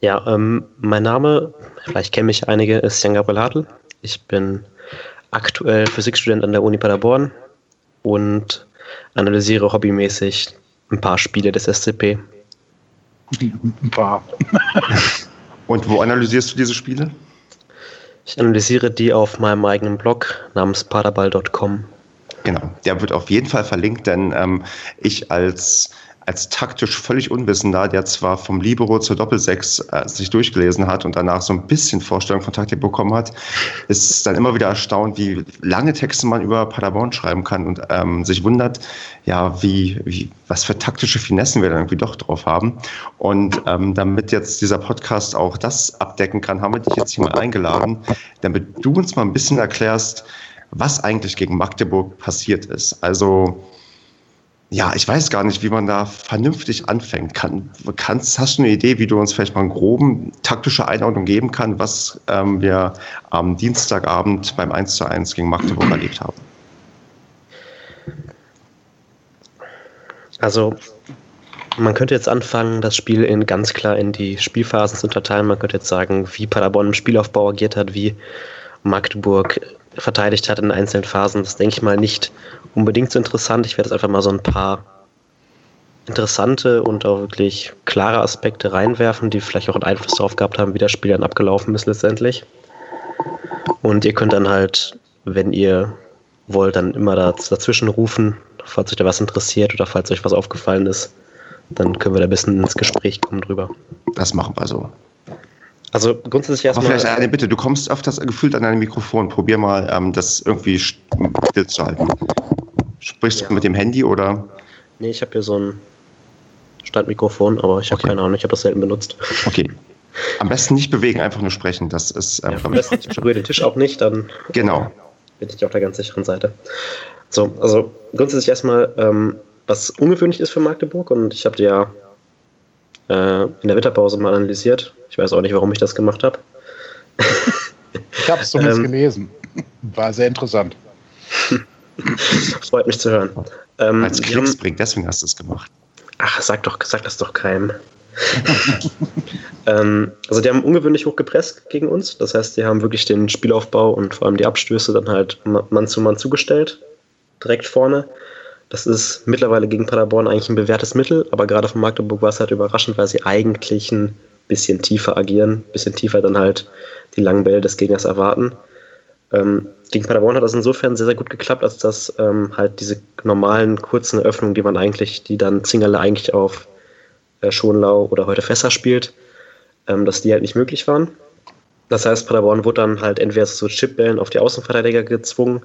[SPEAKER 5] Ja, ähm, mein Name, vielleicht kennen mich einige, ist Jan Gabriel Hartl. Ich bin aktuell Physikstudent an der Uni Paderborn und analysiere hobbymäßig ein paar Spiele des SCP.
[SPEAKER 4] Ein paar.
[SPEAKER 3] und wo analysierst du diese Spiele?
[SPEAKER 5] Ich analysiere die auf meinem eigenen Blog namens paderball.com.
[SPEAKER 3] Genau, der wird auf jeden Fall verlinkt, denn ähm, ich als als taktisch völlig Unwissender, der zwar vom Libero zur Doppelsechs äh, sich durchgelesen hat und danach so ein bisschen Vorstellung von Taktik bekommen hat, ist dann immer wieder erstaunt, wie lange Texte man über Paderborn schreiben kann und ähm, sich wundert, ja, wie, wie, was für taktische Finessen wir dann irgendwie doch drauf haben. Und ähm, damit jetzt dieser Podcast auch das abdecken kann, haben wir dich jetzt hier mal eingeladen, damit du uns mal ein bisschen erklärst, was eigentlich gegen Magdeburg passiert ist. Also ja, ich weiß gar nicht, wie man da vernünftig anfängt. Kann, kannst, hast du eine Idee, wie du uns vielleicht mal einen groben taktische Einordnung geben kann, was ähm, wir am Dienstagabend beim 1 zu 1 gegen Magdeburg erlebt haben?
[SPEAKER 5] Also, man könnte jetzt anfangen, das Spiel in ganz klar in die Spielphasen zu unterteilen. Man könnte jetzt sagen, wie Paderborn im Spielaufbau agiert hat, wie Magdeburg verteidigt hat in einzelnen Phasen. Das denke ich mal nicht unbedingt so interessant. Ich werde jetzt einfach mal so ein paar interessante und auch wirklich klare Aspekte reinwerfen, die vielleicht auch einen Einfluss darauf gehabt haben, wie das Spiel dann abgelaufen ist letztendlich. Und ihr könnt dann halt, wenn ihr wollt, dann immer dazwischen rufen, falls euch da was interessiert oder falls euch was aufgefallen ist. Dann können wir da ein bisschen ins Gespräch kommen drüber.
[SPEAKER 3] Das machen wir so.
[SPEAKER 5] Also grundsätzlich erstmal.
[SPEAKER 3] Aber vielleicht eine Bitte, du kommst öfters gefühlt an dein Mikrofon. Probier mal, ähm, das irgendwie still zu halten. Sprichst ja. du mit dem Handy oder?
[SPEAKER 5] Nee, ich habe hier so ein Standmikrofon, aber ich habe okay. keine Ahnung, ich habe das selten benutzt.
[SPEAKER 3] Okay. Am besten nicht bewegen, einfach nur sprechen. Das ist. Ähm,
[SPEAKER 5] ja, am besten ich berühre den Tisch auch nicht, dann
[SPEAKER 3] genau.
[SPEAKER 5] bin ich auf der ganz sicheren Seite. So, also grundsätzlich erstmal, ähm, was ungewöhnlich ist für Magdeburg und ich habe ja äh, in der Winterpause mal analysiert. Ich weiß auch nicht, warum ich das gemacht habe.
[SPEAKER 4] ich habe es zumindest ähm, gelesen. War sehr interessant.
[SPEAKER 5] Freut mich zu hören.
[SPEAKER 3] Ähm, Als Klicks bringt, deswegen hast du es gemacht.
[SPEAKER 5] Ach, sag doch, sag das doch keinem. ähm, also die haben ungewöhnlich hoch gepresst gegen uns. Das heißt, die haben wirklich den Spielaufbau und vor allem die Abstöße dann halt Mann zu Mann zugestellt. Direkt vorne. Das ist mittlerweile gegen Paderborn eigentlich ein bewährtes Mittel, aber gerade von Magdeburg war es halt überraschend, weil sie eigentlich ein bisschen tiefer agieren, ein bisschen tiefer dann halt die langen Bälle des Gegners erwarten. Ähm, gegen Paderborn hat das insofern sehr, sehr gut geklappt, als dass ähm, halt diese normalen kurzen Eröffnungen, die man eigentlich, die dann Zingerle eigentlich auf äh, Schonlau oder heute Fässer spielt, ähm, dass die halt nicht möglich waren. Das heißt, Paderborn wurde dann halt entweder so Chipbällen auf die Außenverteidiger gezwungen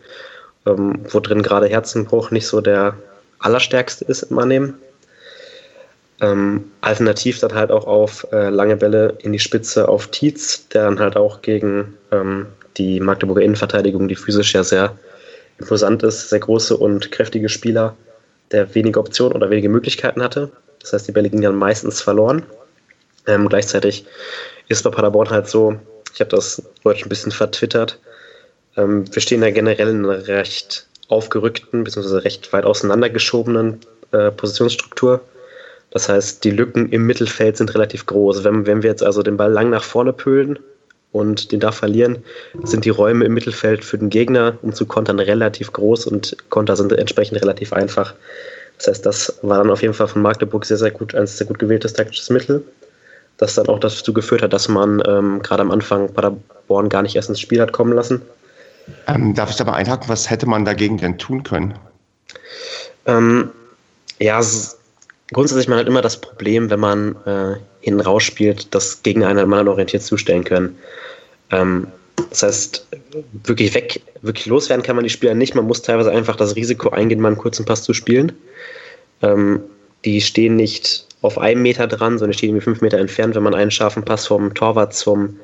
[SPEAKER 5] ähm, wo drin gerade Herzenbruch nicht so der allerstärkste ist im Annehmen. Ähm, alternativ dann halt auch auf äh, lange Bälle in die Spitze auf Tietz, der dann halt auch gegen ähm, die Magdeburger Innenverteidigung, die physisch ja sehr imposant ist, sehr große und kräftige Spieler, der wenige Optionen oder wenige Möglichkeiten hatte. Das heißt, die Bälle gingen dann meistens verloren. Ähm, gleichzeitig ist bei Paderborn halt so, ich habe das heute ein bisschen vertwittert, ähm, wir stehen da generell in einer recht aufgerückten bzw. recht weit auseinandergeschobenen äh, Positionsstruktur. Das heißt, die Lücken im Mittelfeld sind relativ groß. Wenn, wenn wir jetzt also den Ball lang nach vorne pölen und den da verlieren, sind die Räume im Mittelfeld für den Gegner, um zu kontern, relativ groß und Konter sind entsprechend relativ einfach. Das heißt, das war dann auf jeden Fall von Magdeburg sehr, sehr gut, ein sehr gut gewähltes taktisches Mittel, das dann auch dazu geführt hat, dass man ähm, gerade am Anfang Paderborn gar nicht erst ins Spiel hat kommen lassen
[SPEAKER 3] ähm, darf ich da mal einhaken, was hätte man dagegen denn tun können?
[SPEAKER 5] Ähm, ja, grundsätzlich man hat immer das Problem, wenn man äh, hinten rausspielt, dass Gegner einen mannorientiert zustellen können. Ähm, das heißt, wirklich weg, wirklich loswerden kann man die Spieler nicht. Man muss teilweise einfach das Risiko eingehen, mal einen kurzen Pass zu spielen. Ähm, die stehen nicht auf einem Meter dran, sondern stehen irgendwie fünf Meter entfernt, wenn man einen scharfen Pass vom Torwart zum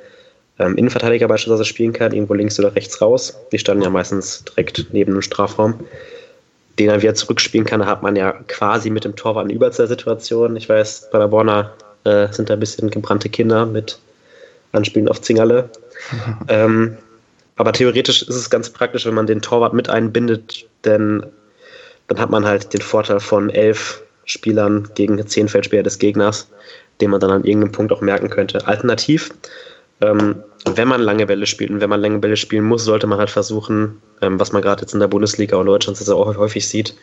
[SPEAKER 5] ähm, Innenverteidiger beispielsweise spielen kann, irgendwo links oder rechts raus. Die standen ja meistens direkt neben dem Strafraum. Den er wieder zurückspielen kann, hat man ja quasi mit dem Torwart eine Überzahlsituation. Ich weiß, bei der Borna äh, sind da ein bisschen gebrannte Kinder mit Anspielen auf Zingerle. ähm, aber theoretisch ist es ganz praktisch, wenn man den Torwart mit einbindet, denn dann hat man halt den Vorteil von elf Spielern gegen zehn Feldspieler des Gegners, den man dann an irgendeinem Punkt auch merken könnte. Alternativ ähm, wenn man lange Bälle spielt und wenn man lange Bälle spielen muss, sollte man halt versuchen, ähm, was man gerade jetzt in der Bundesliga und Deutschland sehr auch häufig sieht,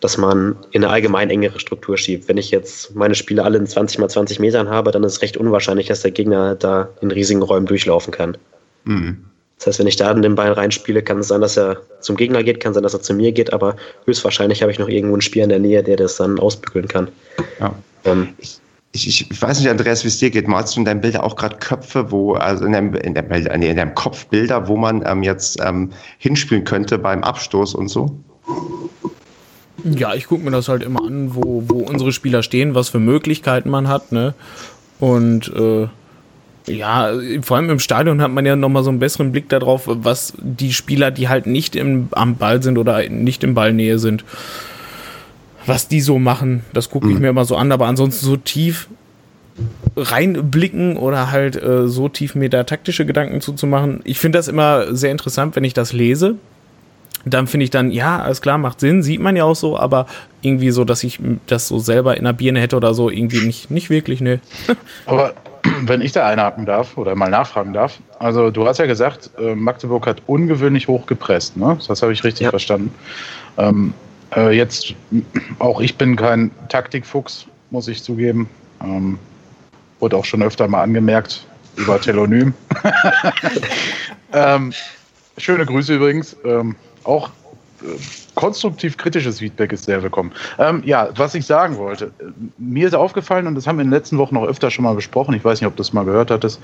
[SPEAKER 5] dass man in eine allgemein engere Struktur schiebt. Wenn ich jetzt meine Spiele alle in 20 mal 20 Metern habe, dann ist es recht unwahrscheinlich, dass der Gegner da in riesigen Räumen durchlaufen kann.
[SPEAKER 3] Mhm.
[SPEAKER 5] Das heißt, wenn ich da den Ball reinspiele, kann es sein, dass er zum Gegner geht, kann sein, dass er zu mir geht, aber höchstwahrscheinlich habe ich noch irgendwo einen Spieler in der Nähe, der das dann ausbügeln kann.
[SPEAKER 3] Ja. Ähm, ich, ich, ich, weiß nicht, Andreas, wie es dir geht. Malst du in deinem Bilder auch gerade Köpfe, wo, also in deinem, in deinem, in deinem Kopf Bilder, wo man ähm, jetzt ähm, hinspielen könnte beim Abstoß und so?
[SPEAKER 1] Ja, ich gucke mir das halt immer an, wo, wo unsere Spieler stehen, was für Möglichkeiten man hat, ne? Und äh, ja, vor allem im Stadion hat man ja nochmal so einen besseren Blick darauf, was die Spieler, die halt nicht im, am Ball sind oder nicht in Ballnähe sind, was die so machen. Das gucke ich mhm. mir immer so an, aber ansonsten so tief reinblicken oder halt äh, so tief mir da taktische Gedanken zuzumachen. Ich finde das immer sehr interessant, wenn ich das lese. Dann finde ich dann, ja, alles klar, macht Sinn, sieht man ja auch so, aber irgendwie so, dass ich das so selber in der Birne hätte oder so, irgendwie nicht, nicht wirklich, ne.
[SPEAKER 4] Aber wenn ich da einhaken darf oder mal nachfragen darf. Also du hast ja gesagt, äh, Magdeburg hat ungewöhnlich hoch gepresst, ne? Das habe ich richtig ja. verstanden. Ähm, äh, jetzt, auch ich bin kein Taktikfuchs, muss ich zugeben. Ähm, wurde auch schon öfter mal angemerkt über Telonym. ähm, schöne Grüße übrigens. Ähm, auch konstruktiv kritisches Feedback ist sehr willkommen. Ähm, ja, was ich sagen wollte, mir ist aufgefallen, und das haben wir in den letzten Wochen noch öfter schon mal besprochen, ich weiß nicht, ob du das mal gehört hattest,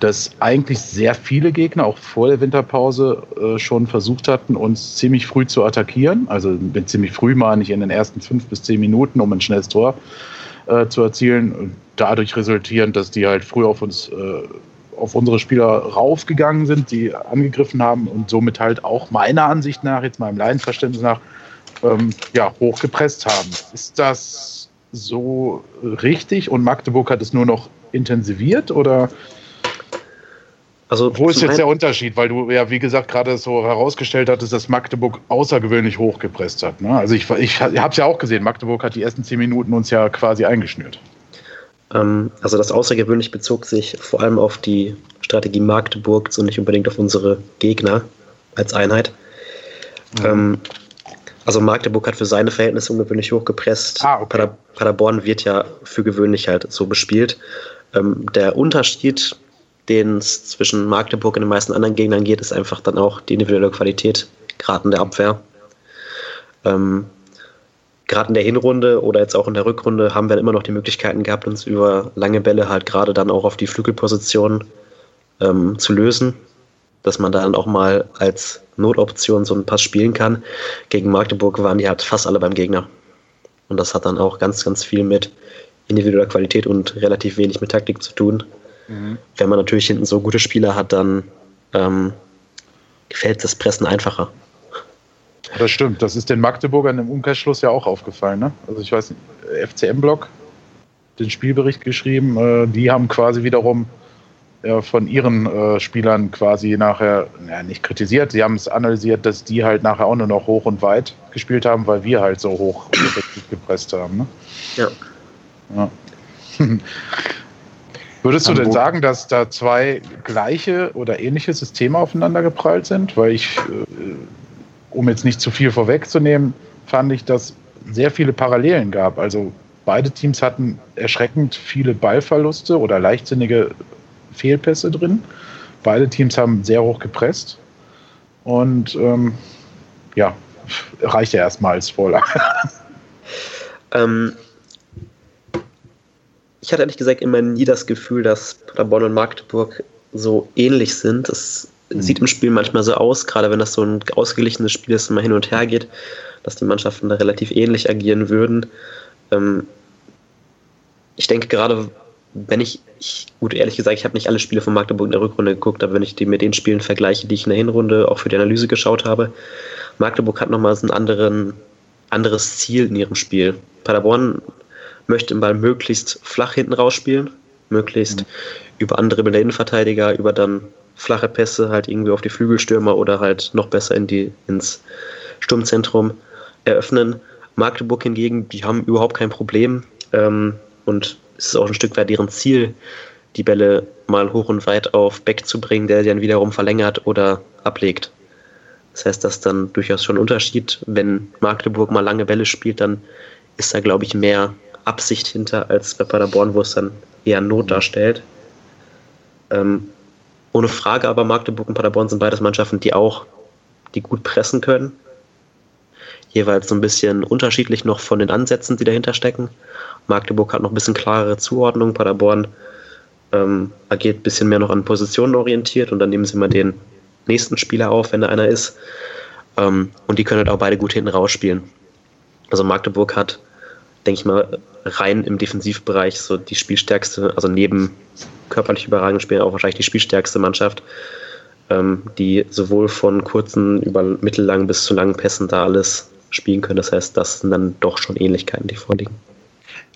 [SPEAKER 4] dass eigentlich sehr viele Gegner auch vor der Winterpause äh, schon versucht hatten, uns ziemlich früh zu attackieren. Also mit ziemlich früh meine ich in den ersten fünf bis zehn Minuten, um ein schnelles Tor äh, zu erzielen. Dadurch resultierend, dass die halt früh auf uns äh, auf unsere Spieler raufgegangen sind, die angegriffen haben und somit halt auch meiner Ansicht nach, jetzt meinem Laienverständnis nach, ähm, ja, hochgepresst haben. Ist das so richtig und Magdeburg hat es nur noch intensiviert oder also wo ist jetzt der Unterschied? Weil du ja, wie gesagt, gerade so herausgestellt hattest, dass Magdeburg außergewöhnlich hochgepresst hat. Ne? Also ich, ich habe es ja auch gesehen, Magdeburg hat die ersten zehn Minuten uns ja quasi eingeschnürt.
[SPEAKER 5] Ähm, also das außergewöhnlich bezog sich vor allem auf die Strategie Magdeburgs und nicht unbedingt auf unsere Gegner als Einheit. Mhm. Ähm, also Magdeburg hat für seine Verhältnisse ungewöhnlich hochgepresst. Ah, okay. Paderborn wird ja für gewöhnlich halt so bespielt. Ähm, der Unterschied, den es zwischen Magdeburg und den meisten anderen Gegnern geht, ist einfach dann auch die individuelle Qualität, gerade in der Abwehr. Gerade in der Hinrunde oder jetzt auch in der Rückrunde haben wir immer noch die Möglichkeiten gehabt, uns über lange Bälle halt gerade dann auch auf die Flügelposition ähm, zu lösen, dass man dann auch mal als Notoption so einen Pass spielen kann. Gegen Magdeburg waren die halt fast alle beim Gegner. Und das hat dann auch ganz, ganz viel mit individueller Qualität und relativ wenig mit Taktik zu tun. Mhm. Wenn man natürlich hinten so gute Spieler hat, dann ähm, gefällt das Pressen einfacher.
[SPEAKER 4] Das stimmt, das ist den Magdeburgern im Umkehrschluss ja auch aufgefallen. Ne? Also ich weiß nicht, FCM-Blog, den Spielbericht geschrieben, äh, die haben quasi wiederum ja, von ihren äh, Spielern quasi nachher, ja, nicht kritisiert, sie haben es analysiert, dass die halt nachher auch nur noch hoch und weit gespielt haben, weil wir halt so hoch gepresst haben. Ne?
[SPEAKER 5] Ja.
[SPEAKER 4] ja. Würdest du denn sagen, dass da zwei gleiche oder ähnliche Systeme aufeinander geprallt sind? Weil ich äh, um jetzt nicht zu viel vorwegzunehmen, fand ich, dass sehr viele Parallelen gab. Also beide Teams hatten erschreckend viele Ballverluste oder leichtsinnige Fehlpässe drin. Beide Teams haben sehr hoch gepresst. Und ähm, ja, reicht ja erstmal als Vorlage.
[SPEAKER 5] Ähm, ich hatte ehrlich gesagt immer nie das Gefühl, dass Paderborn und Magdeburg so ähnlich sind. Das sieht im Spiel manchmal so aus, gerade wenn das so ein ausgeglichenes Spiel ist, immer hin und her geht, dass die Mannschaften da relativ ähnlich agieren würden. Ähm, ich denke gerade, wenn ich, ich, gut, ehrlich gesagt, ich habe nicht alle Spiele von Magdeburg in der Rückrunde geguckt, aber wenn ich die mit den Spielen vergleiche, die ich in der Hinrunde auch für die Analyse geschaut habe, Magdeburg hat nochmal so ein anderen, anderes Ziel in ihrem Spiel. Paderborn möchte den Ball möglichst flach hinten rausspielen, möglichst mhm. über andere Innenverteidiger, über dann flache Pässe halt irgendwie auf die Flügelstürmer oder halt noch besser in die, ins Sturmzentrum eröffnen. Magdeburg hingegen, die haben überhaupt kein Problem ähm, und es ist auch ein Stück weit deren Ziel, die Bälle mal hoch und weit auf Beck zu bringen, der dann wiederum verlängert oder ablegt. Das heißt, das ist dann durchaus schon ein Unterschied. Wenn Magdeburg mal lange Bälle spielt, dann ist da, glaube ich, mehr Absicht hinter als bei Paderborn, wo es dann eher Not darstellt. Ähm, ohne Frage, aber Magdeburg und Paderborn sind beides Mannschaften, die auch, die gut pressen können. Jeweils so ein bisschen unterschiedlich noch von den Ansätzen, die dahinter stecken. Magdeburg hat noch ein bisschen klarere Zuordnung, Paderborn ähm, agiert ein bisschen mehr noch an Positionen orientiert und dann nehmen sie mal den nächsten Spieler auf, wenn da einer ist. Ähm, und die können halt auch beide gut hinten rausspielen. Also Magdeburg hat, denke ich mal, rein im Defensivbereich so die spielstärkste, also neben körperlich überragenden Spielen auch wahrscheinlich die spielstärkste Mannschaft, ähm, die sowohl von kurzen über mittellangen bis zu langen Pässen da alles spielen können. Das heißt, das sind dann doch schon Ähnlichkeiten, die vorliegen.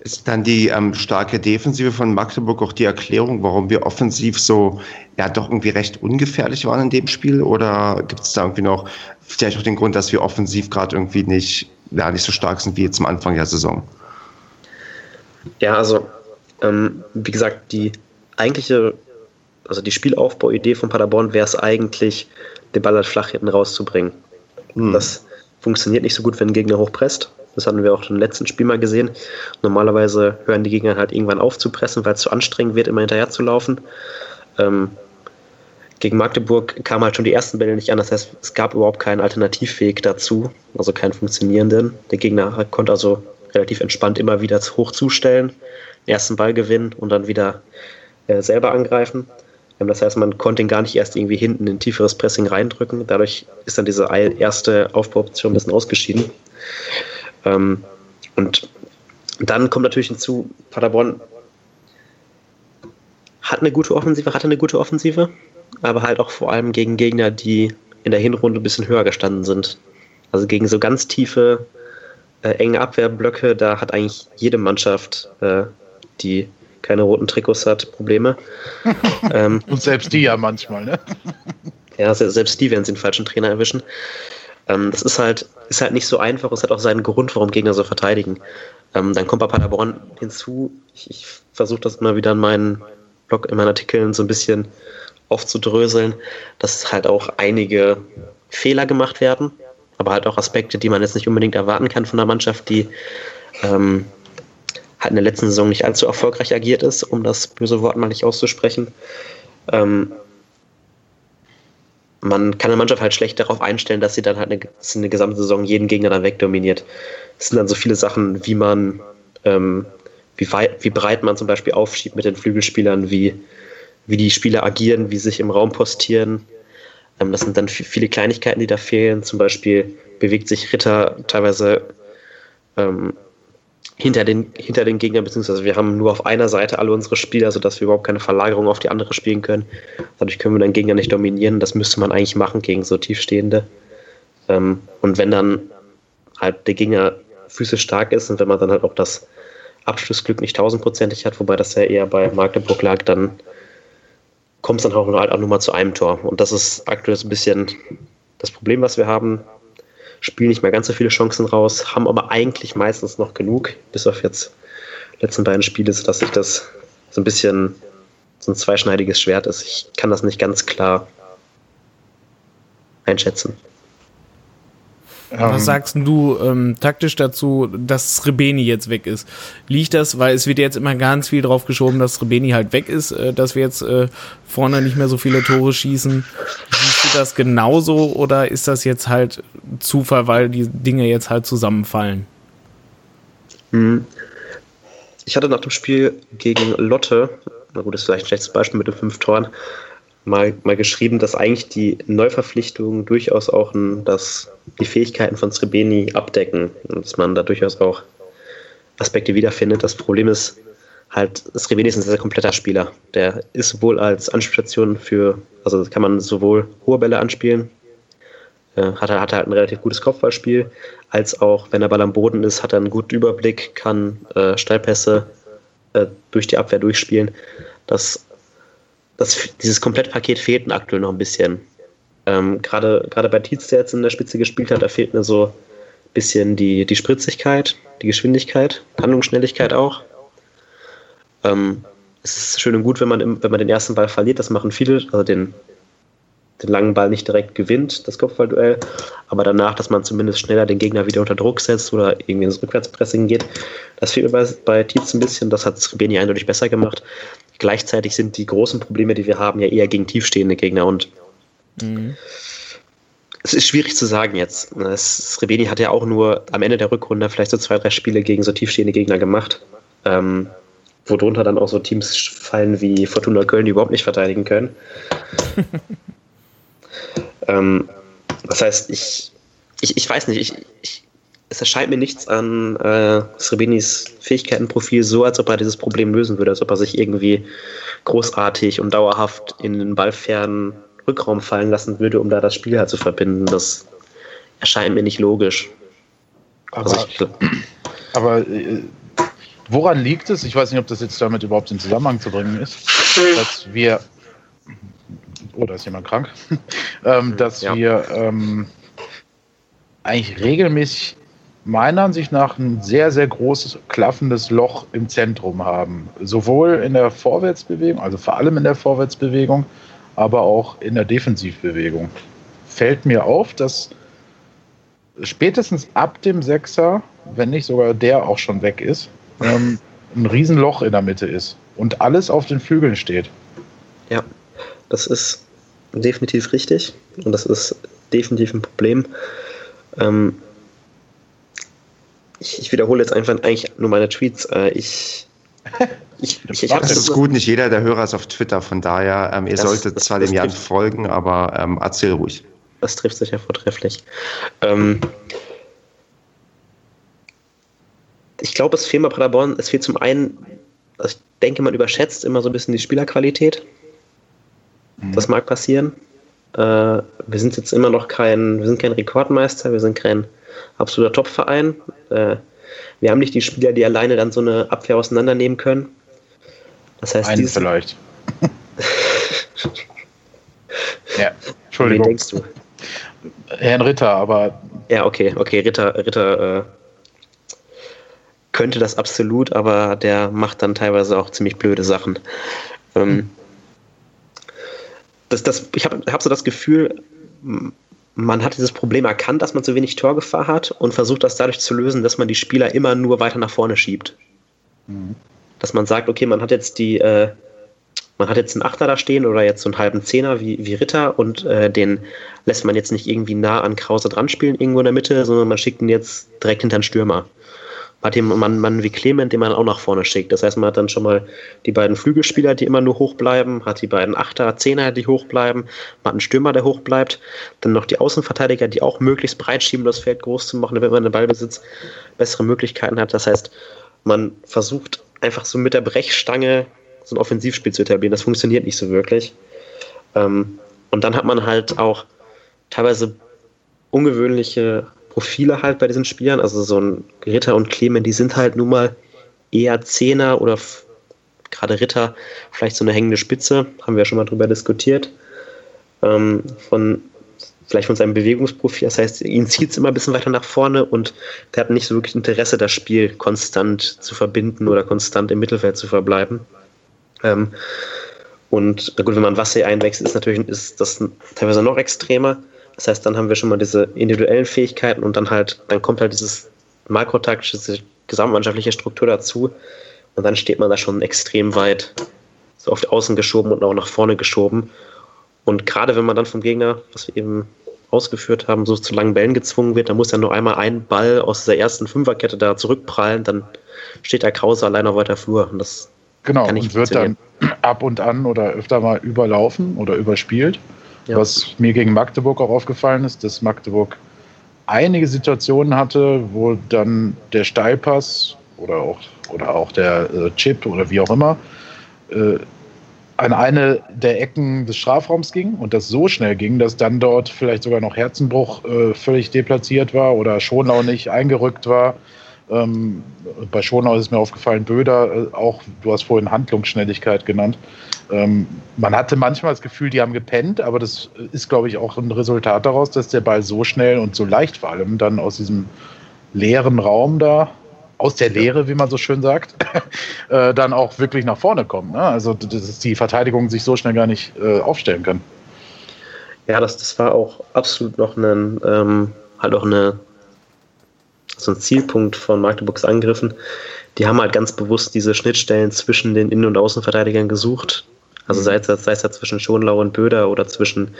[SPEAKER 3] Ist dann die ähm, starke Defensive von Magdeburg auch die Erklärung, warum wir offensiv so ja doch irgendwie recht ungefährlich waren in dem Spiel? Oder gibt es da irgendwie noch vielleicht auch den Grund, dass wir offensiv gerade irgendwie nicht, ja, nicht so stark sind wie zum Anfang der Saison?
[SPEAKER 5] Ja, also ähm, wie gesagt, die eigentliche, also die Spielaufbauidee von Paderborn wäre es eigentlich, den Ball halt flach hinten rauszubringen. Hm. Das funktioniert nicht so gut, wenn ein Gegner hochpresst. Das hatten wir auch im letzten Spiel mal gesehen. Normalerweise hören die Gegner halt irgendwann auf zu pressen, weil es zu anstrengend wird, immer hinterher zu laufen. Ähm, gegen Magdeburg kam halt schon die ersten Bälle nicht an. Das heißt, es gab überhaupt keinen Alternativweg dazu, also keinen funktionierenden. Der Gegner konnte also relativ entspannt immer wieder hoch zustellen, den ersten Ball gewinnen und dann wieder äh, selber angreifen. Ähm, das heißt, man konnte ihn gar nicht erst irgendwie hinten in tieferes Pressing reindrücken. Dadurch ist dann diese erste Aufbauoption ein bisschen ausgeschieden. Ähm, und dann kommt natürlich hinzu, Paderborn hat eine gute Offensive, hatte eine gute Offensive, aber halt auch vor allem gegen Gegner, die in der Hinrunde ein bisschen höher gestanden sind. Also gegen so ganz tiefe, äh, enge Abwehrblöcke, da hat eigentlich jede Mannschaft, äh, die keine roten Trikots hat, Probleme.
[SPEAKER 4] ähm, Und selbst die ja manchmal, ne?
[SPEAKER 5] ja, selbst die werden sie den falschen Trainer erwischen. Ähm, das ist halt, ist halt nicht so einfach, es hat auch seinen Grund, warum Gegner so verteidigen. Ähm, dann kommt bei Paderborn hinzu, ich, ich versuche das immer wieder in meinen Blog, in meinen Artikeln so ein bisschen aufzudröseln, dass halt auch einige Fehler gemacht werden, aber halt auch Aspekte, die man jetzt nicht unbedingt erwarten kann von einer Mannschaft, die ähm, halt in der letzten Saison nicht allzu erfolgreich agiert ist, um das böse Wort mal nicht auszusprechen. Ähm, man kann eine Mannschaft halt schlecht darauf einstellen, dass sie dann halt eine, eine gesamte Saison jeden Gegner dann wegdominiert. Es sind dann so viele Sachen, wie man, ähm, wie, weit, wie breit man zum Beispiel aufschiebt mit den Flügelspielern, wie, wie die Spieler agieren, wie sie sich im Raum postieren. Ähm, das sind dann viele Kleinigkeiten, die da fehlen. Zum Beispiel bewegt sich Ritter teilweise ähm, hinter den, hinter den Gegnern, beziehungsweise wir haben nur auf einer Seite alle unsere Spieler, sodass wir überhaupt keine Verlagerung auf die andere spielen können. Dadurch können wir den Gegner nicht dominieren. Das müsste man eigentlich machen gegen so tiefstehende. Ähm, und wenn dann halt der Gegner physisch stark ist und wenn man dann halt auch das Abschlussglück nicht tausendprozentig hat, wobei das ja eher bei Magdeburg lag, dann kommt es dann auch, halt auch nur mal zu einem Tor. Und das ist aktuell so ein bisschen das Problem, was wir haben spielen nicht mehr ganz so viele Chancen raus, haben aber eigentlich meistens noch genug, bis auf jetzt letzten beiden Spiele, sodass sich das so ein bisschen so ein zweischneidiges Schwert ist. Ich kann das nicht ganz klar einschätzen.
[SPEAKER 1] Was ähm. sagst du ähm, taktisch dazu, dass Rebeni jetzt weg ist? Liegt das, weil es wird jetzt immer ganz viel drauf geschoben, dass Rebeni halt weg ist, äh, dass wir jetzt äh, vorne nicht mehr so viele Tore schießen? Siehst du das genauso oder ist das jetzt halt Zufall, weil die Dinge jetzt halt zusammenfallen?
[SPEAKER 5] Hm. Ich hatte nach dem Spiel gegen Lotte, na gut, das ist vielleicht ein schlechtes Beispiel mit den fünf Toren, mal, mal geschrieben, dass eigentlich die Neuverpflichtungen durchaus auch das, die Fähigkeiten von Srebeni abdecken und dass man da durchaus auch Aspekte wiederfindet. Das Problem ist halt, ist ein sehr, sehr kompletter Spieler. Der ist sowohl als Anspielstation für, also kann man sowohl hohe Bälle anspielen, äh, hat, er, hat halt ein relativ gutes Kopfballspiel, als auch, wenn der Ball am Boden ist, hat er einen guten Überblick, kann äh, Steilpässe äh, durch die Abwehr durchspielen. Das das, dieses Komplettpaket fehlt aktuell noch ein bisschen. Ähm, Gerade bei Tietz, der jetzt in der Spitze gespielt hat, da fehlt mir so ein bisschen die, die Spritzigkeit, die Geschwindigkeit, Handlungsschnelligkeit auch. Ähm, es ist schön und gut, wenn man, im, wenn man den ersten Ball verliert, das machen viele, also den, den langen Ball nicht direkt gewinnt, das Kopfballduell, aber danach, dass man zumindest schneller den Gegner wieder unter Druck setzt oder irgendwie ins Rückwärtspressing geht. Das fehlt mir bei, bei Tietz ein bisschen, das hat Srebeni eindeutig besser gemacht gleichzeitig sind die großen Probleme, die wir haben, ja eher gegen tiefstehende Gegner und mhm. es ist schwierig zu sagen jetzt. Srebeni hat ja auch nur am Ende der Rückrunde vielleicht so zwei, drei Spiele gegen so tiefstehende Gegner gemacht, ähm, worunter dann auch so Teams fallen wie Fortuna Köln, die überhaupt nicht verteidigen können. ähm, das heißt, ich, ich, ich weiß nicht, ich, ich es erscheint mir nichts an äh, Srebenis Fähigkeitenprofil so, als ob er dieses Problem lösen würde, als ob er sich irgendwie großartig und dauerhaft in den ballfernen Rückraum fallen lassen würde, um da das Spiel halt zu verbinden. Das erscheint mir nicht logisch.
[SPEAKER 4] Aber, also ich, aber äh, woran liegt es? Ich weiß nicht, ob das jetzt damit überhaupt in Zusammenhang zu bringen ist, dass wir. Oh, da ist jemand krank. ähm, dass ja. wir ähm, eigentlich regelmäßig meiner Ansicht nach ein sehr, sehr großes klaffendes Loch im Zentrum haben. Sowohl in der Vorwärtsbewegung, also vor allem in der Vorwärtsbewegung, aber auch in der Defensivbewegung. Fällt mir auf, dass spätestens ab dem Sechser, wenn nicht sogar der auch schon weg ist, ähm, ein Riesenloch in der Mitte ist und alles auf den Flügeln steht.
[SPEAKER 5] Ja, das ist definitiv richtig und das ist definitiv ein Problem. Ähm, ich, ich, wiederhole jetzt einfach eigentlich nur meine Tweets. Äh, ich,
[SPEAKER 3] ich, ich, ich das ist gut, nicht jeder der Hörer ist auf Twitter, von daher, ähm, ihr das, solltet das, zwar das dem Jan folgen, aber ähm, erzähl ruhig.
[SPEAKER 5] Das trifft sich ja vortrefflich. Ähm, ich glaube, es fehlt bei Paderborn, es fehlt zum einen, ich denke, man überschätzt immer so ein bisschen die Spielerqualität. Mhm. Das mag passieren. Äh, wir sind jetzt immer noch kein, wir sind kein Rekordmeister, wir sind kein absoluter Top-Verein. Äh, wir haben nicht die Spieler, die alleine dann so eine Abwehr auseinandernehmen können.
[SPEAKER 4] Das heißt, Einen vielleicht. ja, Entschuldigung. Wen denkst du? Herrn Ritter, aber.
[SPEAKER 5] Ja, okay, okay, Ritter, Ritter äh, könnte das absolut, aber der macht dann teilweise auch ziemlich blöde Sachen. Ähm, hm. das, das, ich habe hab so das Gefühl, man hat dieses Problem erkannt, dass man zu wenig Torgefahr hat und versucht das dadurch zu lösen, dass man die Spieler immer nur weiter nach vorne schiebt. Mhm. Dass man sagt, okay, man hat jetzt die, äh, man hat jetzt einen Achter da stehen oder jetzt so einen halben Zehner wie, wie Ritter und äh, den lässt man jetzt nicht irgendwie nah an Krause dran spielen, irgendwo in der Mitte, sondern man schickt ihn jetzt direkt hinter den Stürmer hat jemand einen Mann wie Clement, den man auch nach vorne schickt. Das heißt, man hat dann schon mal die beiden Flügelspieler, die immer nur hoch bleiben, hat die beiden Achter, Zehner, die hoch bleiben, man hat einen Stürmer, der hoch bleibt, dann noch die Außenverteidiger, die auch möglichst breit schieben, das Feld groß zu machen, damit man den Ballbesitz bessere Möglichkeiten hat. Das heißt, man versucht einfach so mit der Brechstange so ein Offensivspiel zu etablieren. Das funktioniert nicht so wirklich. Ähm, und dann hat man halt auch teilweise ungewöhnliche Profile halt bei diesen Spielern. Also so ein Ritter und Clement, die sind halt nun mal eher Zehner oder gerade Ritter vielleicht so eine hängende Spitze, haben wir ja schon mal drüber diskutiert. Ähm, von vielleicht von seinem Bewegungsprofil. Das heißt, ihn zieht es immer ein bisschen weiter nach vorne und der hat nicht so wirklich Interesse, das Spiel konstant zu verbinden oder konstant im Mittelfeld zu verbleiben. Ähm, und gut, wenn man Wasser einwechselt, ist natürlich ist das teilweise noch extremer. Das heißt, dann haben wir schon mal diese individuellen Fähigkeiten und dann halt, dann kommt halt dieses makrotaktische, diese gesamtmannschaftliche Struktur dazu und dann steht man da schon extrem weit so die Außen geschoben und auch nach vorne geschoben. Und gerade wenn man dann vom Gegner, was wir eben ausgeführt haben, so zu langen Bällen gezwungen wird, dann muss ja nur einmal ein Ball aus dieser ersten Fünferkette da zurückprallen, dann steht der Krause allein auf weiter Flur. Und das
[SPEAKER 4] genau, kann nicht und wird dann ab und an oder öfter mal überlaufen oder überspielt. Ja. Was mir gegen Magdeburg auch aufgefallen ist, dass Magdeburg einige Situationen hatte, wo dann der Steilpass oder auch, oder auch der äh, Chip oder wie auch immer äh, an eine der Ecken des Strafraums ging und das so schnell ging, dass dann dort vielleicht sogar noch Herzenbruch äh, völlig deplatziert war oder Schonlau nicht eingerückt war. Ähm, bei Schonau ist mir aufgefallen, Böder, äh, auch, du hast vorhin Handlungsschnelligkeit genannt, ähm, man hatte manchmal das Gefühl, die haben gepennt, aber das ist, glaube ich, auch ein Resultat daraus, dass der Ball so schnell und so leicht vor allem dann aus diesem leeren Raum da, aus der Leere, wie man so schön sagt, äh, dann auch wirklich nach vorne kommt. Ne? Also, dass die Verteidigung sich so schnell gar nicht äh, aufstellen kann.
[SPEAKER 5] Ja, das, das war auch absolut noch ein, ähm, halt auch eine, so ein Zielpunkt von Magdeburgs Angriffen die haben halt ganz bewusst diese Schnittstellen zwischen den Innen- und Außenverteidigern gesucht. Also sei es, sei es da zwischen Schonlau und Böder oder zwischen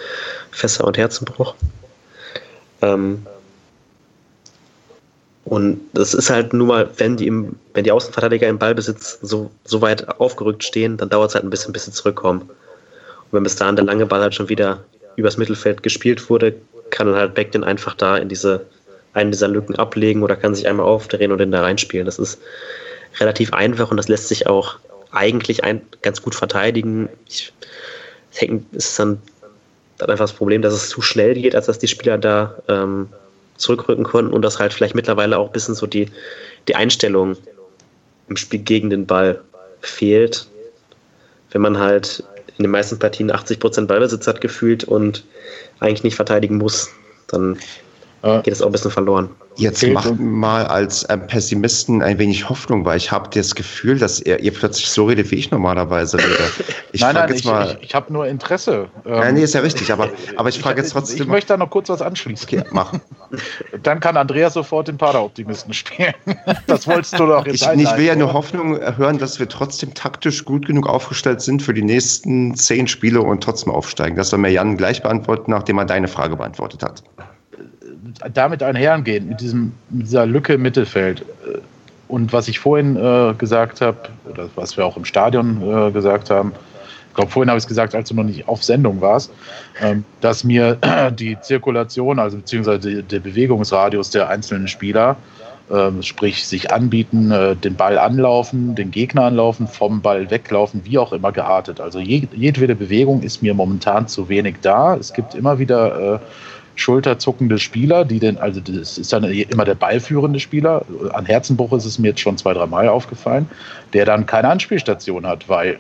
[SPEAKER 5] Fässer und Herzenbruch. Ähm, und das ist halt nur mal, wenn die, im, wenn die Außenverteidiger im Ballbesitz so, so weit aufgerückt stehen, dann dauert es halt ein bisschen, bis sie zurückkommen. Und wenn bis dahin der lange Ball halt schon wieder übers Mittelfeld gespielt wurde, kann dann halt Beck den einfach da in diese, einen dieser Lücken ablegen oder kann sich einmal aufdrehen und den da reinspielen. Das ist relativ einfach und das lässt sich auch eigentlich ein, ganz gut verteidigen. Ich, es ist dann, dann einfach das Problem, dass es zu schnell geht, als dass die Spieler da ähm, zurückrücken konnten und dass halt vielleicht mittlerweile auch ein bisschen so die, die Einstellung im Spiel gegen den Ball fehlt. Wenn man halt in den meisten Partien 80% Ballbesitz hat gefühlt und eigentlich nicht verteidigen muss, dann geht es auch ein bisschen verloren.
[SPEAKER 3] Jetzt macht mal als ähm, Pessimisten ein wenig Hoffnung, weil ich habe das Gefühl, dass ihr, ihr, plötzlich so redet, wie ich normalerweise rede.
[SPEAKER 4] Ich nein, nein, ich, ich, ich habe nur Interesse.
[SPEAKER 3] Ja, nee, ist ja richtig, aber, aber ich frage jetzt trotzdem.
[SPEAKER 4] Ich möchte da noch kurz was anschließen.
[SPEAKER 3] Okay, mach.
[SPEAKER 4] Dann kann Andreas sofort den Pader-Optimisten spielen. Das wolltest du doch
[SPEAKER 3] jetzt Ich, ich will ja nur Hoffnung hören, dass wir trotzdem taktisch gut genug aufgestellt sind für die nächsten zehn Spiele und trotzdem aufsteigen. Das soll mir Jan gleich beantworten, nachdem er deine Frage beantwortet hat
[SPEAKER 4] damit einhergehen, mit, diesem, mit dieser Lücke im Mittelfeld. Äh, und was ich vorhin äh, gesagt habe, oder was wir auch im Stadion äh, gesagt haben, ich glaube, vorhin habe ich es gesagt, als du noch nicht auf Sendung warst, ähm, dass mir die Zirkulation, also beziehungsweise der Bewegungsradius der einzelnen Spieler, äh, sprich sich anbieten, äh, den Ball anlaufen, den Gegner anlaufen, vom Ball weglaufen, wie auch immer geartet. Also jedwede Bewegung ist mir momentan zu wenig da. Es gibt immer wieder äh, schulterzuckende Spieler, die denn, also das ist dann immer der ballführende Spieler. An Herzenbruch ist es mir jetzt schon zwei, drei Mal aufgefallen, der dann keine Anspielstation hat, weil,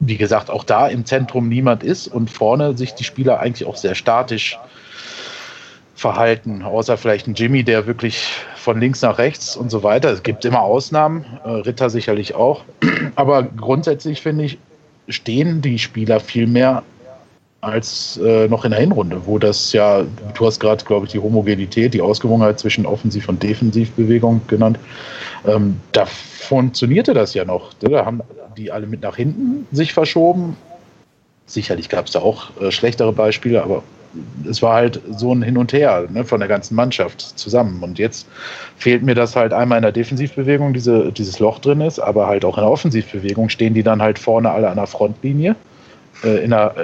[SPEAKER 4] wie gesagt, auch da im Zentrum niemand ist und vorne sich die Spieler eigentlich auch sehr statisch verhalten, außer vielleicht ein Jimmy, der wirklich von links nach rechts und so weiter. Es gibt immer Ausnahmen, äh, Ritter sicherlich auch. Aber grundsätzlich finde ich, stehen die Spieler viel mehr als äh, noch in der Hinrunde, wo das ja, du hast gerade, glaube ich, die Homogenität, die Ausgewogenheit zwischen Offensiv- und Defensivbewegung genannt. Ähm, da funktionierte das ja noch. Da haben die alle mit nach hinten sich verschoben. Sicherlich gab es da auch äh, schlechtere Beispiele, aber es war halt so ein Hin und Her ne, von der ganzen Mannschaft zusammen. Und jetzt fehlt mir das halt einmal in der Defensivbewegung, diese, dieses Loch drin ist, aber halt auch in der Offensivbewegung stehen die dann halt vorne alle an der Frontlinie äh, in einer,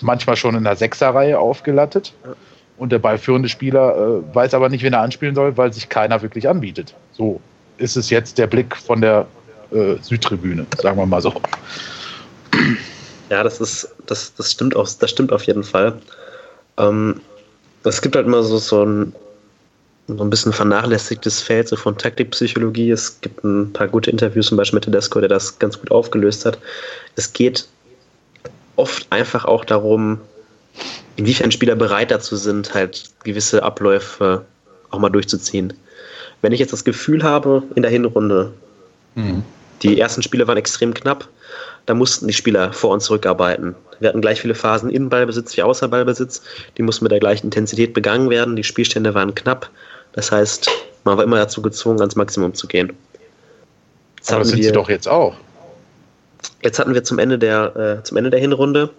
[SPEAKER 4] manchmal schon in der Sechserreihe aufgelattet. Und der ballführende Spieler äh, weiß aber nicht, wen er anspielen soll, weil sich keiner wirklich anbietet. So ist es jetzt der Blick von der äh, Südtribüne, sagen wir mal so.
[SPEAKER 5] Ja, das ist, das, das stimmt auf, das stimmt auf jeden Fall. Ähm, es gibt halt immer so, so ein, so ein bisschen vernachlässigtes Feld so von Taktikpsychologie. Es gibt ein paar gute Interviews, zum Beispiel mit Tedesco, der das ganz gut aufgelöst hat. Es geht oft einfach auch darum, inwiefern Spieler bereit dazu sind, halt gewisse Abläufe auch mal durchzuziehen. Wenn ich jetzt das Gefühl habe, in der Hinrunde, mhm. die ersten Spiele waren extrem knapp, da mussten die Spieler vor und zurückarbeiten. Wir hatten gleich viele Phasen in Ballbesitz wie außer Ballbesitz, die mussten mit der gleichen Intensität begangen werden, die Spielstände waren knapp, das heißt, man war immer dazu gezwungen, ans Maximum zu gehen.
[SPEAKER 4] Jetzt Aber das sind sie doch jetzt auch.
[SPEAKER 5] Jetzt hatten wir zum Ende der, äh, zum Ende der Hinrunde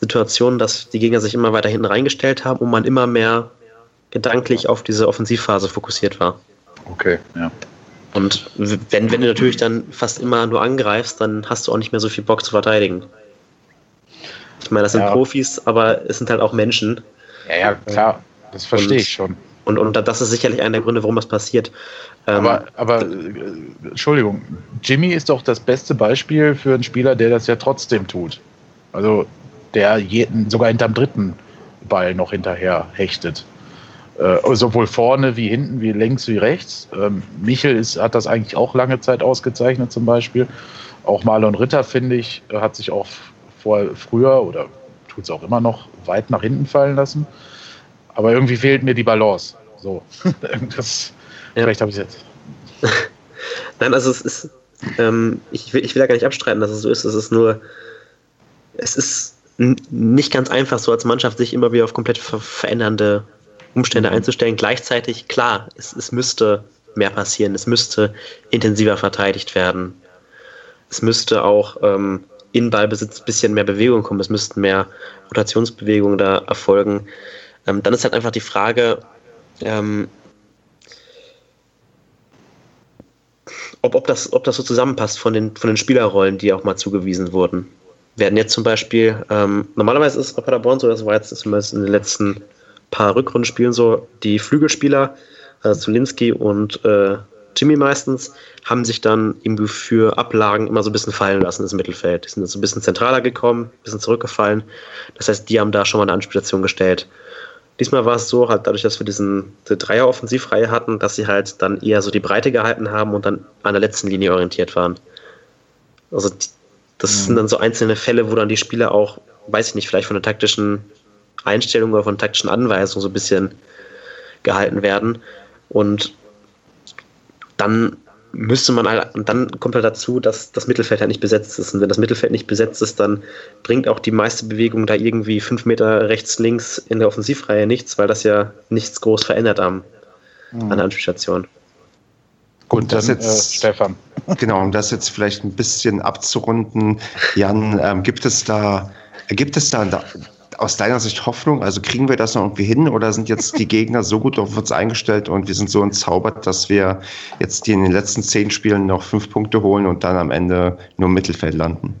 [SPEAKER 5] Situation, dass die Gegner sich immer weiter hinten reingestellt haben und man immer mehr gedanklich auf diese Offensivphase fokussiert war.
[SPEAKER 4] Okay, ja.
[SPEAKER 5] Und wenn, wenn du natürlich dann fast immer nur angreifst, dann hast du auch nicht mehr so viel Bock zu verteidigen. Ich meine, das sind ja. Profis, aber es sind halt auch Menschen.
[SPEAKER 4] Ja, ja, klar, das verstehe ich schon.
[SPEAKER 5] Und, und das ist sicherlich einer der Gründe, warum das passiert.
[SPEAKER 4] Ähm, aber, aber äh, Entschuldigung, Jimmy ist doch das beste Beispiel für einen Spieler, der das ja trotzdem tut. Also der jeden, sogar hinterm dritten Ball noch hinterher hechtet. Äh, sowohl vorne wie hinten, wie links wie rechts. Ähm, Michel ist, hat das eigentlich auch lange Zeit ausgezeichnet zum Beispiel. Auch Marlon Ritter, finde ich, hat sich auch vor, früher oder tut es auch immer noch weit nach hinten fallen lassen. Aber irgendwie fehlt mir die Balance. So, das, ja. vielleicht habe ich es jetzt.
[SPEAKER 5] Nein, also es ist, ähm, ich, will, ich will ja gar nicht abstreiten, dass es so ist. Es ist nur, es ist nicht ganz einfach, so als Mannschaft sich immer wieder auf komplett ver verändernde Umstände mhm. einzustellen. Gleichzeitig, klar, es, es müsste mehr passieren. Es müsste intensiver verteidigt werden. Es müsste auch ähm, in Ballbesitz ein bisschen mehr Bewegung kommen. Es müssten mehr Rotationsbewegungen da erfolgen. Ähm, dann ist halt einfach die Frage, ähm, ob, ob, das, ob das so zusammenpasst von den, von den Spielerrollen, die auch mal zugewiesen wurden. Werden jetzt zum Beispiel, ähm, normalerweise ist es bei Paderborn so, das war jetzt zumindest in den letzten paar Rückrundenspielen so, die Flügelspieler, äh, Zulinski und äh, Jimmy meistens, haben sich dann irgendwie für Ablagen immer so ein bisschen fallen lassen ins Mittelfeld. Die sind so ein bisschen zentraler gekommen, ein bisschen zurückgefallen. Das heißt, die haben da schon mal eine Anspielstation gestellt. Diesmal war es so, halt dadurch, dass wir diesen die Dreier-Offensivreihe hatten, dass sie halt dann eher so die Breite gehalten haben und dann an der letzten Linie orientiert waren. Also das mhm. sind dann so einzelne Fälle, wo dann die Spieler auch, weiß ich nicht, vielleicht von der taktischen Einstellung oder von taktischen Anweisung so ein bisschen gehalten werden. Und dann müsste man halt, und dann kommt halt dazu, dass das Mittelfeld halt nicht besetzt ist. Und wenn das Mittelfeld nicht besetzt ist, dann bringt auch die meiste Bewegung da irgendwie fünf Meter rechts, links in der Offensivreihe nichts, weil das ja nichts groß verändert am, mhm. an der Anspielstation.
[SPEAKER 3] Gut, und das dann, jetzt, äh, Stefan. Genau, um das jetzt vielleicht ein bisschen abzurunden, Jan, ähm, gibt es da, gibt es da aus deiner Sicht Hoffnung? Also kriegen wir das noch irgendwie hin oder sind jetzt die Gegner so gut auf uns eingestellt und wir sind so entzaubert, dass wir jetzt die in den letzten zehn Spielen noch fünf Punkte holen und dann am Ende nur im Mittelfeld landen?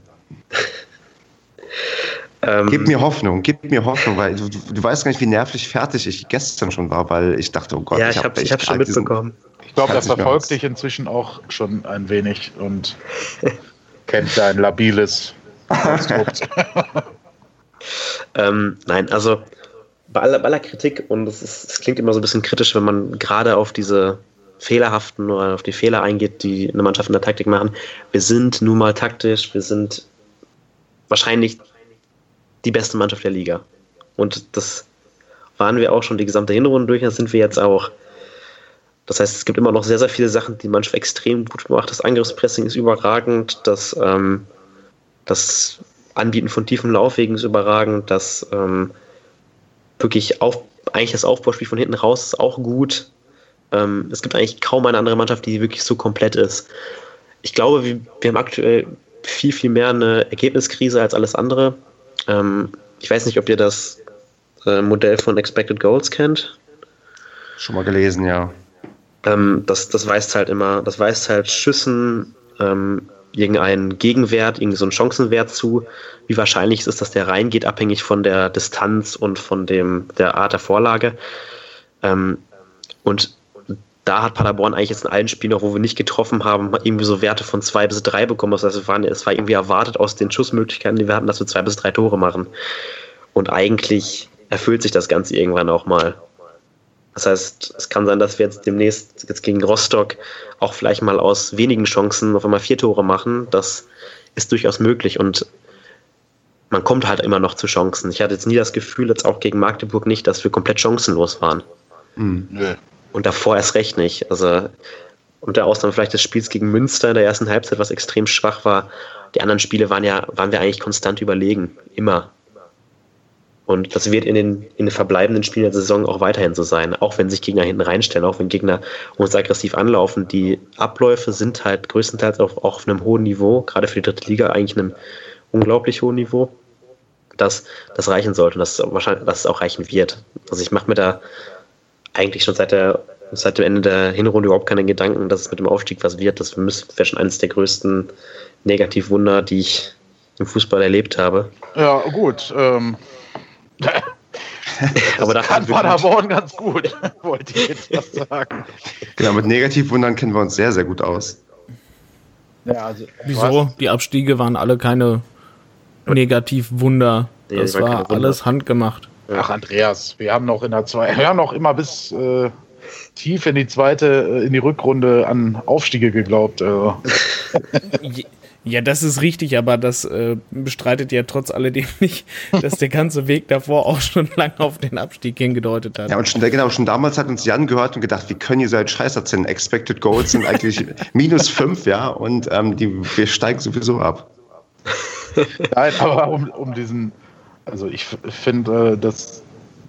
[SPEAKER 3] Ähm, gib mir Hoffnung, gib mir Hoffnung, weil du, du, weißt gar nicht, wie nervlich fertig ich gestern schon war, weil ich dachte, oh Gott,
[SPEAKER 5] ja, ich habe hab, ich hab schon mitbekommen.
[SPEAKER 4] Ich glaube, er verfolgt dich inzwischen auch schon ein wenig und kennt dein labiles Konstrukt.
[SPEAKER 5] Ähm, nein, also bei aller, bei aller Kritik, und es klingt immer so ein bisschen kritisch, wenn man gerade auf diese fehlerhaften oder auf die Fehler eingeht, die eine Mannschaft in der Taktik machen. Wir sind nun mal taktisch, wir sind wahrscheinlich die beste Mannschaft der Liga. Und das waren wir auch schon die gesamte Hinrunde durch, das sind wir jetzt auch. Das heißt, es gibt immer noch sehr, sehr viele Sachen, die die extrem gut macht. Das Angriffspressing ist überragend, das, ähm, das Anbieten von tiefen Laufwegen ist überragend. Das ähm, wirklich auf, eigentlich das Aufbauspiel von hinten raus ist auch gut. Ähm, es gibt eigentlich kaum eine andere Mannschaft, die wirklich so komplett ist. Ich glaube, wir, wir haben aktuell viel, viel mehr eine Ergebniskrise als alles andere. Ähm, ich weiß nicht, ob ihr das äh, Modell von Expected Goals kennt.
[SPEAKER 3] Schon mal gelesen, ja.
[SPEAKER 5] Ähm, das, das weist halt immer, das weist halt Schüssen, ähm, irgendeinen Gegenwert, irgendwie so einen Chancenwert zu. Wie wahrscheinlich ist es, dass der reingeht, abhängig von der Distanz und von dem, der Art der Vorlage. Ähm, und da hat Paderborn eigentlich jetzt in allen Spielen, auch wo wir nicht getroffen haben, irgendwie so Werte von zwei bis drei bekommen. Das heißt, es, waren, es war irgendwie erwartet aus den Schussmöglichkeiten, die wir hatten, dass wir zwei bis drei Tore machen. Und eigentlich erfüllt sich das Ganze irgendwann auch mal. Das heißt, es kann sein, dass wir jetzt demnächst jetzt gegen Rostock auch vielleicht mal aus wenigen Chancen auf einmal vier Tore machen. Das ist durchaus möglich und man kommt halt immer noch zu Chancen. Ich hatte jetzt nie das Gefühl, jetzt auch gegen Magdeburg nicht, dass wir komplett chancenlos waren. Mhm. Und davor erst recht nicht. Also unter Ausnahme vielleicht des Spiels gegen Münster in der ersten Halbzeit, was extrem schwach war. Die anderen Spiele waren ja, waren wir eigentlich konstant überlegen. Immer. Und das wird in den, in den verbleibenden Spielen der Saison auch weiterhin so sein, auch wenn sich Gegner hinten reinstellen, auch wenn Gegner uns aggressiv anlaufen. Die Abläufe sind halt größtenteils auf, auch auf einem hohen Niveau, gerade für die dritte Liga eigentlich einem unglaublich hohen Niveau, dass das reichen sollte und dass wahrscheinlich, es auch reichen wird. Also ich mache mir da eigentlich schon seit, der, seit dem Ende der Hinrunde überhaupt keine Gedanken, dass es mit dem Aufstieg was wird. Das wäre schon eines der größten Negativwunder, die ich im Fußball erlebt habe.
[SPEAKER 4] Ja, gut. Ähm aber da kann Paderborn ganz gut, wollte ich jetzt was sagen.
[SPEAKER 3] Genau, mit Negativwundern kennen wir uns sehr, sehr gut aus.
[SPEAKER 1] Ja, also, Wieso? Die Abstiege waren alle keine Negativwunder. Das nee, war alles handgemacht.
[SPEAKER 4] Ach, Andreas, wir haben noch in der zwei, wir haben noch immer bis äh, tief in die zweite, äh, in die Rückrunde an Aufstiege geglaubt. Also.
[SPEAKER 1] Ja, das ist richtig, aber das äh, bestreitet ja trotz alledem nicht, dass der ganze Weg davor auch schon lange auf den Abstieg hingedeutet hat.
[SPEAKER 3] Ja, und schon, genau, schon damals hat uns Jan gehört und gedacht, wie können ihr so einen Scheiß erzählen? Expected Goals sind eigentlich minus fünf, ja, und ähm, die, wir steigen sowieso ab.
[SPEAKER 4] Nein, aber um, um diesen, also ich finde, äh, dass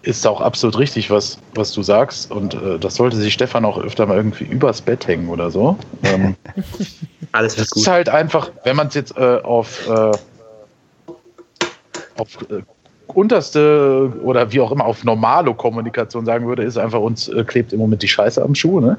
[SPEAKER 4] ist auch absolut richtig, was, was du sagst. Und äh, das sollte sich Stefan auch öfter mal irgendwie übers Bett hängen oder so. Ähm,
[SPEAKER 5] Alles ist gut.
[SPEAKER 4] ist halt einfach, wenn man es jetzt äh, auf, äh, auf äh, unterste oder wie auch immer auf normale Kommunikation sagen würde, ist einfach uns äh, klebt im Moment die Scheiße am Schuh. Ne?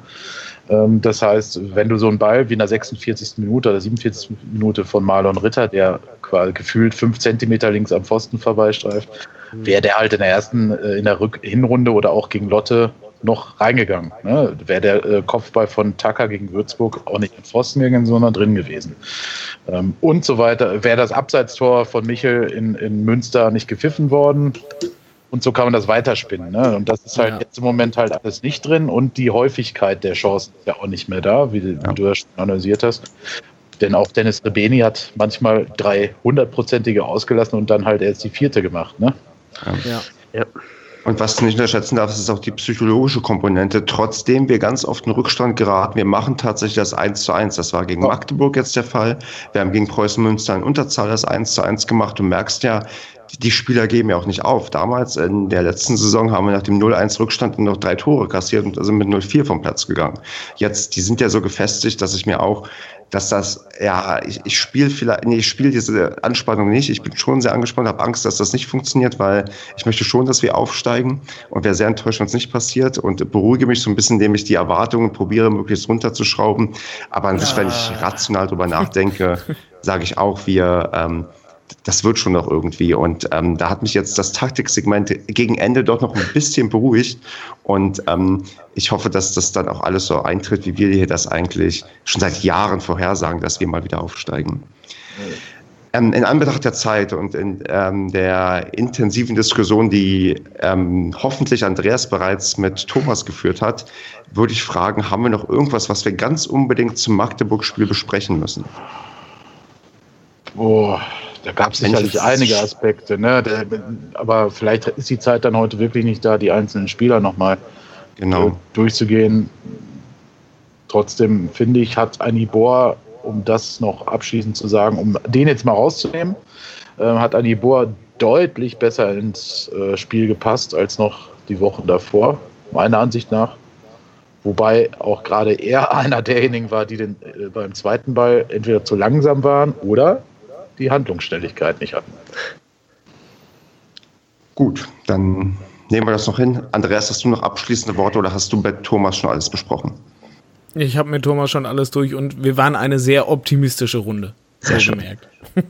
[SPEAKER 4] Ähm, das heißt, wenn du so einen Ball wie in der 46. Minute oder 47. Minute von Marlon Ritter, der quasi gefühlt fünf Zentimeter links am Pfosten vorbeistreift, wäre der halt in der ersten, äh, in der Rück Hinrunde oder auch gegen Lotte noch reingegangen. Ne? Wäre der äh, Kopfball von Tucker gegen Würzburg auch nicht im Pfosten gegangen, sondern drin gewesen. Ähm, und so weiter. Wäre das Abseitstor von Michel in, in Münster nicht gepfiffen worden. Und so kann man das weiterspinnen. Ne? Und das ist halt
[SPEAKER 1] Ja.
[SPEAKER 4] jetzt im Moment halt alles nicht drin. Und die Häufigkeit der Chancen ist ja auch nicht mehr da, wie, wie du ja schon analysiert hast. Denn auch Dennis Rebeni hat manchmal drei hundertprozentige ausgelassen und dann halt erst die vierte gemacht. Ne?
[SPEAKER 1] Ja.
[SPEAKER 5] Ja.
[SPEAKER 3] Und was du nicht unterschätzen darfst, ist auch die psychologische Komponente. Trotzdem wir ganz oft in Rückstand geraten, wir machen tatsächlich das 1 zu 1. Das war gegen
[SPEAKER 4] Ja.
[SPEAKER 3] Magdeburg jetzt der Fall. Wir haben gegen Preußen Münster in Unterzahl das 1 zu 1 gemacht. Du merkst ja, die- Spieler geben ja auch nicht auf. Damals in der letzten Saison haben wir nach dem 0-1 Rückstand noch drei Tore kassiert und sind mit 0-4 vom Platz gegangen. Jetzt, die sind ja so gefestigt, dass ich mir auch, dass das, ja, ich, ich spiele vielleicht, nee, ich spiele diese Anspannung nicht. Ich bin schon sehr angespannt, habe Angst, dass das nicht funktioniert, weil ich möchte schon, dass wir aufsteigen und wäre sehr enttäuscht, wenn es nicht passiert und beruhige mich so ein bisschen, indem ich die Erwartungen probiere, möglichst runterzuschrauben. Aber an sich, wenn ich rational drüber nachdenke, sage ich auch, wir, ähm, das wird schon noch irgendwie. Und ähm, da hat mich jetzt das Taktiksegment gegen Ende doch noch ein bisschen beruhigt. Und ähm, ich hoffe, dass das dann auch alles so eintritt, wie wir hier das eigentlich schon seit Jahren vorhersagen, dass wir mal wieder aufsteigen. Ähm, in Anbetracht der Zeit und in ähm, der intensiven Diskussion, die ähm, hoffentlich Andreas bereits mit Thomas geführt hat, würde ich fragen, haben wir noch irgendwas, was wir ganz unbedingt zum Magdeburg-Spiel besprechen müssen?
[SPEAKER 4] Boah, da gab es sicherlich einige Aspekte, ne? Der, aber vielleicht ist die Zeit dann heute wirklich nicht da, die einzelnen Spieler nochmal
[SPEAKER 3] Genau.
[SPEAKER 4] durchzugehen. Trotzdem finde ich, hat Anibor, um das noch abschließend zu sagen, um den jetzt mal rauszunehmen, äh, hat Anibor deutlich besser ins äh, Spiel gepasst als noch die Wochen davor, meiner Ansicht nach. Wobei auch gerade er einer derjenigen war, die den, äh, beim zweiten Ball entweder zu langsam waren oder die Handlungsschnelligkeit nicht hatten.
[SPEAKER 3] Gut, dann nehmen wir das noch hin. Andreas, hast du noch abschließende Worte oder hast du mit Thomas schon alles besprochen?
[SPEAKER 1] Ich habe mit Thomas schon alles durch und wir waren eine sehr optimistische Runde. Sehr
[SPEAKER 3] schön.
[SPEAKER 1] gemerkt.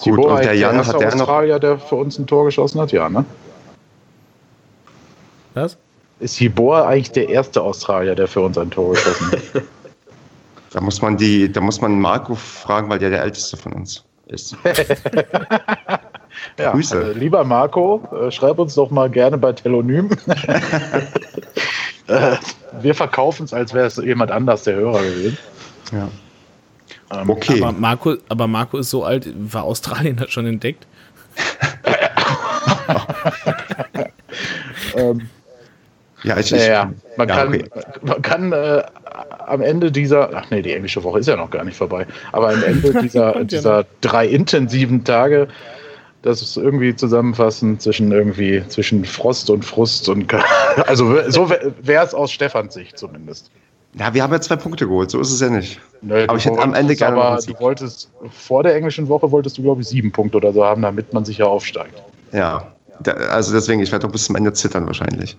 [SPEAKER 3] Gut, und der
[SPEAKER 4] ist
[SPEAKER 3] Jan hat der noch-
[SPEAKER 4] Australier, der für uns ein Tor geschossen hat, ja, ne?
[SPEAKER 1] Was?
[SPEAKER 4] Ist Hibor eigentlich der erste Australier, der für uns ein Tor geschossen hat?
[SPEAKER 3] Da muss man die, da muss man Marco fragen, weil der der älteste von uns ist.
[SPEAKER 4] Ja,
[SPEAKER 3] Grüße.
[SPEAKER 4] Also, lieber Marco, äh, schreib uns doch mal gerne bei Telonym. äh, wir verkaufen es, als wäre es jemand anders der Hörer gewesen.
[SPEAKER 3] Ja.
[SPEAKER 4] Ähm,
[SPEAKER 3] Okay.
[SPEAKER 1] Aber Marco, aber Marco ist so alt, war Australien das schon entdeckt?
[SPEAKER 4] ähm,
[SPEAKER 3] Ja, ich, ich,
[SPEAKER 4] naja, man
[SPEAKER 3] ja,
[SPEAKER 4] kann,
[SPEAKER 3] okay.
[SPEAKER 4] man kann äh, am Ende dieser, ach nee, die englische Woche ist ja noch gar nicht vorbei, aber am Ende dieser, dieser drei intensiven Tage, das ist irgendwie zusammenfassen zwischen irgendwie zwischen Frost und Frust und also so wäre es aus Stefans Sicht zumindest.
[SPEAKER 3] ja, wir haben ja zwei Punkte geholt, so ist es ja nicht.
[SPEAKER 4] Nö,
[SPEAKER 3] Aber
[SPEAKER 4] du
[SPEAKER 3] ich hätte am
[SPEAKER 4] wolltest
[SPEAKER 3] Ende gerne
[SPEAKER 4] aber du wolltest vor der englischen Woche wolltest du glaube ich sieben Punkte oder so haben, damit man sicher aufsteigt.
[SPEAKER 3] Ja, da, also deswegen, ich werde doch bis zum Ende zittern wahrscheinlich.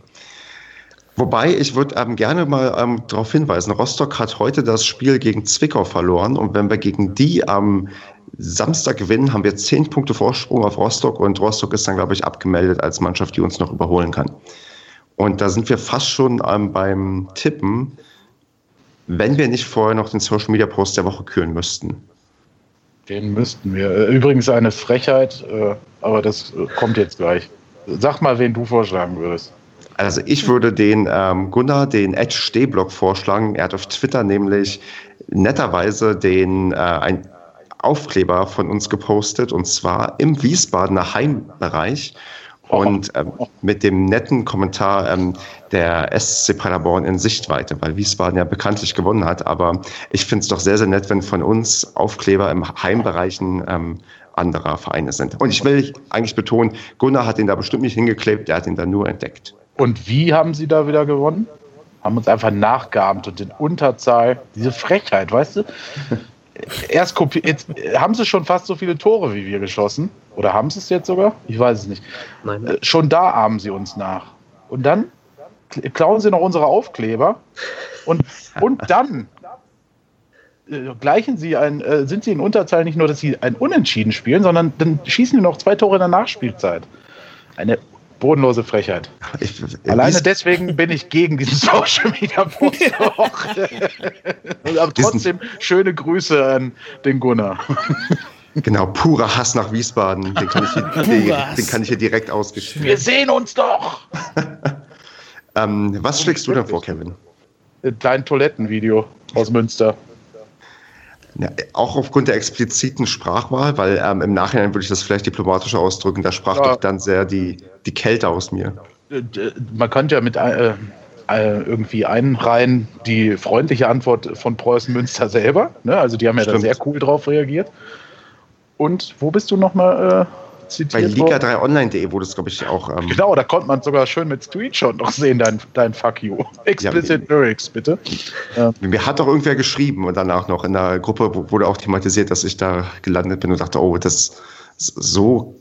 [SPEAKER 3] Wobei, ich würde ähm, gerne mal ähm, darauf hinweisen, Rostock hat heute das Spiel gegen Zwickau verloren und wenn wir gegen die am Samstag gewinnen, haben wir zehn Punkte Vorsprung auf Rostock und Rostock ist dann, glaube ich, abgemeldet als Mannschaft, die uns noch überholen kann. Und da sind wir fast schon ähm, beim Tippen, wenn wir nicht vorher noch den Social Media Post der Woche küren müssten.
[SPEAKER 4] Den müssten wir. Äh, Übrigens eine Frechheit, äh, aber das äh, kommt jetzt gleich. Sag mal, wen du vorschlagen würdest.
[SPEAKER 3] Also ich würde den ähm, Gunnar, den Edge Stehblock vorschlagen. Er hat auf Twitter nämlich netterweise den äh, ein Aufkleber von uns gepostet und zwar im Wiesbadener Heimbereich. Und ähm, mit dem netten Kommentar ähm, der SC Paderborn in Sichtweite, weil Wiesbaden ja bekanntlich gewonnen hat. Aber ich finde es doch sehr, sehr nett, wenn von uns Aufkleber im Heimbereichen ähm, anderer Vereine sind. Und ich will eigentlich betonen, Gunnar hat ihn da bestimmt nicht hingeklebt, der hat ihn da nur entdeckt.
[SPEAKER 4] Und wie haben sie da wieder gewonnen? Haben uns einfach nachgeahmt und in Unterzahl. Diese Frechheit, weißt du? Erst kopiert, jetzt haben sie schon fast so viele Tore wie wir geschossen. Oder haben sie es jetzt sogar? Ich weiß es nicht.
[SPEAKER 5] Nein.
[SPEAKER 4] Äh, Schon da ahmen sie uns nach. Und dann kl- klauen sie noch unsere Aufkleber. Und, und dann äh, gleichen sie ein, äh, sind sie in Unterzahl nicht nur, dass sie ein Unentschieden spielen, sondern dann schießen die noch zwei Tore in der Nachspielzeit. Eine bodenlose Frechheit.
[SPEAKER 3] Ich,
[SPEAKER 4] Alleine deswegen bin ich gegen diesen Social Media Post. Aber trotzdem schöne Grüße an den Gunnar.
[SPEAKER 3] Genau, purer Hass nach Wiesbaden. Den kann ich hier, den, kann ich hier direkt ausgespielt.
[SPEAKER 4] Wir sehen uns doch!
[SPEAKER 3] Ähm, was schlägst du denn vor, Kevin?
[SPEAKER 4] Dein Toilettenvideo aus Münster.
[SPEAKER 3] Ja, auch aufgrund der expliziten Sprachwahl, weil ähm, im Nachhinein würde ich das vielleicht diplomatischer ausdrücken, da sprach
[SPEAKER 4] Ja.
[SPEAKER 3] doch dann sehr die, die Kälte aus mir.
[SPEAKER 4] Äh, d- Man könnte ja mit äh, äh, irgendwie einreihen die freundliche Antwort von Preußen Münster selber. Ne? Also die haben ja da
[SPEAKER 3] Stimmt.
[SPEAKER 4] sehr cool drauf reagiert. Und wo bist du nochmal äh,
[SPEAKER 3] Bei
[SPEAKER 4] zitiert worden?
[SPEAKER 3] liga3online.de wurde es, glaube ich, auch. Ähm,
[SPEAKER 4] Genau, da konnte man sogar schön mit Screenshot noch sehen, dein, dein Fuck you. Explicit Lyrics, bitte.
[SPEAKER 3] Mir hat doch irgendwer geschrieben und danach noch in der Gruppe wurde auch thematisiert, dass ich da gelandet bin und dachte, oh, das so,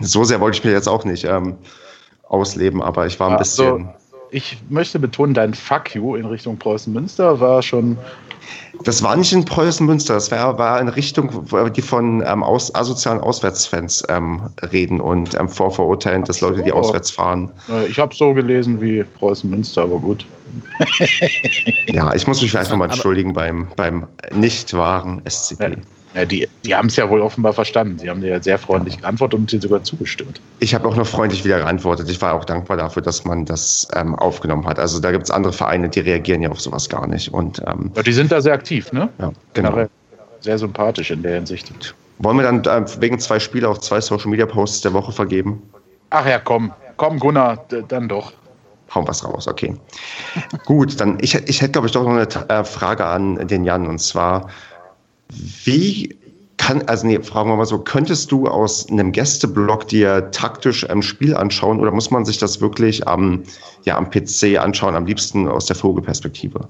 [SPEAKER 3] so sehr wollte ich mir jetzt auch nicht ähm, ausleben, aber ich war ein
[SPEAKER 4] Also,
[SPEAKER 3] bisschen.
[SPEAKER 4] Ich möchte betonen, dein Fuck you in Richtung Preußen Münster war schon.
[SPEAKER 3] Das war nicht in Preußen Münster, das war, war in Richtung, die von ähm, aus, asozialen Auswärtsfans ähm, reden und ähm, vorverurteilen, dass Leute, die
[SPEAKER 4] so.
[SPEAKER 3] auswärts fahren.
[SPEAKER 4] Äh, ich habe so gelesen wie Preußen Münster, aber gut.
[SPEAKER 3] Ja, ich muss mich vielleicht nochmal entschuldigen beim, beim nicht wahren SCP.
[SPEAKER 4] Ja, die die haben es ja wohl offenbar verstanden. Sie haben dir ja sehr freundlich geantwortet und dir sogar zugestimmt.
[SPEAKER 3] Ich habe auch noch freundlich wieder geantwortet. Ich war auch dankbar dafür, dass man das ähm, aufgenommen hat. Also da gibt es andere Vereine, die reagieren ja auf sowas gar nicht. Und ähm,
[SPEAKER 4] Ja, die sind da sehr aktiv, ne?
[SPEAKER 3] ja, genau.
[SPEAKER 4] Sehr sympathisch in der Hinsicht.
[SPEAKER 3] Wollen wir dann ähm, wegen zwei Spiele auch zwei Social Media Posts der Woche vergeben?
[SPEAKER 4] Ach ja, komm. Komm, Gunnar, dann doch.
[SPEAKER 3] Hauen was raus, okay. Gut, dann ich, ich hätte, glaube ich, doch noch eine äh, Frage an den Jan. Und zwar, wie kann, also nee, fragen wir mal so, könntest du aus einem Gästeblog dir taktisch ein Spiel anschauen oder muss man sich das wirklich am, ja, am PC anschauen, am liebsten aus der Vogelperspektive?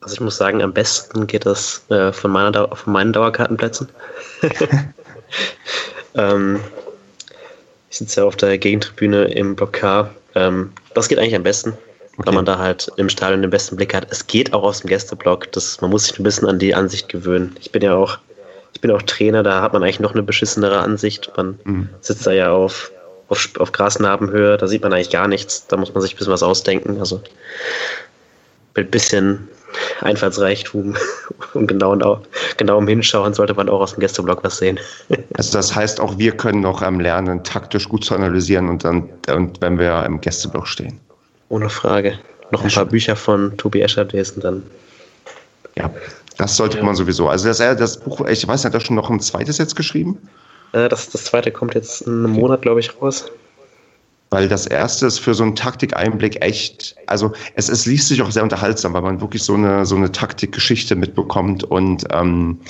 [SPEAKER 5] Also ich muss sagen, am besten geht das äh, von, meiner Dau von meinen Dauerkartenplätzen. ähm, ich sitze ja auf der Gegentribüne im Block K. Ähm, das geht eigentlich am besten,
[SPEAKER 3] Okay.
[SPEAKER 5] weil man da halt im Stadion den besten Blick hat. Es geht auch aus dem Gästeblock. Das, man muss sich ein bisschen an die Ansicht gewöhnen. Ich bin ja auch, ich bin auch Trainer, da hat man eigentlich noch eine beschissenere Ansicht. Man
[SPEAKER 3] Mhm.
[SPEAKER 5] sitzt da ja auf, auf, auf Grasnarbenhöhe, da sieht man eigentlich gar nichts. Da muss man sich ein bisschen was ausdenken. Also mit bisschen Einfallsreichtum und genau, genauem Hinschauen sollte man auch aus dem Gästeblock was sehen.
[SPEAKER 3] Also das heißt, auch wir können noch ähm, lernen, taktisch gut zu analysieren und dann, und wenn wir im Gästeblock stehen.
[SPEAKER 5] Ohne Frage. Noch ein paar Bücher von Tobi Escher lesen, dann
[SPEAKER 3] Ja, das sollte man sowieso. Also das, äh, das Buch, ich weiß nicht, hat er schon noch ein zweites jetzt geschrieben?
[SPEAKER 5] Äh, das, das zweite kommt jetzt in einem Monat, glaube ich, raus.
[SPEAKER 3] Weil das erste ist für so einen Taktikeinblick echt, also es, es liest sich auch sehr unterhaltsam, weil man wirklich so eine, so eine Taktikgeschichte mitbekommt und ähm,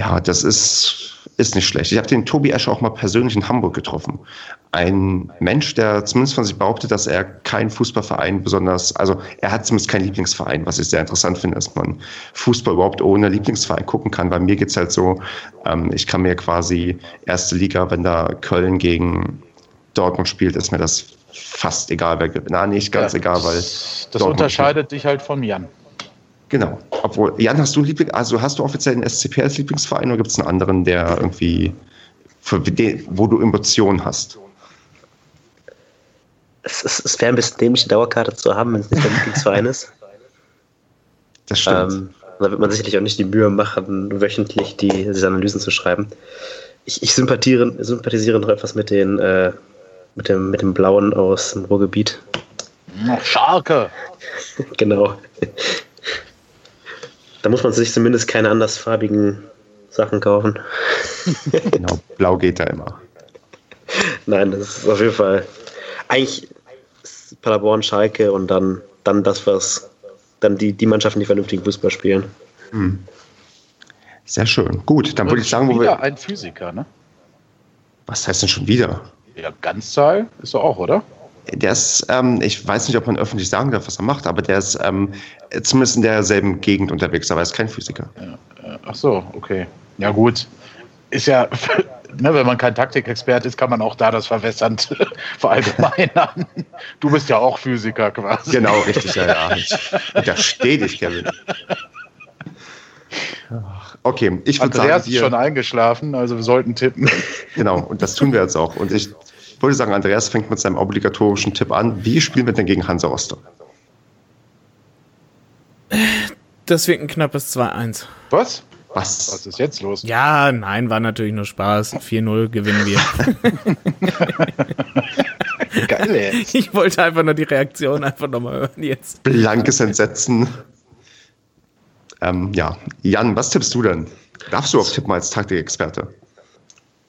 [SPEAKER 3] ja, das ist, ist nicht schlecht. Ich habe den Tobi Escher auch mal persönlich in Hamburg getroffen. Ein Mensch, der zumindest von sich behauptet, dass er keinen Fußballverein besonders, also er hat zumindest keinen Lieblingsverein, was ich sehr interessant finde, dass man Fußball überhaupt ohne Lieblingsverein gucken kann. Bei mir geht's halt so, ähm, ich kann mir quasi erste Liga, wenn da Köln gegen Dortmund spielt, ist mir das fast egal, wer gewinnt. Na, nicht ganz
[SPEAKER 4] Ja,
[SPEAKER 3] egal, weil.
[SPEAKER 4] Das
[SPEAKER 3] Dortmund
[SPEAKER 4] unterscheidet dich halt von Jan.
[SPEAKER 3] Genau. Obwohl, Jan, hast du einen Liebling, also hast du offiziell einen SCP als Lieblingsverein oder gibt es einen anderen, der irgendwie, für den, wo du Emotionen hast?
[SPEAKER 5] Es, es, es wäre ein bisschen dämlich, eine Dauerkarte zu haben, wenn es nicht der Lieblingsverein ist.
[SPEAKER 3] Das stimmt.
[SPEAKER 5] Ähm, da wird man sicherlich auch nicht die Mühe machen, wöchentlich die, diese Analysen zu schreiben. Ich, ich sympathisiere, sympathisiere noch etwas mit, den, äh, mit, dem, mit dem Blauen aus dem Ruhrgebiet.
[SPEAKER 4] Noch Schalke.
[SPEAKER 5] Genau. Da muss man sich zumindest keine andersfarbigen Sachen kaufen.
[SPEAKER 3] genau. Blau geht da immer.
[SPEAKER 5] Nein, das ist auf jeden Fall. Eigentlich ist Paderborn, Schalke und dann, dann das, was. Dann die, die Mannschaften, die vernünftigen Fußball spielen.
[SPEAKER 3] Sehr schön. Gut, dann würde ich sagen, wo
[SPEAKER 4] wieder
[SPEAKER 3] wir.
[SPEAKER 4] ein Physiker, ne?
[SPEAKER 3] Was heißt denn schon wieder?
[SPEAKER 4] Ja, Ganzzahl ist er auch, oder?
[SPEAKER 3] Der ist, ähm, ich weiß nicht, ob man öffentlich sagen darf, was er macht, aber der ist ähm, zumindest in derselben Gegend unterwegs, aber er ist kein Physiker.
[SPEAKER 4] Äh, Ach so, okay. Ja, gut. Ist ja, ne, wenn man kein Taktikexpert ist, kann man auch da das verwässernd verallgemeinern. Du bist ja auch Physiker quasi.
[SPEAKER 3] Genau, richtig, ja, ja. Ich unterstehe dich, Kevin. Okay, ich würde sagen,
[SPEAKER 4] Andreas ist schon eingeschlafen, also wir sollten tippen.
[SPEAKER 3] genau, und das tun wir jetzt auch. Und ich würde sagen, Andreas fängt mit seinem obligatorischen Tipp an. Wie spielen wir denn gegen Hansa Rostock?
[SPEAKER 1] Das wird ein knappes 2-1.
[SPEAKER 4] Was? Was
[SPEAKER 3] Was?
[SPEAKER 4] ist jetzt los?
[SPEAKER 1] Ja, nein, war natürlich nur Spaß. 4-0 gewinnen wir.
[SPEAKER 4] Geil, ey.
[SPEAKER 1] Ich wollte einfach nur die Reaktion einfach nochmal hören jetzt.
[SPEAKER 3] Blankes Entsetzen. Ähm, ja, Jan, was tippst du denn? Darfst du auch tippen als Taktikexperte?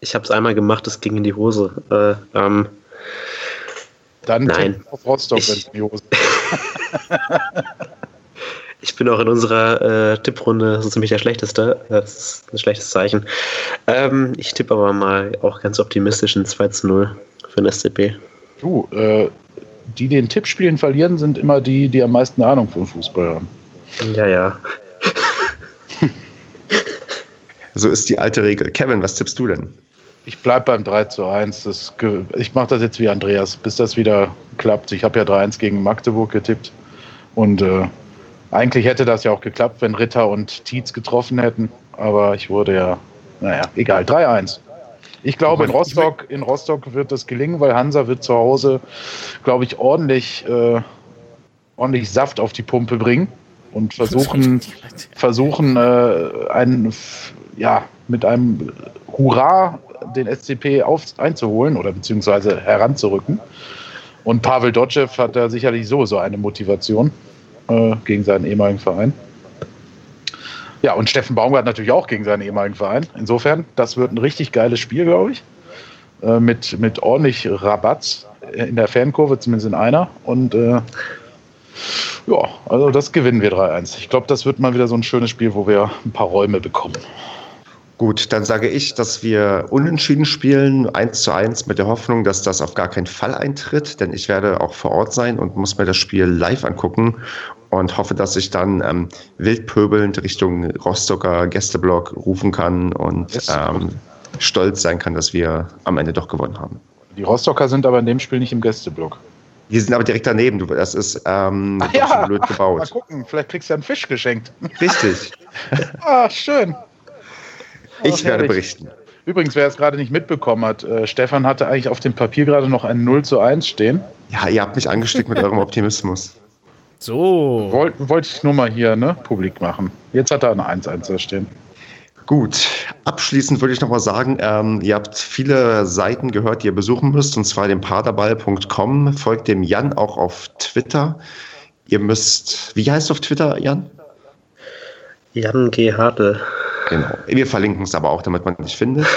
[SPEAKER 5] Ich habe es einmal gemacht, es ging in die Hose. Äh, ähm,
[SPEAKER 4] Dann
[SPEAKER 5] Nein.
[SPEAKER 4] auf Rostock,
[SPEAKER 5] Ich-
[SPEAKER 4] wenn es in die Hose
[SPEAKER 5] ich bin auch in unserer äh, Tipprunde so ziemlich der Schlechteste. Das ist ein schlechtes Zeichen. Ähm, ich tippe aber mal auch ganz optimistisch ein 2 zu 0 für den SCP.
[SPEAKER 4] Du, äh, die, die in Tippspielen verlieren, sind immer die, die am meisten Ahnung vom Fußball haben.
[SPEAKER 5] Ja, ja.
[SPEAKER 3] So ist die alte Regel. Kevin, was tippst du denn?
[SPEAKER 4] Ich bleib beim 3 zu 1. Das, ich mache das jetzt wie Andreas, bis das wieder klappt. Ich habe ja 3-1 gegen Magdeburg getippt. Und äh, eigentlich hätte das ja auch geklappt, wenn Ritter und Tietz getroffen hätten. Aber ich wurde ja, naja, egal, 3-1. Ich glaube, in Rostock, in Rostock wird das gelingen, weil Hansa wird zu Hause, glaube ich, ordentlich, äh, ordentlich Saft auf die Pumpe bringen und versuchen, versuchen äh, einen, ja, mit einem Hurra den SCP auf, einzuholen oder beziehungsweise heranzurücken. Und Pavel Dotschew hat da sicherlich sowieso eine Motivation äh, gegen seinen ehemaligen Verein. Ja, und Steffen Baumgart natürlich auch gegen seinen ehemaligen Verein. Insofern, das wird ein richtig geiles Spiel, glaube ich. Äh, mit, mit ordentlich Rabatz in der Fankurve, zumindest in einer. Und äh, ja, also das gewinnen wir 3-1. Ich glaube, das wird mal wieder so ein schönes Spiel, wo wir ein paar Räume bekommen.
[SPEAKER 3] Gut, dann sage ich, dass wir unentschieden spielen, 1 zu 1, mit der Hoffnung, dass das auf gar keinen Fall eintritt, denn ich werde auch vor Ort sein und muss mir das Spiel live angucken und hoffe, dass ich dann ähm, wildpöbelnd Richtung Rostocker Gästeblock rufen kann und ähm, stolz sein kann, dass wir am Ende doch gewonnen haben.
[SPEAKER 4] Die Rostocker sind aber in dem Spiel nicht im Gästeblock.
[SPEAKER 3] Die sind aber direkt daneben, du, das ist ähm, doch
[SPEAKER 4] ja,
[SPEAKER 3] blöd
[SPEAKER 4] ach, mal
[SPEAKER 3] gebaut.
[SPEAKER 4] gucken, vielleicht kriegst du ja einen Fisch geschenkt.
[SPEAKER 3] Richtig,
[SPEAKER 4] Ah, schön.
[SPEAKER 3] Ich werde berichten.
[SPEAKER 4] Übrigens, wer es gerade nicht mitbekommen hat, äh, Stefan hatte eigentlich auf dem Papier gerade noch ein 0 zu 1 stehen.
[SPEAKER 3] Ja, ihr habt mich angesteckt mit eurem Optimismus.
[SPEAKER 1] So.
[SPEAKER 4] Wollte wollte ich nur mal hier ne, publik machen. Jetzt hat er ein 1-1 da stehen.
[SPEAKER 3] Gut, abschließend würde ich noch mal sagen, ähm, ihr habt viele Seiten gehört, die ihr besuchen müsst, und zwar dem paderball.com. Folgt dem Jan auch auf Twitter. Ihr müsst, wie heißt du auf Twitter, Jan?
[SPEAKER 5] Jan G. Hartl.
[SPEAKER 3] Genau. Wir verlinken es aber auch, damit man dich findet.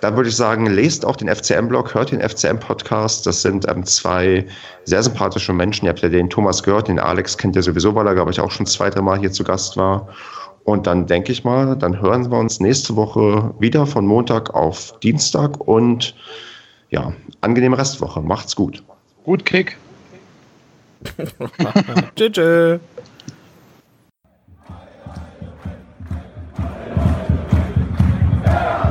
[SPEAKER 3] Dann würde ich sagen, lest auch den FCM-Blog, hört den FCM-Podcast. Das sind ähm, zwei sehr sympathische Menschen. Ihr habt ja den Thomas gehört, den Alex kennt ihr sowieso, weil er, glaube ich, auch schon zwei, drei Mal hier zu Gast war. Und dann denke ich mal, dann hören wir uns nächste Woche wieder von Montag auf Dienstag und ja, angenehme Restwoche. Macht's gut.
[SPEAKER 4] Gut, Kick.
[SPEAKER 1] Tschüss. Yeah.